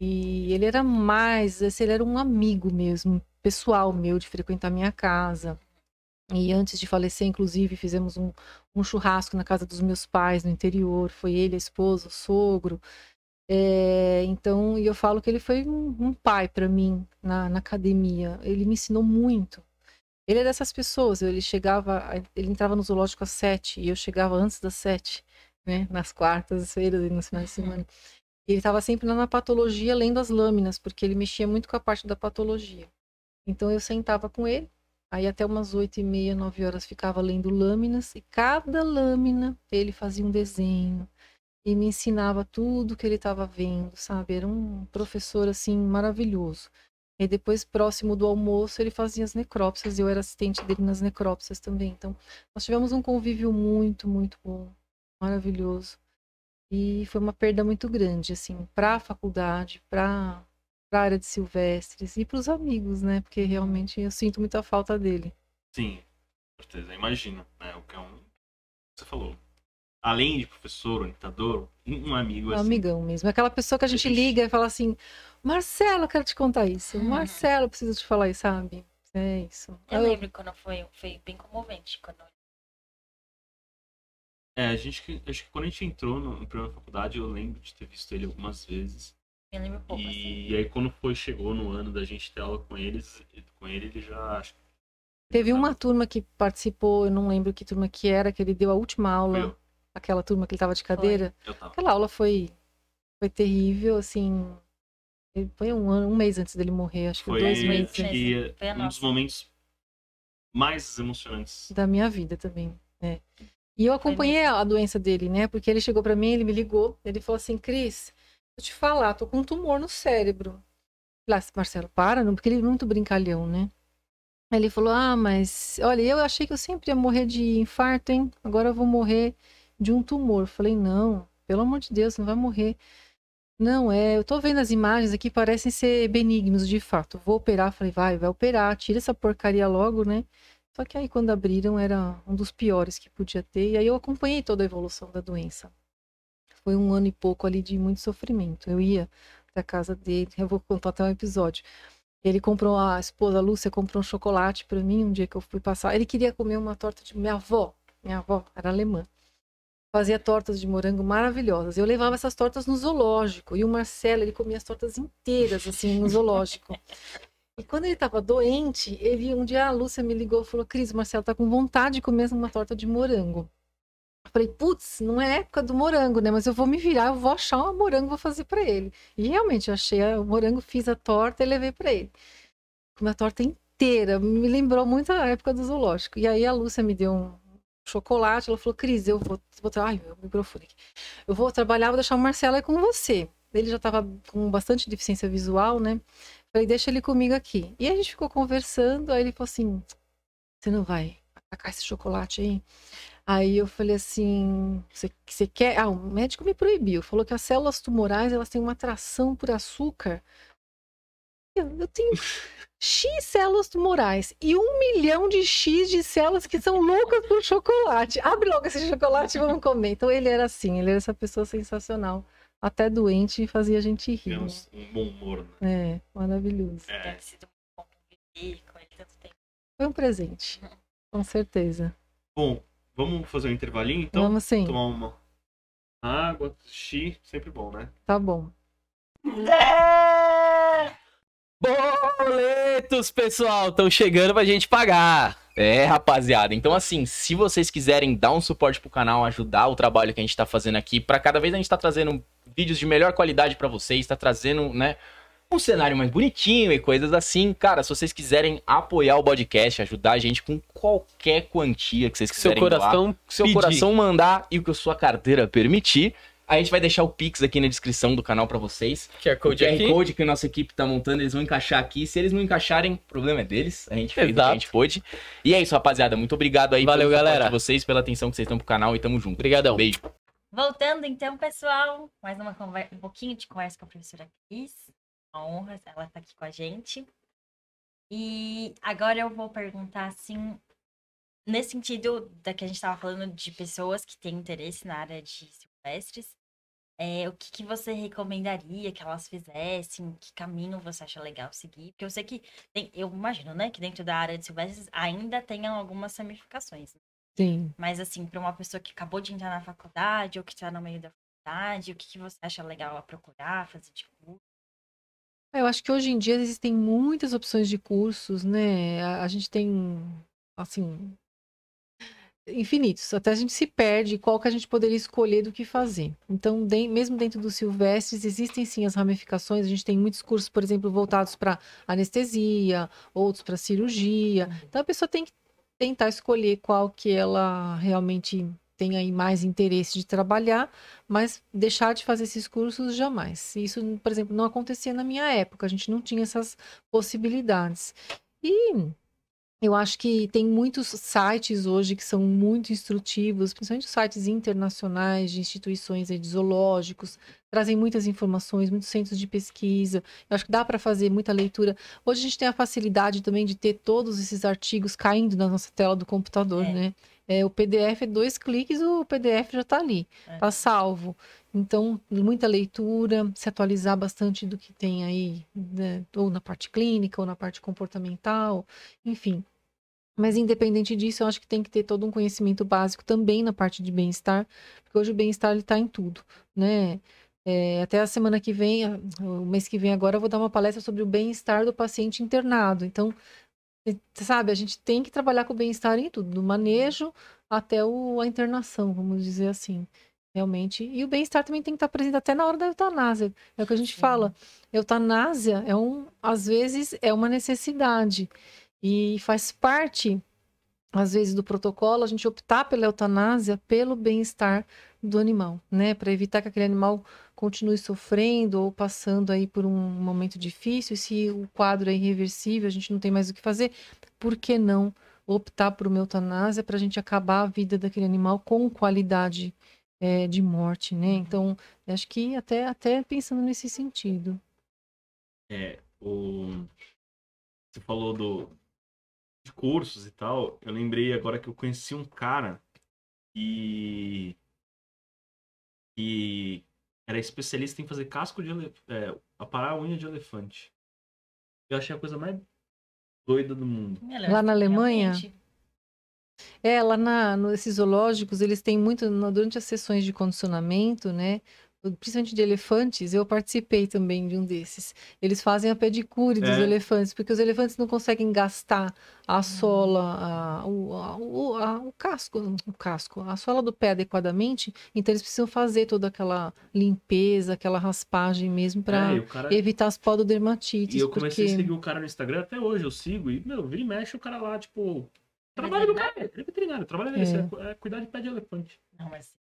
E ele era mais, esse, ele era um amigo mesmo, pessoal meu, de frequentar minha casa. E antes de falecer, inclusive, fizemos um, um churrasco na casa dos meus pais, no interior. Foi ele, a esposa, o sogro. É, então, e eu falo que ele foi um, um pai para mim na, na academia. Ele me ensinou muito. Ele é dessas pessoas, ele chegava, ele entrava no zoológico às sete e eu chegava antes das sete, né? Nas quartas-feiras e nos finais de semana. Ele estava sempre lá na patologia lendo as lâminas, porque ele mexia muito com a parte da patologia. Então eu sentava com ele, aí até umas oito e meia, nove horas ficava lendo lâminas e cada lâmina ele fazia um desenho e me ensinava tudo que ele estava vendo, sabe? Era um professor assim maravilhoso. E depois, próximo do almoço, ele fazia as necrópsias e eu era assistente dele nas necrópsias também. Então, nós tivemos um convívio muito, muito bom, maravilhoso. E foi uma perda muito grande, assim, para a faculdade, para a área de silvestres e para os amigos, né? Porque realmente eu sinto muita falta dele. Sim, com certeza. Imagina, né? O que é um. Você falou. Além de professor, orientador, um um amigo Um assim. amigão mesmo. Aquela pessoa que a gente Gente. liga e fala assim: Marcelo, eu quero te contar isso. Uhum. Marcelo, eu preciso te falar isso, sabe? É isso. Eu Eu- lembro quando foi, foi bem comovente. Quando... É, a gente. Acho que quando a gente entrou no, no primeiro faculdade, eu lembro de ter visto ele algumas vezes. Eu lembro pouco, assim. E, aí quando foi, chegou no ano da gente ter aula com eles, com ele, ele já. acho que- Teve uma turma que participou, eu não lembro que turma que era, que ele deu a última aula. eu. Aquela turma que ele tava de cadeira. Eu tava. Aquela aula foi, foi terrível, assim. Foi um ano, um mês antes dele morrer, acho que Foi, dois meses. que Foi um dos momentos mais emocionantes. da minha vida também. né? E eu acompanhei a doença dele, né? Porque ele chegou pra mim, ele me ligou, ele falou assim, Cris, te falar, tô com um tumor no cérebro. Falei, ah, Marcelo, para, não, porque ele é muito brincalhão, né? Aí ele falou, ah, mas olha, eu achei que eu sempre ia morrer de infarto, hein? Agora eu vou morrer de um tumor. Eu falei, não, pelo amor de Deus, não vai morrer. Não, é, eu tô vendo as imagens aqui, parecem ser benignos de fato. Vou operar, falei, vai, vai operar, tira essa porcaria logo, né? Só que aí quando abriram era um dos piores que podia ter. E aí eu acompanhei toda a evolução da doença. Foi um ano e pouco ali de muito sofrimento. Eu ia pra casa dele, eu vou contar até um episódio. Ele comprou, a esposa Lúcia comprou um chocolate pra mim um dia que eu fui passar. Ele queria comer uma torta de minha avó. Minha avó era alemã. Fazia tortas de morango maravilhosas. Eu levava essas tortas no zoológico. E o Marcelo, ele comia as tortas inteiras, assim, no zoológico. E quando ele tava doente, ele um dia a Lúcia me ligou e falou: Cris, o Marcelo tá com vontade de comer uma torta de morango. Falei, putz, não é época do morango, né? Mas eu vou me virar, eu vou achar um morango vou fazer pra ele. E realmente, eu achei o morango, fiz a torta e levei pra ele. Comi a torta inteira, me lembrou muito a época do zoológico. E aí a Lúcia me deu um chocolate, ela falou, Cris, eu vou, vou tra- ai, meu microfone aqui. Eu vou trabalhar, vou deixar o Marcelo aí com você. Ele já tava com bastante deficiência visual, né? Falei, deixa ele comigo aqui. E a gente ficou conversando, aí ele falou assim: você não vai atacar esse chocolate aí? Aí eu falei assim: você, quer? Ah, o médico me proibiu, falou que as células tumorais elas têm uma atração por açúcar. Eu, eu tenho (laughs) X células tumorais e um milhão de X de células que são loucas por chocolate. Abre logo esse chocolate e vamos comer. Então ele era assim, ele era essa pessoa sensacional. Até doente fazia a gente rir. né? Um bom humor, né? É, maravilhoso. É, Deve ter sido muito bom conviver com ele tanto tempo. Foi um presente. Com certeza. Bom, vamos fazer um intervalinho então? Vamos sim. Tomar uma água, xixi, sempre bom, né? Tá bom. Boletos, pessoal, estão chegando pra gente pagar. É, rapaziada. Então, assim, se vocês quiserem dar um suporte pro canal, ajudar o trabalho que a gente tá fazendo aqui, pra cada vez a gente tá trazendo vídeos de melhor qualidade pra vocês, tá trazendo, né, um cenário mais bonitinho e coisas assim. Cara, se vocês quiserem apoiar o podcast, ajudar a gente com qualquer quantia que vocês Seu quiserem doar, coração, seu pedir. coração mandar e o que a sua carteira permitir. A gente vai deixar o Pix aqui na descrição do canal pra vocês. QR O Code QR aqui. Code que a nossa equipe tá montando, eles vão encaixar aqui. Se eles não encaixarem, o problema é deles. A gente fez o que a gente pôde. E é isso, rapaziada. Muito obrigado aí Valeu, galera. de vocês, pela atenção que vocês estão pro canal e tamo junto. Obrigadão. Beijo. Voltando então, pessoal, mais uma conver- um pouquinho de conversa com a professora Cris. Uma honra ela estar aqui com a gente. E agora eu vou perguntar assim, nesse sentido da que a gente estava falando de pessoas que têm interesse na área de silvestres, é, o que, que você recomendaria que elas fizessem? Que caminho você acha legal seguir? Porque eu sei que tem- eu imagino, né, que dentro da área de silvestres ainda tenham algumas ramificações. Sim. Mas assim, para uma pessoa que acabou de entrar na faculdade ou que está no meio da faculdade, o que, que você acha legal ela procurar, fazer de curso? Eu acho que hoje em dia existem muitas opções de cursos, né? A, a gente tem, assim, infinitos. Até a gente se perde qual que a gente poderia escolher do que fazer. Então, de- mesmo dentro dos silvestres, existem sim as ramificações. A gente tem muitos cursos, por exemplo, voltados para anestesia, outros para cirurgia. Então, a pessoa tem que tentar escolher qual que ela realmente tem aí mais interesse de trabalhar, mas deixar de fazer esses cursos jamais. Isso, por exemplo, não acontecia na minha época, a gente não tinha essas possibilidades. E eu acho que tem muitos sites hoje que são muito instrutivos, principalmente sites internacionais de instituições de zoológicos, trazem muitas informações, muitos centros de pesquisa. Eu acho que dá para fazer muita leitura. Hoje a gente tem a facilidade também de ter todos esses artigos caindo na nossa tela do computador, É. né? É, o PDF é dois cliques, o PDF já está ali, É. está salvo. Então, muita leitura, se atualizar bastante do que tem aí, né, ou na parte clínica, ou na parte comportamental, enfim. Mas independente disso, eu acho que tem que ter todo um conhecimento básico também na parte de bem-estar, porque hoje o bem-estar está em tudo, né? É, até a semana que vem, o mês que vem agora, eu vou dar uma palestra sobre o bem-estar do paciente internado. Então, você sabe, a gente tem que trabalhar com o bem-estar em tudo, do manejo até o, a internação, vamos dizer assim. Realmente. E o bem-estar também tem que estar presente até na hora da eutanásia. É o que a gente Sim. fala. Eutanásia é um, às vezes, é uma necessidade. E faz parte, às vezes, do protocolo a gente optar pela eutanásia pelo bem-estar do animal, né? Para evitar que aquele animal continue sofrendo ou passando aí por um momento difícil. E se o quadro é irreversível, a gente não tem mais o que fazer, por que não optar por uma eutanásia para a gente acabar a vida daquele animal com qualidade eh, de morte, né? Então, eu acho que até, até pensando nesse sentido. É, o... Você falou do... de cursos e tal. Eu lembrei agora que eu conheci um cara que. que era especialista em fazer casco de elefante. É, aparar a unha de elefante. Eu achei a coisa mais doida do mundo. Lá na Alemanha? É, lá na, nesses zoológicos, eles têm muito, durante as sessões de condicionamento, né? Principalmente de elefantes, eu participei também de um desses. Eles fazem a pedicure dos É. elefantes, porque os elefantes não conseguem gastar a sola, a- o, a- o, a- o casco, o casco, a sola do pé adequadamente, então eles precisam fazer toda aquela limpeza, aquela raspagem mesmo para É, cara... evitar as pododermatites. E eu comecei porque... a seguir o cara no Instagram, até hoje eu sigo, e, meu, vira e mexe o cara lá, tipo. Trabalho do cara, ele é veterinário, trabalho dele é. é cuidar de pé de elefante. Não, mas É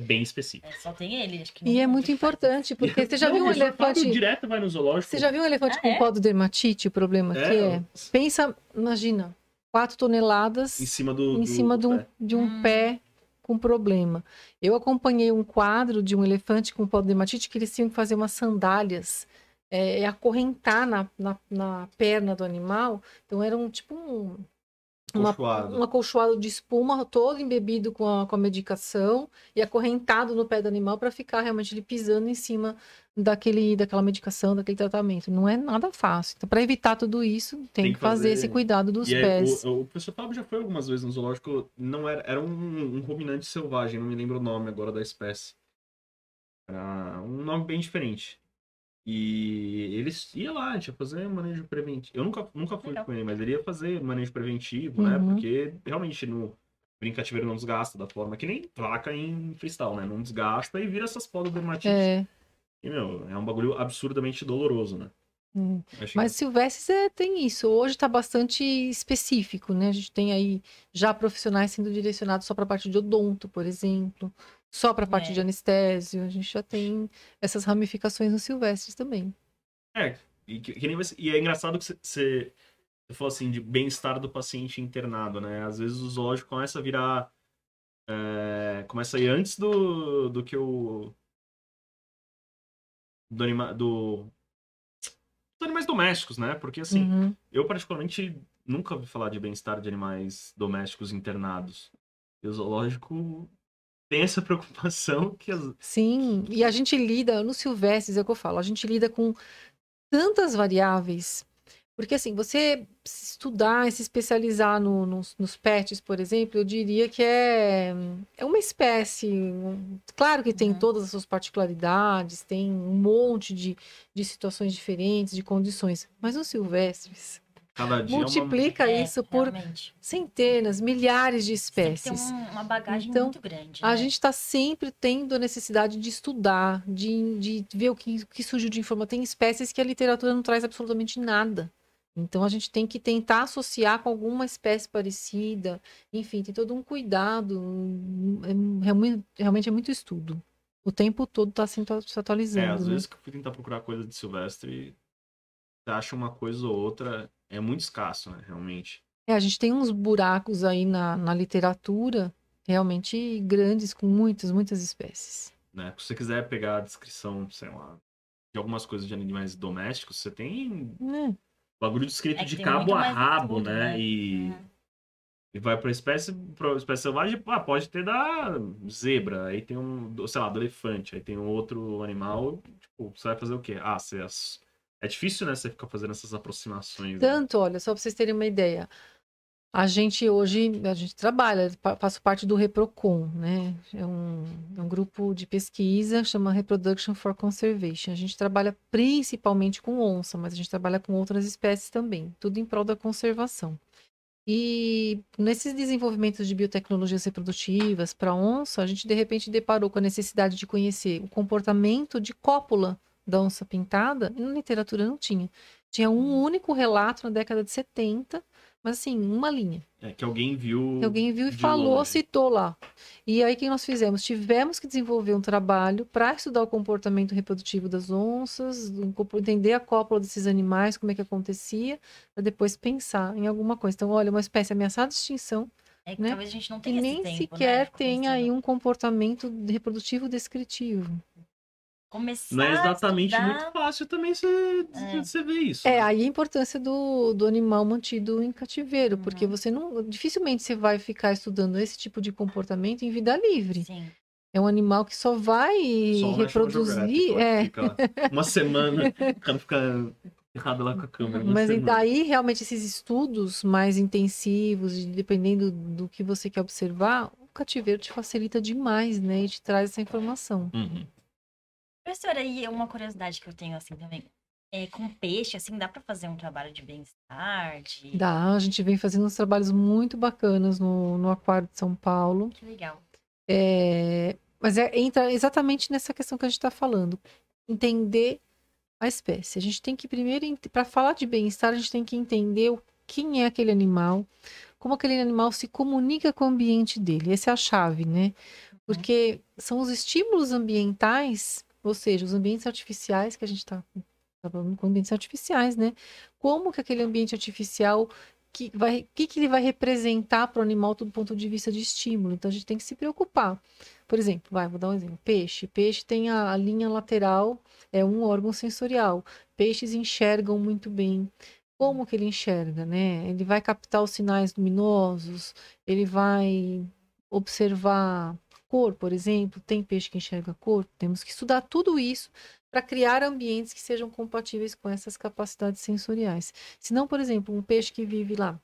bem específico. é, só tem ele. Acho que E não- é não muito faz. importante, porque você já Não, viu um elefante. direto vai no zoológico. Você já viu um elefante Ah, com é? pododermatite? O problema que é. É, Pensa, imagina, 4 toneladas em cima do. em do- cima do de um, pé. de um Hum. pé com problema. Eu acompanhei um quadro de um elefante com pododermatite que eles tinham que fazer umas sandálias é, e acorrentar na, na, na perna do animal. Então era um tipo um, uma, Acolchoado. um acolchoado de espuma todo embebido com a, com a medicação e acorrentado no pé do animal para ficar realmente ele pisando em cima daquele, daquela medicação, daquele tratamento. Não é nada fácil. Então, para evitar tudo isso, tem, Tem que que fazer, fazer- esse cuidado dos E é, pés. o, o professor Fábio já foi algumas vezes no zoológico. Não era, era um, um ruminante selvagem, não me lembro o nome agora da espécie. Era um nome bem diferente. E eles ia lá, a gente ia fazer manejo preventivo. Eu nunca, nunca fui Legal. com ele, mas ele ia fazer manejo preventivo, né? Uhum. Porque realmente no brincativeiro não desgasta da forma que nem placa em freestyle, né? Não desgasta e vira essas pododermatites. É, E, meu, é um bagulho absurdamente doloroso, né? Hum. Mas silvestres é, tem isso. Hoje está bastante específico, né? A gente tem aí já profissionais sendo direcionados só para a parte de odonto, por exemplo, só para a parte É. de anestésio. A gente já tem essas ramificações nos silvestres também. É, e, que- que nem você- e é engraçado que você falou assim de bem-estar do paciente internado, né? Às vezes o zoológico começa a virar. é, começa a ir antes do, do que o. Do, anima, do. Dos animais domésticos, né? Porque assim, Uhum. eu particularmente nunca ouvi falar de bem-estar de animais domésticos internados. E o zoológico tem essa preocupação que as, Sim, e a gente lida, no silvestres é o que eu falo, a gente lida com tantas variáveis. Porque assim, você se estudar e se especializar no- nos, nos pets, por exemplo, eu diria que é, é uma espécie. Claro que tem Uhum. todas as suas particularidades, tem um monte de, de situações diferentes, de condições. Mas os silvestres cada dia é uma- multiplica É, isso por realmente. centenas, milhares de Tem espécies. um- uma bagagem Então, muito grande. A né? gente está sempre tendo a necessidade de estudar, de, de ver o que, o que surgiu de informação. Tem espécies que a literatura não traz absolutamente nada. Então a gente tem que tentar associar com alguma espécie parecida. Enfim, tem todo um cuidado. um- é realmente, realmente é muito estudo. O tempo todo está se atualizando. É, às né? vezes que eu fui tentar procurar coisa de Silvestre, você acha uma coisa ou outra, é muito escasso, né, realmente. É, a gente tem uns buracos aí na, na literatura realmente grandes, com muitas, muitas espécies. Né? Se você quiser pegar a descrição, sei lá, de algumas coisas de animais domésticos, você tem Né? bagulho descrito É de cabo a rabo, estudo, né? né? E, Uhum. e vai pra espécie, pra espécie selvagem, ah, pode ter da zebra, aí tem um, sei lá, do elefante, aí tem um outro animal, tipo, você vai fazer o quê? Ah, você... as- É difícil, né, você ficar fazendo essas aproximações. né? Tanto, olha, só para vocês terem uma ideia. A gente hoje, a gente trabalha, faço parte do Reprocon, né? É um, é um grupo de pesquisa, chama Reproduction for Conservation. A gente trabalha principalmente com onça, mas a gente trabalha com outras espécies também, tudo em prol da conservação. E nesses desenvolvimentos de biotecnologias reprodutivas para onça, a gente de repente deparou com a necessidade de conhecer o comportamento de cópula da onça pintada, e na literatura não tinha. Tinha um único relato na década de 70, mas assim, uma linha. É, que alguém viu. Que alguém viu e falou, longe. citou lá. E aí o que nós fizemos? Tivemos que desenvolver um trabalho para estudar o comportamento reprodutivo das onças, entender a cópula desses animais, como é que acontecia, para depois pensar em alguma coisa. Então, olha, uma espécie ameaçada de extinção, É que né? talvez a gente não que tenha nem tempo, sequer né? tem aí um comportamento reprodutivo descritivo. Começar Não é exatamente estudar- muito fácil também você, É. você ver isso. É, aí a importância do, do animal mantido em cativeiro, porque Uhum. você não. Dificilmente você vai ficar estudando esse tipo de comportamento em vida livre. Sim. É um animal que só vai Só reproduzir. É, uma semana, (laughs) o cara fica errado lá com a câmera. mas semana. daí realmente esses estudos mais intensivos, e dependendo do que você quer observar, o cativeiro te facilita demais, né? E te traz essa informação. Uhum. Professora, e uma curiosidade que eu tenho assim também. É, com peixe, assim, dá pra fazer um trabalho de bem-estar? De... Dá, a gente vem fazendo uns trabalhos muito bacanas no, no Aquário de São Paulo. Que legal. É, mas é, entra exatamente nessa questão que a gente está falando. Entender a espécie. A gente tem que primeiro, para falar de bem-estar, a gente tem que entender o- quem é aquele animal, como aquele animal se comunica com o ambiente dele. Essa é a chave, né? Porque são os estímulos ambientais, ou seja, os ambientes artificiais que a gente está falando com ambientes artificiais, né? Como que aquele ambiente artificial que vai, que, que ele vai representar para o animal do ponto de vista de estímulo. Então a gente tem que se preocupar. Por exemplo, vai, vou dar um exemplo. Peixe. Peixe tem a, a linha lateral, é um órgão sensorial. Peixes enxergam muito bem. Como que ele enxerga, né? Ele vai captar os sinais luminosos, ele vai observar cor, por exemplo. Tem peixe que enxerga cor. Temos que estudar tudo isso para criar ambientes que sejam compatíveis com essas capacidades sensoriais. Se não, por exemplo, um peixe que vive lá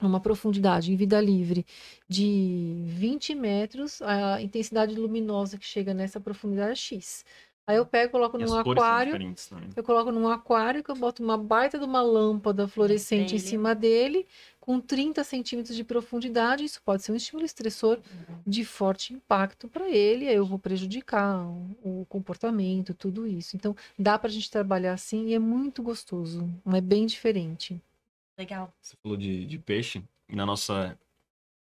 numa profundidade em vida livre de 20 metros, a intensidade luminosa que chega nessa profundidade é X. Aí eu pego, coloco E num aquário. também. Eu coloco num aquário que eu boto uma baita de uma lâmpada fluorescente em cima dele, com 30 centímetros de profundidade. Isso pode ser um estímulo estressor de forte impacto para ele. Aí eu vou prejudicar o o comportamento, tudo isso. Então, dá para a gente trabalhar assim e é muito gostoso. É bem diferente. Legal. Você falou de, de peixe, na nossa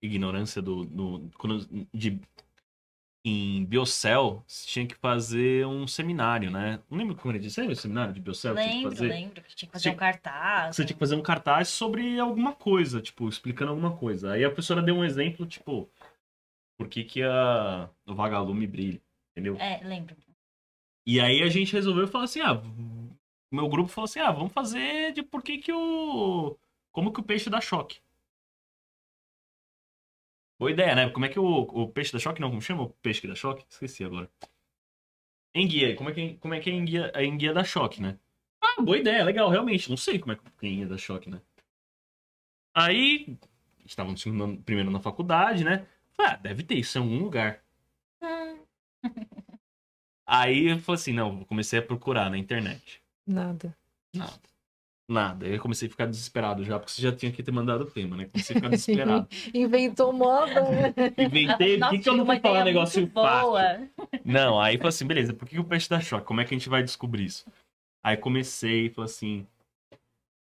ignorância do, do de em Biocel, você tinha que fazer um seminário, né? Não lembro como era disso. Você lembra do seminário de Biocel? tinha que lembro, lembro. Que tinha que fazer Tinha- um cartaz. Você tinha que fazer um cartaz sobre alguma coisa, tipo, explicando alguma coisa. Aí a professora deu um exemplo, tipo, por que que a, o vagalume brilha, entendeu? É, lembro. E aí a gente resolveu falar assim, ah, o meu grupo falou assim, ah, vamos fazer de por que que o... Como que o peixe dá choque. Boa ideia, né? Como é que o, o peixe dá choque? Não, como chama o peixe que dá choque? Esqueci agora. Enguia. Como é que, como é que a, enguia, a enguia dá choque, né? Ah, boa ideia, legal, realmente. Não sei como é que a enguia dá choque, né? Aí, estávamos primeiro na faculdade, né? Ah, deve ter isso em algum lugar. (laughs) Aí eu falei assim, não, comecei a procurar na internet. Nada. Nada. Nada. Aí eu comecei a ficar desesperado já, porque você já tinha que ter mandado o tema, né? Comecei a ficar (laughs) desesperado. Inventou moda? Inventei, por que, que eu não fui falar um negócio fácil? Não, aí falei assim, beleza, por que o peixe dá choque? Como é que a gente vai descobrir isso? Aí comecei, falei assim,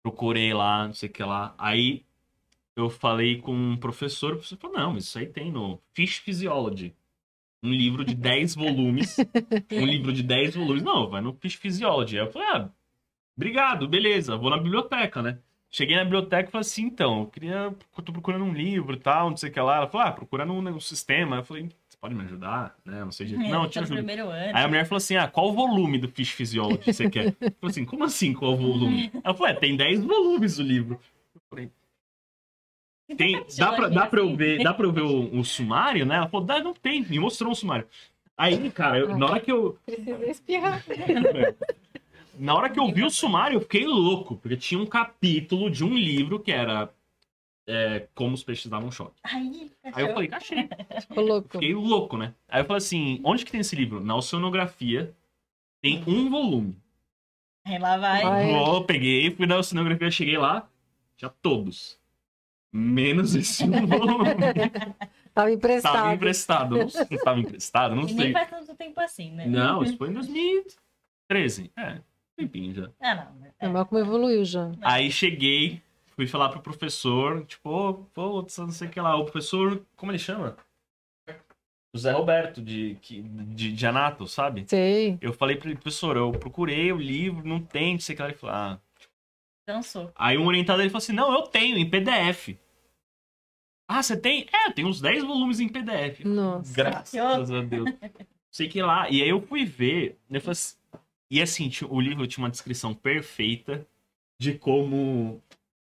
procurei lá, não sei o que lá. Aí eu falei com um professor, o professor falou, não, isso aí tem no Fish Physiology. Um livro de 10 volumes. (laughs) um livro de 10 volumes. Não, vai no Fish Physiology. Aí eu falei, ah, obrigado, beleza, vou na biblioteca, né? Cheguei na biblioteca e falei assim, então, eu queria. Eu tô procurando um livro e tal, não sei o que lá. Ela falou, ah, procura no, no sistema. Eu falei, você pode me ajudar? Né? Não sei direito. Não, eu te Tá ajudo. Aí a mulher falou assim: ah, qual volume do Fish Physiology você quer? Eu falei assim, como assim qual volume? Ela falou, é, tem 10 volumes o livro. Eu falei, tem, dá, pra, dá, pra eu ver, dá pra eu ver o, o sumário, né? Ela falou, dá, não tem. Me mostrou um sumário. Aí, cara, eu- na hora que eu. Precisa espirrar. (laughs) Na hora que eu vi o sumário, eu fiquei louco, porque tinha um capítulo de um livro que era é, Como os peixes davam choque. Aí, Aí eu falei, achei. Ficou louco. Fiquei louco, né? Aí eu falei assim, onde que tem esse livro? Na oceanografia tem um volume. Aí lá vai. Vou, peguei, fui na oceanografia, cheguei lá, tinha todos. Menos esse um (laughs) volume. Tava emprestado. Tava emprestado. Não sei se tava emprestado, não E nem sei. faz tanto tempo assim, né? Não, isso foi em 2013. É, tempinho já. Ah, não. né? É, mas como evoluiu já. Aí cheguei, fui falar pro professor, tipo, ô, pô, não sei o que lá. O professor, como ele chama? José Roberto, de, que- de, de Anato, sabe? Sei. Eu falei pro ele, professor, eu procurei o livro, não tem, não sei o que lá. Ele falou, ah. Dançou. Aí um orientador ele falou assim: não, eu tenho, em PDF. Ah, você tem? É, eu tenho uns 10 volumes em PDF. Nossa. Graças a Deus. Sei que lá. E aí eu fui ver. Eu falei assim, e assim, o livro tinha uma descrição perfeita de como.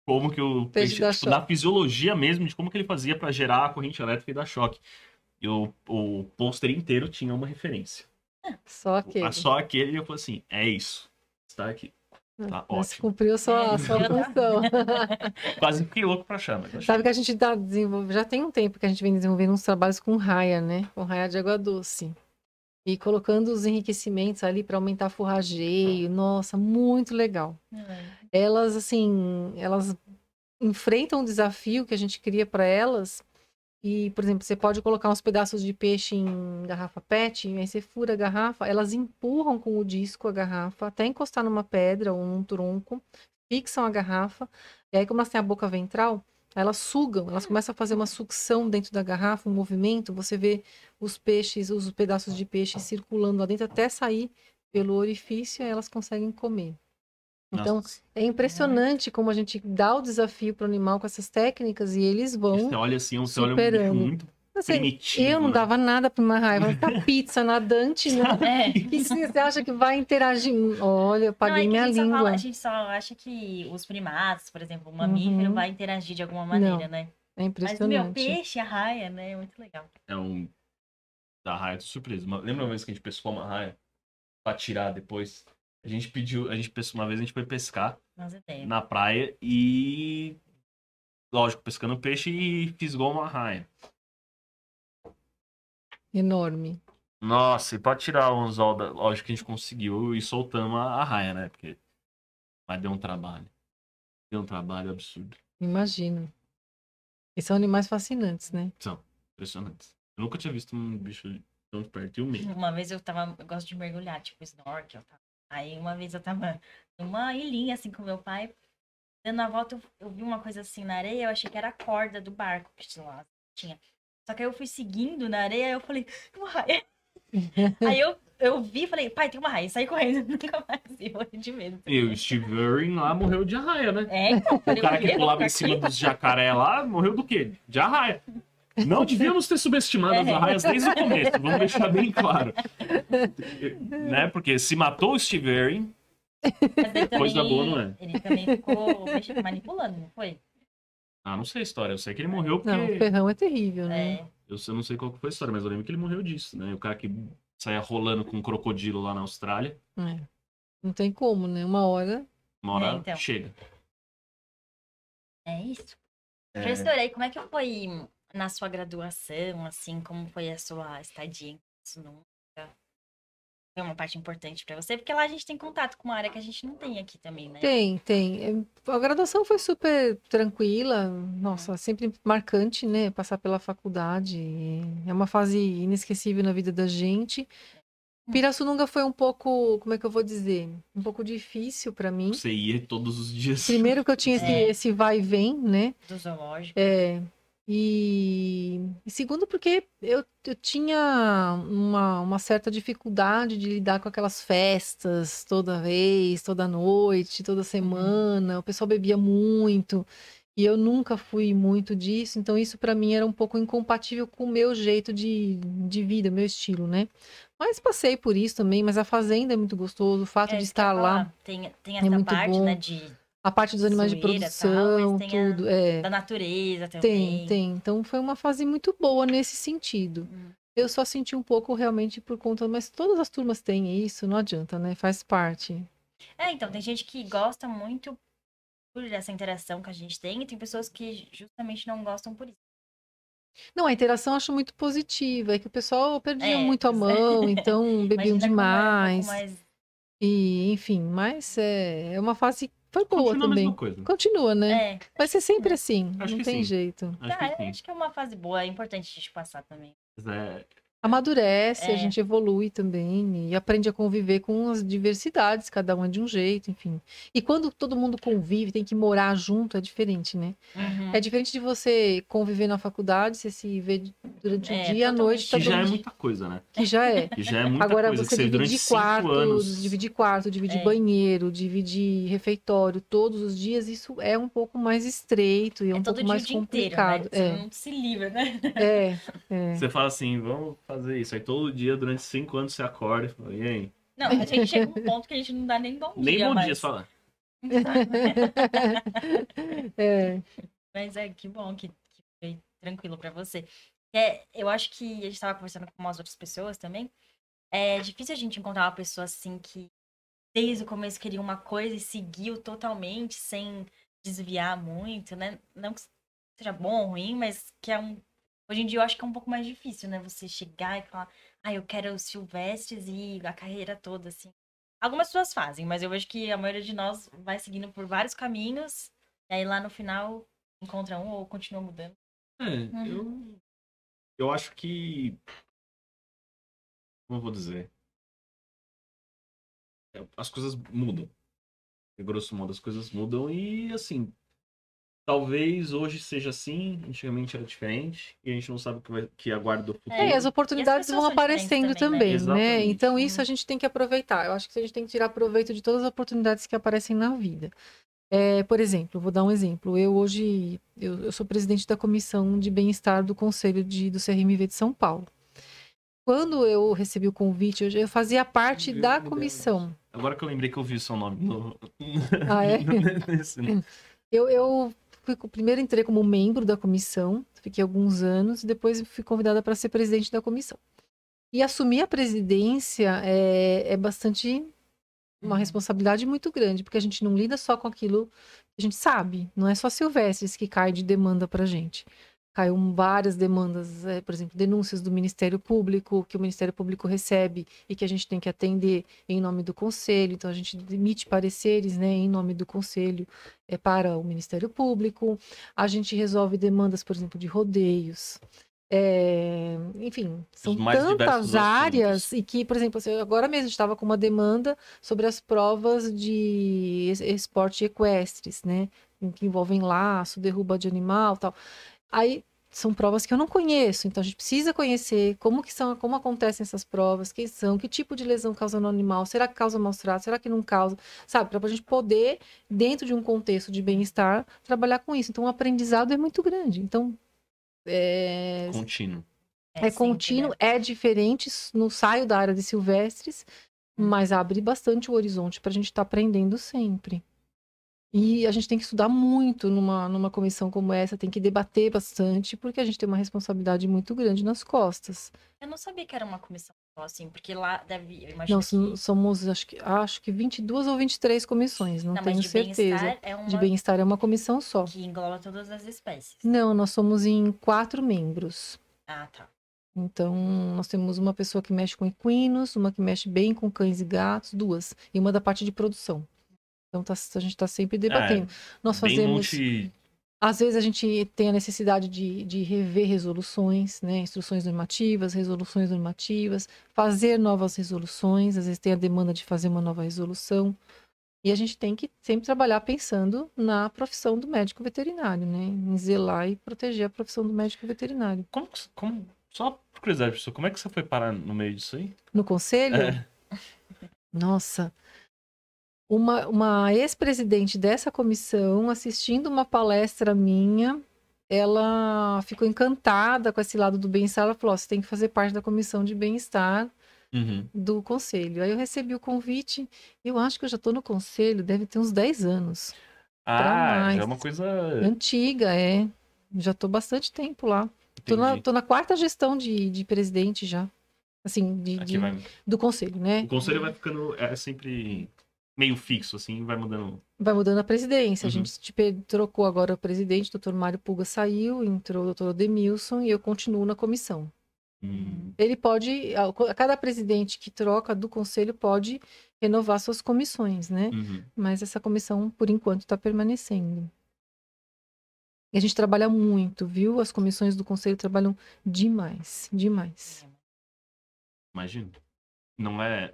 Como que o Peixe dá tipo, da fisiologia mesmo, de como que ele fazia pra gerar a corrente elétrica e dar choque. E o, o pôster inteiro tinha uma referência. Só aquele. Só aquele e eu falei assim: é isso. Está aqui. Tá Mas ótimo. cumpriu a sua, a sua É. função. (laughs) Quase fiquei louco pra achar, mas achei. Sabe que a gente tá desenvolvendo, já tem um tempo que a gente vem desenvolvendo uns trabalhos com raia, né? Com raia de água doce. E colocando os enriquecimentos ali para aumentar forrageio. Nossa, muito legal. Elas, assim, elas enfrentam um desafio que a gente cria para elas. E, por exemplo, você pode colocar uns pedaços de peixe em garrafa PET, e aí você fura a garrafa, elas empurram com o disco a garrafa até encostar numa pedra ou num tronco, fixam a garrafa, e aí, como elas têm a boca ventral, elas sugam, elas começam a fazer uma sucção dentro da garrafa, um movimento, você vê os peixes, os pedaços de peixe circulando lá dentro até sair pelo orifício aí elas conseguem comer. Então, Nossa, é impressionante como a gente dá o desafio para o animal com essas técnicas e eles vão. você olha assim, você olha um bicho muito Assim, primitivo. eu não né? dava nada para uma raiva. (laughs) Essa pizza nadante, né? É. Que você acha que vai interagir? Olha, eu paguei Não, é minha a, gente só língua. fala- a gente só acha que os primatas, por exemplo, o mamífero Uhum. vai interagir de alguma maneira, né? É Mas o meu impressionante. peixe, a raia, né? É muito legal. É um. Da raia, tô surpreso. Uma- Lembra uma vez que a gente pescou uma raia? Pra tirar depois? A gente pediu. A gente pescou uma vez, a gente foi pescar Nossa ideia. na praia e. Lógico, pescando peixe e fisgou uma raia. Enorme. Nossa, e pra tirar o anzol, da... lógico que a gente conseguiu e soltamos a, a raia, né? Porque. Mas deu um trabalho. Deu um trabalho absurdo. Imagino. E são animais fascinantes, né? São impressionantes. Eu nunca tinha visto um bicho tão perto e o meio. Uma vez eu tava. Eu gosto de mergulhar, tipo snorkel. Tá? Aí uma vez eu tava numa ilhinha assim com meu pai. Dando a volta, eu, eu vi uma coisa assim na areia, eu achei que era a corda do barco que lá tinha. Só que aí eu fui seguindo na areia e eu falei, uma raia. (laughs) aí eu, eu vi e falei, pai, tem uma raia. Saí correndo, (laughs) nunca mais vi, morri de medo. E o Steve Irwin lá morreu de arraia, né? É, então, O cara que pulava em cima dos jacaré lá morreu do quê? De arraia. Não devíamos ter subestimado as É. arraias desde o começo, vamos deixar bem claro. né? Porque se matou o Steve Irwin, Coisa boa, não é? Ele também ficou manipulando, não foi? Ah, não sei a história, eu sei que ele morreu porque... Não, o ferrão é terrível, né? É. Eu só não sei qual que foi a história, mas eu lembro que ele morreu disso, né? O cara que saia rolando com um crocodilo lá na Austrália, É. Não tem como, né? Uma hora. uma hora É, então. chega. É isso. É, Professor, aí como é que foi na sua graduação, assim, como foi a sua estadia em Foi uma parte importante pra você? Porque lá a gente tem contato com uma área que a gente não tem aqui também, né? Tem, tem. É, A graduação foi super tranquila. Nossa, sempre marcante, né? Passar pela faculdade. É uma fase inesquecível na vida da gente. Pirassununga foi um pouco, como é que eu vou dizer? Um pouco difícil pra mim. Você ia todos os dias. Primeiro que eu tinha esse, (laughs) É. esse vai e vem, né? Do zoológico. É, e, e segundo porque eu, eu tinha uma, uma certa dificuldade de lidar com aquelas festas toda vez, toda noite, toda semana. O pessoal bebia muito e eu nunca fui muito disso, então isso para mim era um pouco incompatível com o meu jeito de, de vida, meu estilo, né? Mas passei por isso também, mas a fazenda é muito gostoso, o fato É, de estar lá. Tem, tem é essa muito parte, bom. né, de, a parte dos animais de tal, produção, mas tem a- tudo, é. da natureza também. Tem, tem. Então foi uma fase muito boa nesse sentido. Hum. Eu só senti um pouco realmente por conta, mas todas as turmas têm isso, não adianta, né? Faz parte. É, então, tem gente que gosta muito por essa interação que a gente tem, e tem pessoas que justamente não gostam por isso. Não, a interação eu acho muito positiva, é que o pessoal perdia É, muito a é. mão, então (laughs) bebiam é um demais. pouco mais- E, enfim, mas é, é uma fase foi boa Continua a também. mesma coisa. Continua, né? É, Vai ser sempre assim, Acho não que tem sim. jeito. Acho ah, que eu sim. acho que é uma fase boa, é importante a gente passar também. Mas é- Amadurece, a É. gente evolui também e aprende a conviver com as diversidades, cada um é de um jeito, enfim. E quando todo mundo convive, tem que morar junto, é diferente, né? Uhum. É diferente de você conviver na faculdade, você se vê durante o É, dia, à noite, que tá já é muita coisa, né? que já é. Que já é muita Agora coisa. você que dividir quarto, anos. dividir quarto, dividir É. banheiro, dividir refeitório todos os dias, isso é um pouco mais estreito e é, É um todo pouco dia mais complicado. inteiro, né? Você não se livra, né? É, é, é. Você fala assim, vamos fazer isso. Aí todo dia, durante cinco anos, você acorda e fala, e aí? Não, a gente chega um ponto que a gente não dá nem bom (laughs) Nem dia bom mais. dia, fala. (laughs) É, Mas é que bom que, que foi tranquilo pra você. É, eu acho que a gente tava conversando com umas outras pessoas também. É difícil a gente encontrar uma pessoa assim que desde o começo queria uma coisa e seguiu totalmente sem desviar muito, né? Não que seja bom ou ruim, mas que é um. Hoje em dia eu acho que é um pouco mais difícil, né? Você chegar e falar, ah, eu quero os silvestres e a carreira toda, assim. Algumas pessoas fazem, mas eu vejo que a maioria de nós vai seguindo por vários caminhos, e aí lá no final encontra um ou continua mudando. É, Uhum. eu. Eu acho que. Como eu vou dizer? É, As coisas mudam. De grosso modo, as coisas mudam e, assim. Talvez hoje seja assim, antigamente era diferente, e a gente não sabe o que, vai, que aguarda o futuro. É, e as oportunidades pessoas vão aparecendo também, também, né? né? Então isso Hum. a gente tem que aproveitar. Eu acho que a gente tem que tirar proveito de todas as oportunidades que aparecem na vida. É, por exemplo, vou dar um exemplo. Eu hoje eu, eu sou presidente da comissão de bem-estar do Conselho de, do CRMV de São Paulo. Quando eu recebi o convite, eu, eu fazia parte Eu da comissão. Agora que eu lembrei que eu vi o seu nome no. Ah, é? (laughs) Nesse- Eu, eu fui, primeiro entrei como membro da comissão, fiquei alguns anos, e depois fui convidada para ser presidente da comissão. E assumir a presidência é, é bastante uma Uhum. responsabilidade muito grande, porque a gente não lida só com aquilo que a gente sabe, não é só Silvestres que cai de demanda para gente. Caiu várias demandas, é, por exemplo, denúncias do Ministério Público, que o Ministério Público recebe e que a gente tem que atender em nome do Conselho. Então, a gente emite pareceres né, em nome do Conselho é, para o Ministério Público. A gente resolve demandas, por exemplo, de rodeios. É, enfim, são tantas áreas assuntos. e que, por exemplo, assim, agora mesmo estava com uma demanda sobre as provas de esporte equestres, né? Que envolvem laço, derruba de animal tal. Aí são provas que eu não conheço, então a gente precisa conhecer como que são, como acontecem essas provas, quem são, que tipo de lesão causa no animal, será que causa maus tratos, será que não causa, sabe? Para a gente poder, dentro de um contexto de bem-estar, trabalhar com isso. Então o aprendizado é muito grande. Então é contínuo. É, é contínuo, né? é diferente, não saio da área de silvestres, mas abre bastante o horizonte para a gente estar tá aprendendo sempre. E a gente tem que estudar muito numa, numa comissão como essa, tem que debater bastante, porque a gente tem uma responsabilidade muito grande nas costas. Eu não sabia que era uma comissão só, assim, porque lá deve. Eu não, que... somos, acho que, acho que 22 ou 23 comissões, não, não tenho certeza. É uma... De bem-estar é uma comissão só. Que engloba todas as espécies. Não, nós somos em quatro membros. Ah, tá. Então, nós temos uma pessoa que mexe com equinos, uma que mexe bem com cães e gatos, duas, e uma da parte de produção. Então tá, a gente está sempre debatendo. É, Nós fazemos. Multi... Às vezes a gente tem a necessidade de, de rever resoluções, né? instruções normativas, resoluções normativas, fazer novas resoluções, às vezes tem a demanda de fazer uma nova resolução. E a gente tem que sempre trabalhar pensando na profissão do médico veterinário, né? Em zelar e proteger a profissão do médico veterinário. Como, como só por curiosidade, pessoal, como é que você foi parar no meio disso aí? No conselho? É. Nossa, uma, uma ex-presidente dessa comissão, assistindo uma palestra minha, ela ficou encantada com esse lado do bem-estar. Ela falou: oh, você tem que fazer parte da comissão de bem-estar uhum. do conselho. Aí eu recebi o convite. Eu acho que eu já estou no conselho, deve ter uns 10 anos. Ah, é uma coisa. Antiga, é. Já estou bastante tempo lá. Estou na, tô na quarta gestão de, de presidente já. Assim, de, de vai... do conselho, né? O conselho vai ficando. É sempre meio fixo, assim, vai mudando. Vai mudando a presidência. Uhum. A gente tipo, trocou agora o presidente, o doutor Mário Puga saiu, entrou o doutor Odemilson e eu continuo na comissão. Uhum. Ele pode, cada presidente que troca do conselho pode renovar suas comissões, né? Uhum. Mas essa comissão, por enquanto, está permanecendo. E a gente trabalha muito, viu? As comissões do conselho trabalham demais, demais. Imagino. Não é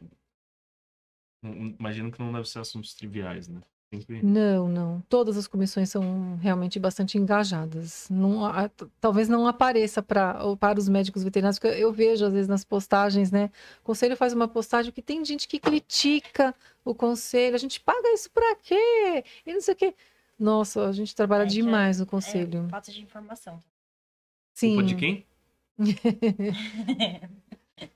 Imagino que não deve ser assuntos triviais, né? Sempre... Não, não. Todas as comissões são realmente bastante engajadas. Não, a, talvez não apareça pra, para os médicos veterinários, porque eu vejo às vezes nas postagens, né? O conselho faz uma postagem que tem gente que critica o conselho. A gente paga isso para quê? E não sei o quê. Nossa, a gente trabalha é, demais no é conselho. É, falta de informação. Sim. Culpa de quem? (laughs) (laughs)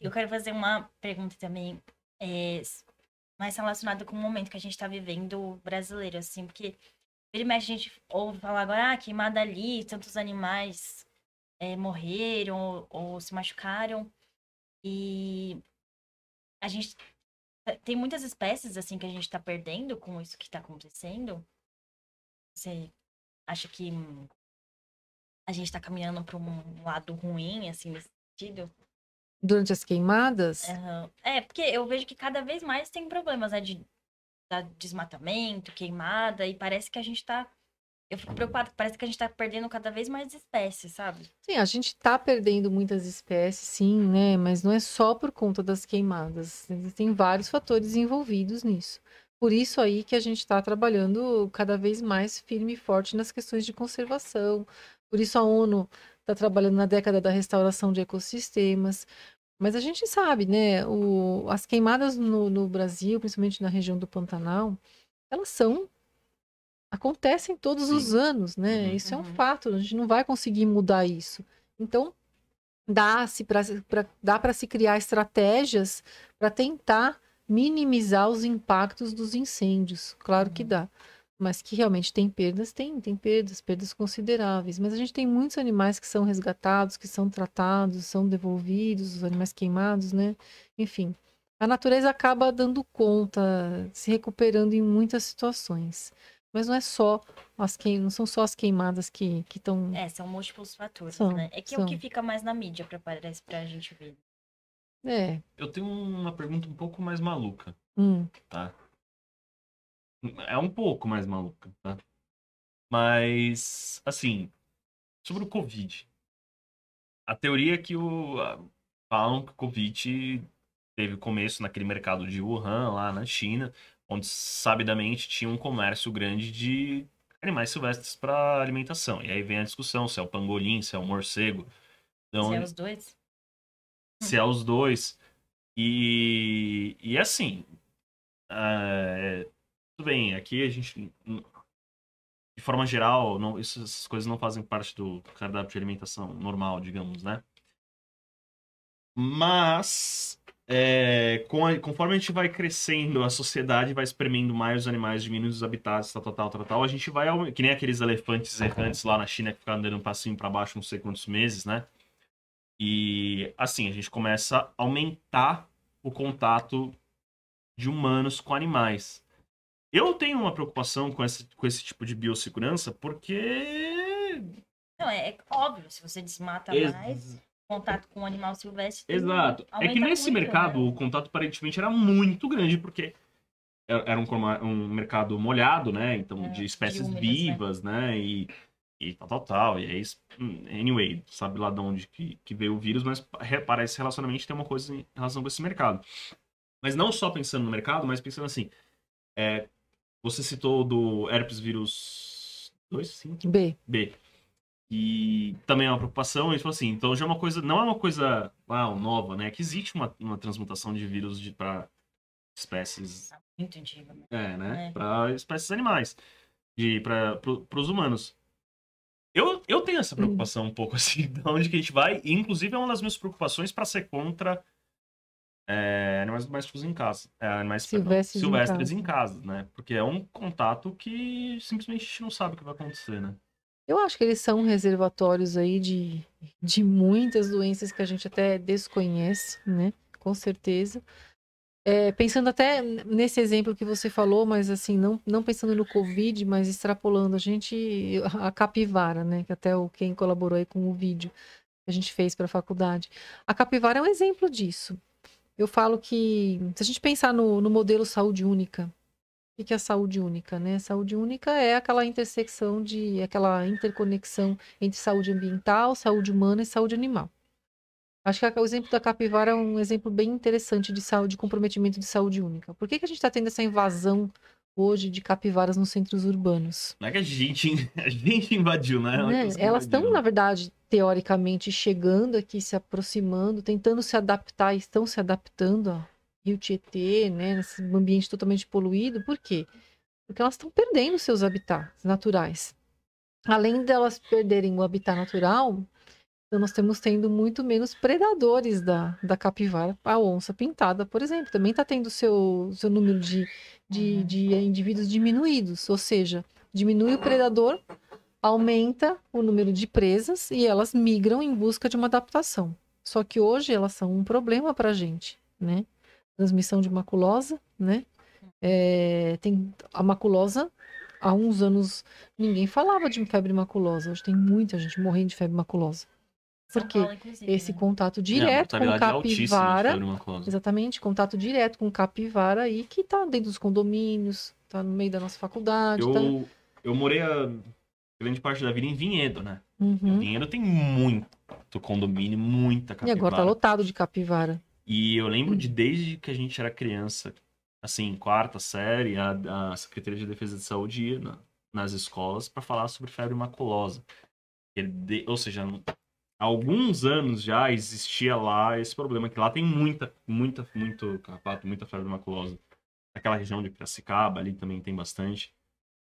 eu quero fazer uma pergunta também é, mais relacionado com o momento que a gente está vivendo brasileiro, assim, porque vira a gente ouve falar agora, ah, queimada ali, tantos animais é, morreram ou, ou, se machucaram. E a gente tem muitas espécies, assim, que a gente está perdendo com isso que está acontecendo. Você acha que a gente está caminhando para um lado ruim, assim, nesse sentido? Durante as queimadas? Uhum. É, porque eu vejo que cada vez mais tem problemas, né? De, de desmatamento, queimada, e parece que a gente tá. Eu fico preocupada, parece que a gente tá perdendo cada vez mais espécies, sabe? Sim, a gente tá perdendo muitas espécies, sim, né? Mas não é só por conta das queimadas. Tem vários fatores envolvidos nisso. Por isso aí que a gente está trabalhando cada vez mais firme e forte nas questões de conservação. Por isso a ONU está trabalhando na década da restauração de ecossistemas. Mas a gente sabe, né? O, as queimadas no, no Brasil, principalmente na região do Pantanal, elas são acontecem todos Sim. os anos, né? Uhum. Isso é um uhum. fato, a gente não vai conseguir mudar isso. Então, dá-se para dá para se criar estratégias para tentar minimizar os impactos dos incêndios. Claro uhum. que dá. Mas que realmente tem perdas, tem, tem perdas, perdas consideráveis. Mas a gente tem muitos animais que são resgatados, que são tratados, são devolvidos, os animais queimados, né? Enfim, a natureza acaba dando conta, se recuperando em muitas situações. Mas não é só as queim... não são só as queimadas que estão. É, são múltiplos fatores, São, né? É que é são. o que fica mais na mídia pra, parece, pra gente ver. É. Eu tenho uma pergunta um pouco mais maluca, Hum. tá? É um pouco mais maluca, tá? Mas, assim, sobre o Covid. A teoria é que o. Falam que o Covid teve começo naquele mercado de Wuhan, lá na China, onde sabidamente tinha um comércio grande de animais silvestres para alimentação. E aí vem a discussão se é o pangolim, se é o morcego. Então, Se é os dois. se é os dois. E, e assim, é, tudo bem, aqui a gente, de forma geral, não, essas coisas não fazem parte do cardápio de alimentação normal, digamos, né? Mas, é, a- conforme a gente vai crescendo, a sociedade vai espremendo mais os animais, diminuindo os habitats, tal, tal, tal, tal, a gente vai, que nem aqueles elefantes errantes lá na China que ficavam andando um passinho para baixo não sei quantos meses, né? E assim, a gente começa a aumentar o contato de humanos com animais. Eu tenho uma preocupação com esse, com esse tipo de biossegurança porque. Não, é, é óbvio, se você desmata Ex- mais, contato com o animal silvestre. Exato. É que nesse muito, mercado né? o contato aparentemente era muito grande, porque era um, um mercado molhado, né? Então, É, de de espécies úmidas, né? vivas, né? E, e tal, tal, tal. E aí, hum, anyway, sabe lá de onde que, que veio o vírus, mas re- parece relacionamento tem uma coisa em relação com esse mercado. Mas não só pensando no mercado, mas pensando assim. é, você citou do herpes vírus 2, sim? B. B. E também é uma preocupação, e tipo assim, então já é uma coisa, não é uma coisa uau, nova, né? Que existe uma, uma transmutação de vírus de, para espécies, Muito antigo, né? é, né? É. Para espécies animais, de para pro, os humanos. Eu, eu tenho essa preocupação um pouco (laughs) assim, de onde que a gente vai, e inclusive é uma das minhas preocupações para ser contra é, animais domésticos em casa, é, animais perdão, Silvestres em silvestres casa. em casa, né? Porque é um contato que simplesmente a gente não sabe o que vai acontecer, né? Eu acho que eles são reservatórios aí de, de muitas doenças que a gente até desconhece, né? Com certeza. É, pensando até nesse exemplo que você falou, mas assim, não, não pensando no Covid, mas extrapolando, a gente, a capivara, né? Que até o quem colaborou aí com o vídeo que a gente fez para a faculdade. A capivara é um exemplo disso. Eu falo que, se a gente pensar no, no modelo saúde única, o que é a saúde única, né? Saúde única é aquela intersecção de, aquela interconexão entre saúde ambiental, saúde humana e saúde animal. Acho que o exemplo da capivara é um exemplo bem interessante de saúde, de comprometimento de saúde única. Por que, que a gente está tendo essa invasão hoje de capivaras nos centros urbanos? Não é que a gente, (laughs) a gente invadiu, né? Né? Elas estão, na verdade, teoricamente, chegando aqui, se aproximando, tentando se adaptar, estão se adaptando ao Rio Tietê, né? Nesse ambiente totalmente poluído. Por quê? Porque elas estão perdendo seus habitats naturais. Além delas perderem o habitat natural, então nós temos tendo muito menos predadores da, da capivara. A onça pintada, por exemplo, também está tendo seu, seu número de, de, de indivíduos diminuídos. Ou seja, diminui o predador, aumenta o número de presas e elas migram em busca de uma adaptação. Só que hoje elas são um problema para a gente, né? Transmissão de maculosa, né? É, tem a maculosa, há uns anos ninguém falava de febre maculosa. Hoje tem muita gente morrendo de febre maculosa. Porque Paulo, esse né? contato direto com é de capivara, exatamente, contato direto com capivara aí que tá dentro dos condomínios, tá no meio da nossa faculdade, tá? Eu, eu morei a grande parte da vida em Vinhedo, né? Uhum. Vinhedo tem muito condomínio, muita E capivara. agora tá lotado de capivara. E eu lembro de desde que a gente era criança, assim, quarta série, a, a Secretaria de Defesa de Saúde ia na- nas escolas para falar sobre febre maculosa. Ele de- ou seja, há alguns anos já existia lá esse problema, que lá tem muita, muita, muito carrapato, muita febre maculosa. Aquela região de Piracicaba ali também tem bastante.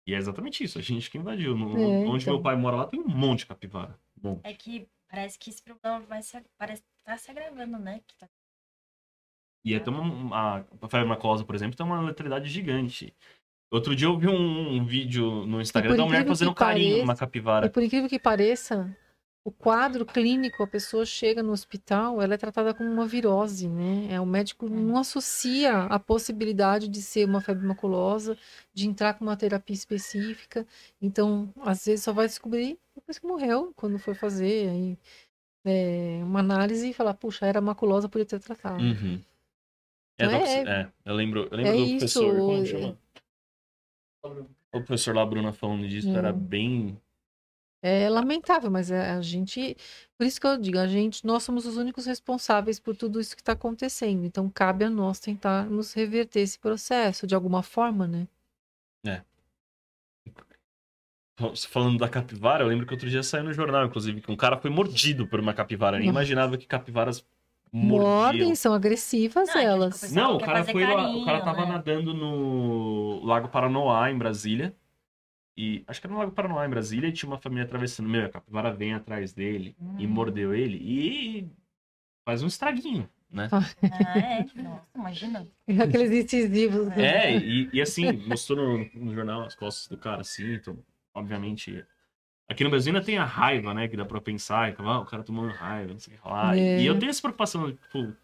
E é exatamente isso, a gente que invadiu. No- É, onde então. meu pai mora lá tem um monte de capivara. Bom, É que parece que esse problema vai se, parece que tá se agravando, né? Que tá- E é, uma, uma- a febre maculosa, por exemplo, tem uma letalidade gigante. Outro dia eu vi um, um vídeo no Instagram da mulher fazendo carinho pareça- numa E capivara. por incrível que pareça, o quadro clínico, a pessoa chega no hospital, ela é tratada como uma virose, né? É, o médico não associa a possibilidade de ser uma febre maculosa, de entrar com uma terapia específica. Então, às vezes só vai descobrir depois que morreu, quando for fazer aí, é, uma análise e falar, puxa, era maculosa, podia ter tratado. Uhum. É, Então é- é, eu lembro, eu lembro é do isso, professor, como é- chama? O professor lá, Bruna, falando disso, É. era bem... É lamentável, mas é- a gente. Por isso que eu digo, a gente, nós somos os únicos responsáveis por tudo isso que está acontecendo. Então, cabe a nós tentarmos reverter esse processo de alguma forma, né? Você Falando da capivara, eu lembro que outro dia saiu no jornal, inclusive, que um cara foi mordido por uma capivara. Eu nem imaginava que capivaras Mordem, mordiam. são agressivas Não, é que elas. Não, o cara foi lá, o carinho, cara tava né? nadando no Lago Paranoá, em Brasília. E acho que era no Lago Paranoá, em Brasília, e tinha uma família atravessando. Meu, a capivara vem atrás dele e Hum. mordeu ele e faz um estraguinho, né? Ah, é? (laughs) Nossa, imagina. Aqueles incisivos. né? É, e, e assim, mostrou no, no jornal as costas do cara, assim, então, obviamente. Aqui no Brasil ainda tem a raiva, né? Que dá pra pensar, então, ah, o cara tomando raiva, não sei o que lá. É. E eu tenho essa preocupação, tipo,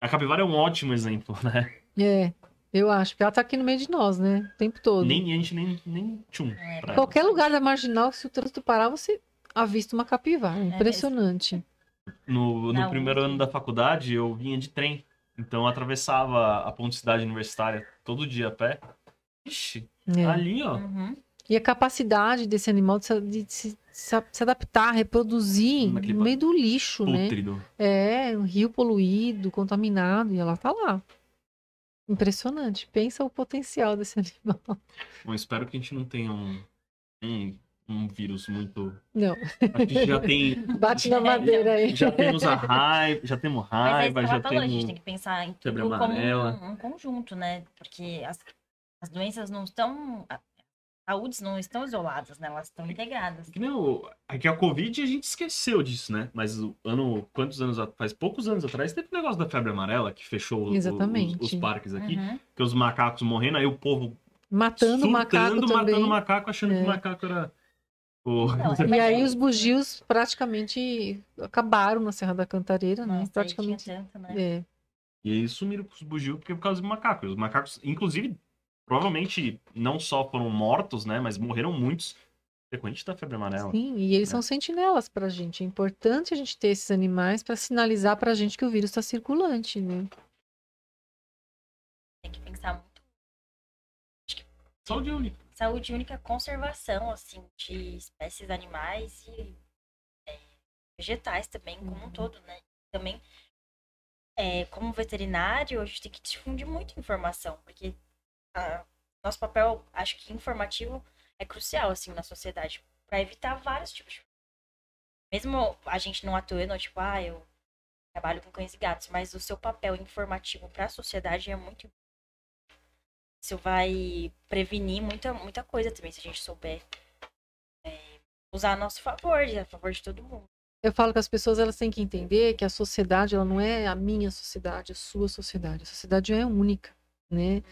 a capivara é um ótimo exemplo, (laughs) né? É, eu acho, porque ela tá aqui no meio de nós, né? O tempo todo. Nem, a gente nem, nem tchum. É, Qualquer lugar da marginal, se o trânsito parar, você avista uma capivara. mesmo. Impressionante. No, no primeiro ano da faculdade, eu vinha de trem. Então eu atravessava a ponte cidade universitária todo dia a pé. Ixi, É. ali, ó. Uhum. E a capacidade desse animal de se, de se- se- adaptar, reproduzir Naquele no meio do lixo, né? Pútrido. É, um rio poluído, contaminado, e ela tá lá. Impressionante. Pensa o potencial desse (laughs) animal. Bom, espero que a gente não tenha um, um, um vírus muito. Não, A gente já tem. (laughs) bate na (laughs) madeira aí. Já temos a raiva, já temos Mas é raiva, já ela falou, a gente temos. tem que pensar em tudo como um, um conjunto, né? Porque as, as doenças não estão. Saúdes não estão isoladas, né? Elas estão integradas. Que nem o... Aqui a Covid a gente esqueceu disso, né? Mas o ano. Quantos anos Faz poucos anos atrás teve o negócio da febre amarela que fechou o- os, os parques aqui. Uhum. Que os macacos morrendo, aí o povo Matando o macaco surtando, matando também. macaco, achando que É. o macaco era. O... Não, (laughs) é- E aí os bugios praticamente acabaram na Serra da Cantareira, né? Nossa, Praticamente. tanto, né? É. E aí sumiram com os bugios porque por causa do macaco. Os macacos, inclusive, provavelmente não só foram mortos, né? Mas morreram muitos decorrente da febre amarela. Sim, e eles né? são sentinelas pra gente. É importante a gente ter esses animais para sinalizar pra gente que o vírus está circulante, né? Tem que pensar muito. Saúde única. Saúde única, conservação, assim, de espécies animais e é, vegetais também, como um Uhum. todo, né? Também, é, como veterinário, a gente tem que difundir muito informação, porque a- nosso papel, acho que informativo, é crucial, assim, na sociedade, para evitar vários tipos de. Mesmo a gente não atuando, tipo, ah, eu trabalho com cães e gatos, mas o seu papel informativo para a sociedade é muito isso vai prevenir muita, muita coisa também, se a gente souber é, usar a nosso favor, a favor de todo mundo. Eu falo que as pessoas elas têm que entender que a sociedade ela não é a minha sociedade, a sua sociedade. A sociedade é única, né?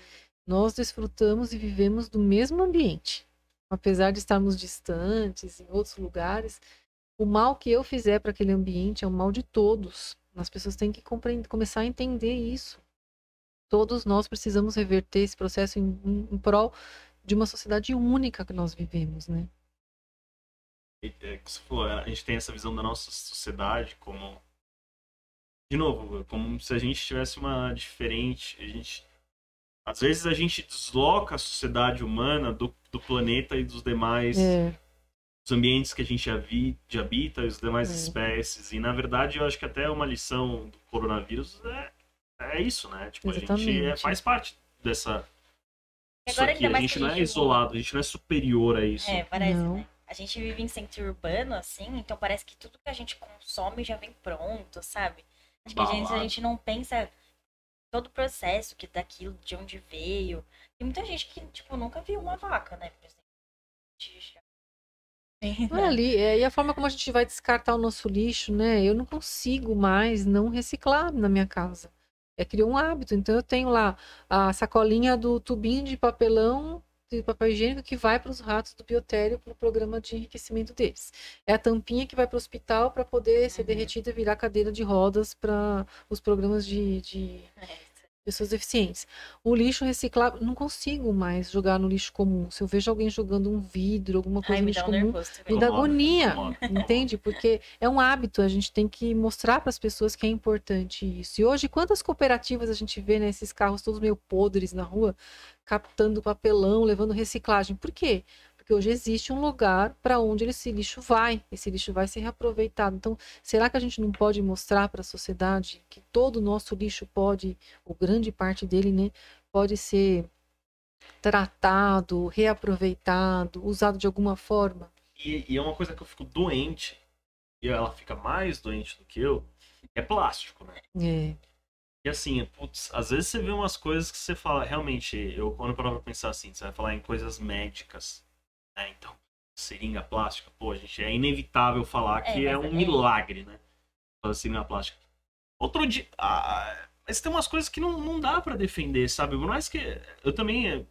Nós desfrutamos e vivemos do mesmo ambiente. Apesar de estarmos distantes em outros lugares, o mal que eu fizer para aquele ambiente é o mal de todos. As pessoas têm que começar a entender isso. Todos nós precisamos reverter esse processo em, em, em prol de uma sociedade única que nós vivemos, né? É, falou, a gente tem essa visão da nossa sociedade como. De novo, como se a gente tivesse uma diferente. A gente. Às vezes a gente desloca a sociedade humana do, do planeta e dos demais É, dos ambientes que a gente habita e as demais É. espécies. E na verdade eu acho que até uma lição do coronavírus é, é isso, né? Tipo, a gente é- Exatamente. faz parte dessa. Isso agora aqui. ainda A gente não é gente- isolado, a gente não é superior a isso. É, parece, Não. né? A gente vive em centro urbano, assim, então parece que tudo que a gente consome já vem pronto, sabe? Acho que a gente, a gente não pensa todo o processo que daquilo, de onde veio. Tem muita gente que, tipo, nunca viu uma vaca, né? Por exemplo. A gente já- Não é ali, é, e a forma como a gente vai descartar o nosso lixo, né? Eu não consigo mais não reciclar na minha casa. É criou um hábito. Então eu tenho lá a sacolinha do tubinho de papelão de papel higiênico que vai para os ratos do biotério para o programa de enriquecimento deles. É a tampinha que vai para o hospital para poder ser Uhum. derretida e virar cadeira de rodas para os programas de, de É, pessoas deficientes. O lixo reciclável, não consigo mais jogar no lixo comum. Se eu vejo alguém jogando um vidro, alguma coisa Ai, no lixo um comum, me dá agonia, entende? Porque é um hábito, a gente tem que mostrar para as pessoas que é importante isso. E hoje, quantas cooperativas a gente vê nesses carros todos meio podres na rua, captando papelão, levando reciclagem? Por quê? Porque hoje existe um lugar para onde esse lixo vai, esse lixo vai ser reaproveitado. Então, será que a gente não pode mostrar para a sociedade que todo o nosso lixo pode, ou grande parte dele, né, pode ser tratado, reaproveitado, usado de alguma forma? E, e é uma coisa que eu fico doente, e ela fica mais doente do que eu, é plástico, né? É. E assim, putz, às vezes você vê umas coisas que você fala, realmente, eu quando eu paro pra pensar assim, você vai falar em coisas médicas, né? Então, seringa plástica, pô, gente, é inevitável falar É, que é mas um é- milagre, né? Fazer seringa plástica. Outro dia. ah, mas tem umas coisas que não, não dá pra defender, sabe? Por mais que. Eu também, é,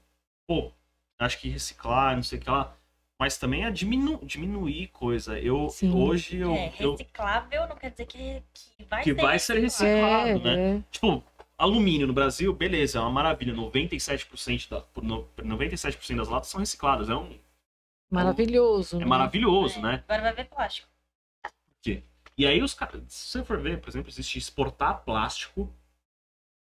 pô, acho que reciclar, não sei o que lá. Mas também é diminu diminuir coisa. Eu, Sim. hoje, eu, É, eu reciclável não quer dizer que, que vai Que ser vai ser reciclado. reciclado. É, né? é. Tipo, alumínio no Brasil, beleza, é uma maravilha. 97%, da, por no- 97 das latas são recicladas. É, um, Maravilhoso. é né? maravilhoso, É, né? Agora vai ver plástico. E aí os caras, se você for ver, por exemplo, existe exportar plástico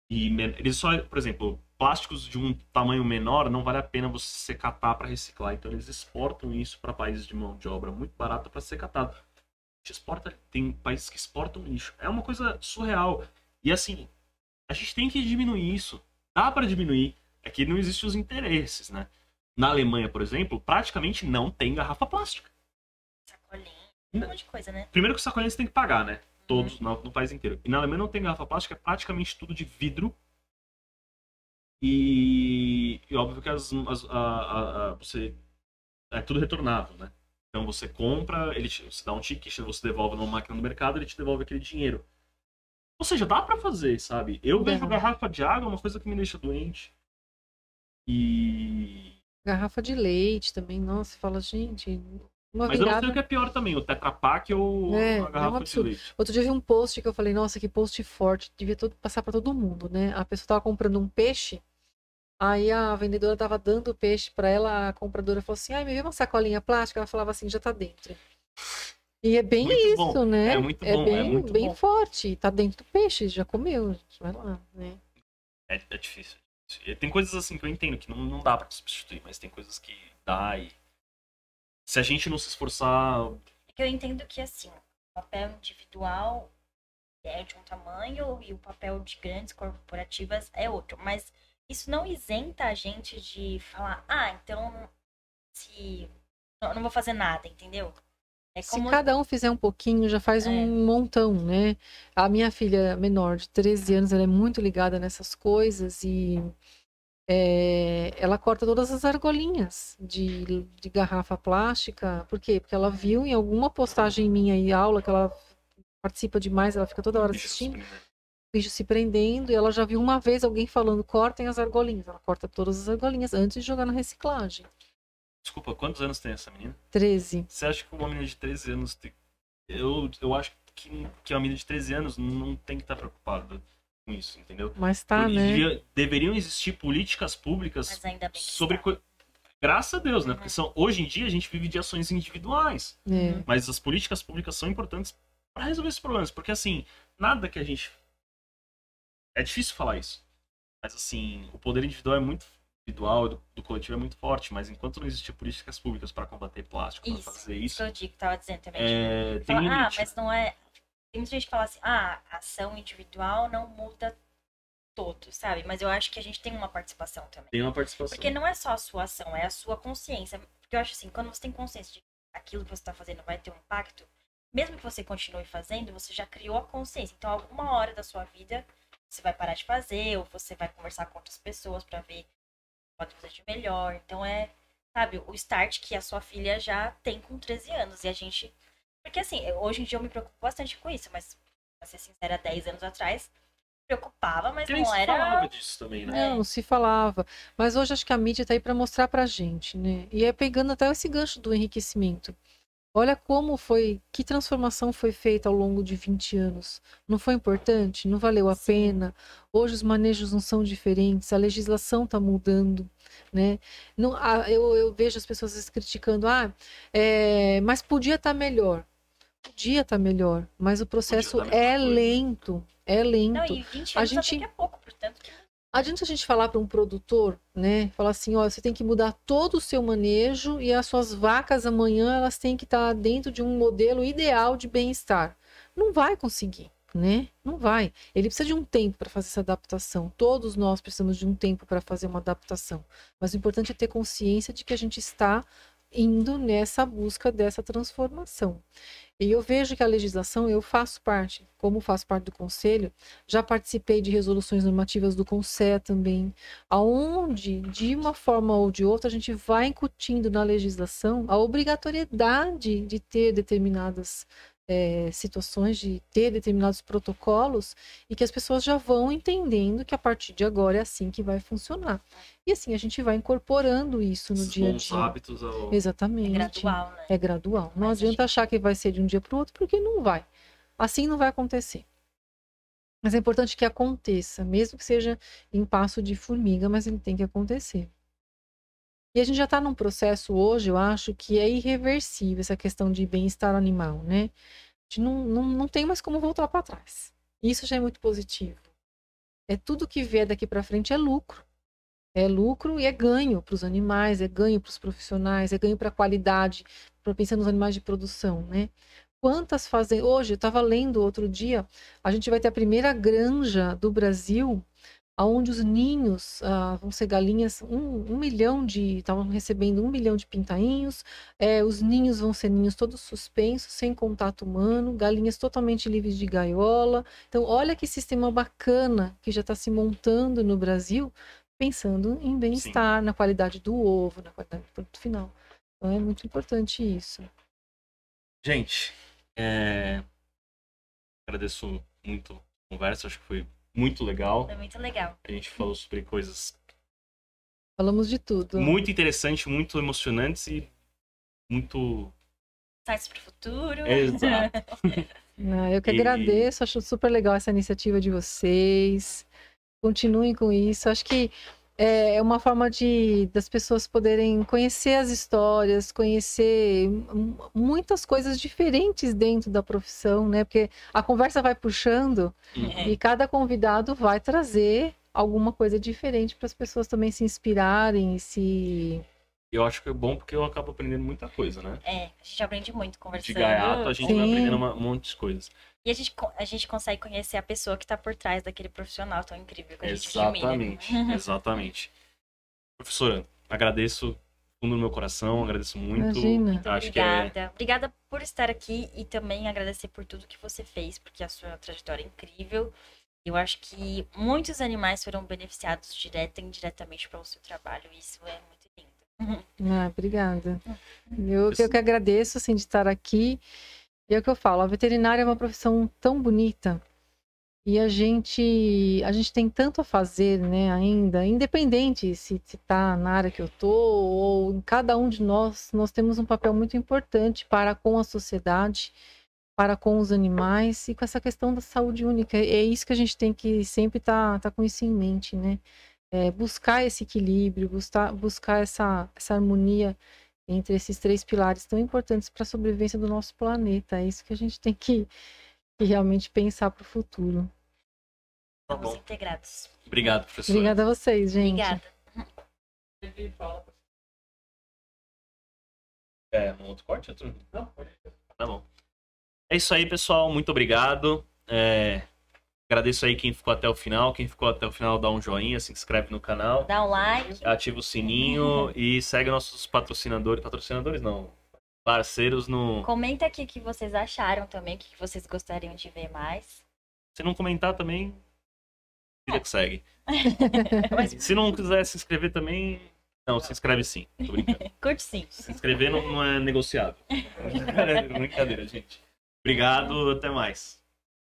e men- eles só, por exemplo, plásticos de um tamanho menor não vale a pena você secatar para reciclar. Então eles exportam isso para países de mão de obra muito barata para ser catado. A gente exporta, tem países que exportam lixo. É uma coisa surreal. E assim, a gente tem que diminuir isso. Dá para diminuir. É que não existem os interesses, né? Na Alemanha, por exemplo, praticamente não tem garrafa plástica. Sacolinha, um monte de coisa, né? Primeiro que sacolinha você tem que pagar, né? Todos, no, no país inteiro. E na Alemanha não tem garrafa plástica, é praticamente tudo de vidro. E, e óbvio que as, as- a- a- a- você é tudo retornável, né? Então você compra, ele te, você dá um ticket, você devolve numa máquina no mercado, ele te devolve aquele dinheiro. Ou seja, dá pra fazer, sabe? Eu vejo garrafa de água uma coisa que me deixa doente. E Garrafa de leite também, nossa, fala, gente, uma mas eu não sei o que é pior também, o Tetra Pak ou É, é a um garrafa de absurdo. leite. Outro dia eu vi um post que eu falei, nossa, que post forte, devia todo, passar pra todo mundo, né? A pessoa tava comprando um peixe, aí a vendedora tava dando o peixe pra ela, a compradora falou assim, ai, me vê uma sacolinha plástica, ela falava assim, já tá dentro. E é bem Muito isso, bom, né? é muito bom, é bem, muito bem bom. forte, tá dentro do peixe, já comeu, gente, vai lá, né? É, é difícil. E Tem coisas assim que eu entendo que não, não dá pra substituir, mas tem coisas que dá e. Se a gente não se esforçar. É que eu entendo que, assim, o papel individual é de um tamanho e o papel de grandes corporativas é outro. Mas isso não isenta a gente de falar, ah, então se. Não, não vou fazer nada, entendeu? É Se como. cada um fizer um pouquinho, já faz É. um montão, né? A minha filha menor, de 13 anos, ela é muito ligada nessas coisas e é, ela corta todas as argolinhas de, de garrafa plástica. Por quê? Porque ela viu em alguma postagem minha aí, aula, que ela participa demais, ela fica toda hora assistindo, bicho se prendendo, e ela já viu uma vez alguém falando, cortem as argolinhas. Ela corta todas as argolinhas antes de jogar na reciclagem. Desculpa, quantos anos tem essa menina? 13. Você acha que uma menina de 13 anos. Tem... Eu, eu acho que, que uma menina de 13 anos não tem que estar preocupada com isso, entendeu? Mas tá, né? deveriam existir políticas públicas Mas ainda bem que sobre. está. co- Graças a Deus, né? Uhum. Porque são, hoje em dia a gente vive de ações individuais. É. Mas as políticas públicas são importantes para resolver esses problemas. Porque, assim, nada que a gente. É difícil falar isso. Mas, assim, o poder individual é muito individual, do, do coletivo é muito forte. Mas enquanto não existir políticas públicas para combater plástico, para fazer isso isso, que eu digo, tava dizendo também. é, tem Fala, ah, mas não é. Tem muita gente que fala assim, ah, ação individual não muda todo, sabe? Mas eu acho que a gente tem uma participação também. Tem uma participação. Porque não é só a sua ação, é a sua consciência. Porque eu acho assim, quando você tem consciência de que aquilo que você está fazendo vai ter um impacto, mesmo que você continue fazendo, você já criou a consciência. Então, alguma hora da sua vida, você vai parar de fazer, ou você vai conversar com outras pessoas para ver pode fazer de melhor. Então, é, sabe, o start que a sua filha já tem com 13 anos. E a gente. Porque assim, hoje em dia eu me preocupo bastante com isso, mas, pra ser sincera, 10 anos atrás, preocupava, mas nem não se era. falava disso também, né? Não, não se falava. Mas hoje acho que a mídia está aí para mostrar para a gente, né? E é pegando até esse gancho do enriquecimento. Olha como foi, que transformação foi feita ao longo de 20 anos. Não foi importante? Não valeu a Sim. pena? Hoje os manejos não são diferentes, a legislação está mudando, né? Não, ah, eu, eu vejo as pessoas criticando, ah, é, mas podia estar melhor. Podia estar melhor, mas o processo tá a é lento, é lento. Não, e 20 A anos gente- até que é pouco, portanto. Adianta a gente falar para um produtor, né? Falar assim, ó, você tem que mudar todo o seu manejo e as suas vacas amanhã elas têm que estar dentro de um modelo ideal de bem-estar. Não vai conseguir, né? Não vai. Ele precisa de um tempo para fazer essa adaptação. Todos nós precisamos de um tempo para fazer uma adaptação. Mas o importante é ter consciência de que a gente está indo nessa busca dessa transformação. E eu vejo que a legislação, eu faço parte, como faço parte do conselho, já participei de resoluções normativas do CONSE também, aonde, de uma forma ou de outra, a gente vai incutindo na legislação a obrigatoriedade de ter determinadas eh, situações, de ter determinados protocolos, e que as pessoas já vão entendendo que a partir de agora é assim que vai funcionar. E assim a gente vai incorporando isso no dia a dia. hábitos ao... É Exatamente. gradual, né? É gradual. Não Mas a adianta gente- achar que vai ser de um dia para o outro, porque não vai. Assim não vai acontecer. Mas é importante que aconteça, mesmo que seja em passo de formiga, mas ele tem que acontecer. E a gente já está num processo hoje, eu acho, que é irreversível essa questão de bem-estar animal, né? A gente não, não, não tem mais como voltar para trás. Isso já é muito positivo. É tudo que vier daqui para frente é lucro. É lucro e é ganho para os animais, é ganho para os profissionais, é ganho para a qualidade, para pensar nos animais de produção, né? Quantas fazem. Hoje, eu estava lendo outro dia, a gente vai ter a primeira granja do Brasil, onde os ninhos ah, vão ser galinhas, um, um milhão de. Estavam recebendo um milhão de pintainhos, é, os ninhos vão ser ninhos todos suspensos, sem contato humano, galinhas totalmente livres de gaiola. Então, olha que sistema bacana que já está se montando no Brasil, pensando em bem-estar, na qualidade do ovo, na qualidade do produto final. Então, é muito importante isso. Gente, é... agradeço muito a conversa, acho que foi muito legal. Foi muito legal. A gente falou sobre coisas Falamos de tudo. muito interessantes, muito emocionantes e muito. Sites pro futuro. Exato. (laughs) Ah, eu que E- agradeço, acho super legal essa iniciativa de vocês. Continuem com isso. Acho que é uma forma de das pessoas poderem conhecer as histórias, conhecer muitas coisas diferentes dentro da profissão, né? Porque a conversa vai puxando É. e cada convidado vai trazer alguma coisa diferente para as pessoas também se inspirarem e se Eu acho que é bom porque eu acabo aprendendo muita coisa, né? É, a gente aprende muito De conversando. gaiato a gente vai Sim. aprendendo uma- um monte de coisas. E a gente, a gente consegue conhecer a pessoa que tá por trás daquele profissional tão incrível que a gente admira. Exatamente, (laughs) exatamente. Professora, agradeço do fundo do meu coração, agradeço muito. Imagina. Muito Acho que é obrigada. Obrigada por estar aqui e também agradecer por tudo que você fez, porque a sua trajetória é incrível. Eu acho que muitos animais foram beneficiados direta e indiretamente pelo seu trabalho. E isso é muito lindo. (laughs) Ah, obrigada. Eu, eu que agradeço assim, de estar aqui. E é o que eu falo, a veterinária é uma profissão tão bonita. E a gente, a gente tem tanto a fazer, né, ainda, independente se está na área que eu tô ou em cada um de nós, nós temos um papel muito importante para com a sociedade, para com os animais e com essa questão da saúde única. É isso que a gente tem que sempre estar tá, com isso em mente, né? É, buscar esse equilíbrio, buscar, buscar essa, essa harmonia entre esses três pilares tão importantes para a sobrevivência do nosso planeta. É isso que a gente tem que, que realmente pensar para o futuro. Tá Estamos bom. integrados. Obrigado, professora. Obrigada a vocês, gente. Obrigada. É, um outro corte? Outro... Não, pode. Tá bom. É isso aí, pessoal. Muito obrigado. É, Agradeço aí quem ficou até o final. Quem ficou até o final, dá um joinha, se inscreve no canal, Dá um like. ativa o sininho e segue nossos patrocinadores. Patrocinadores não. Parceiros no. Comenta aqui o que vocês acharam também, o que vocês gostariam de ver mais. Se não comentar também, vida que segue. Mas (laughs) Se não quiser se inscrever também. Não, se inscreve sim. Tô brincando. (laughs) curte sim. Se inscrever não, não é negociável. Brincadeira, (laughs) brincadeira, gente. Obrigado, até mais.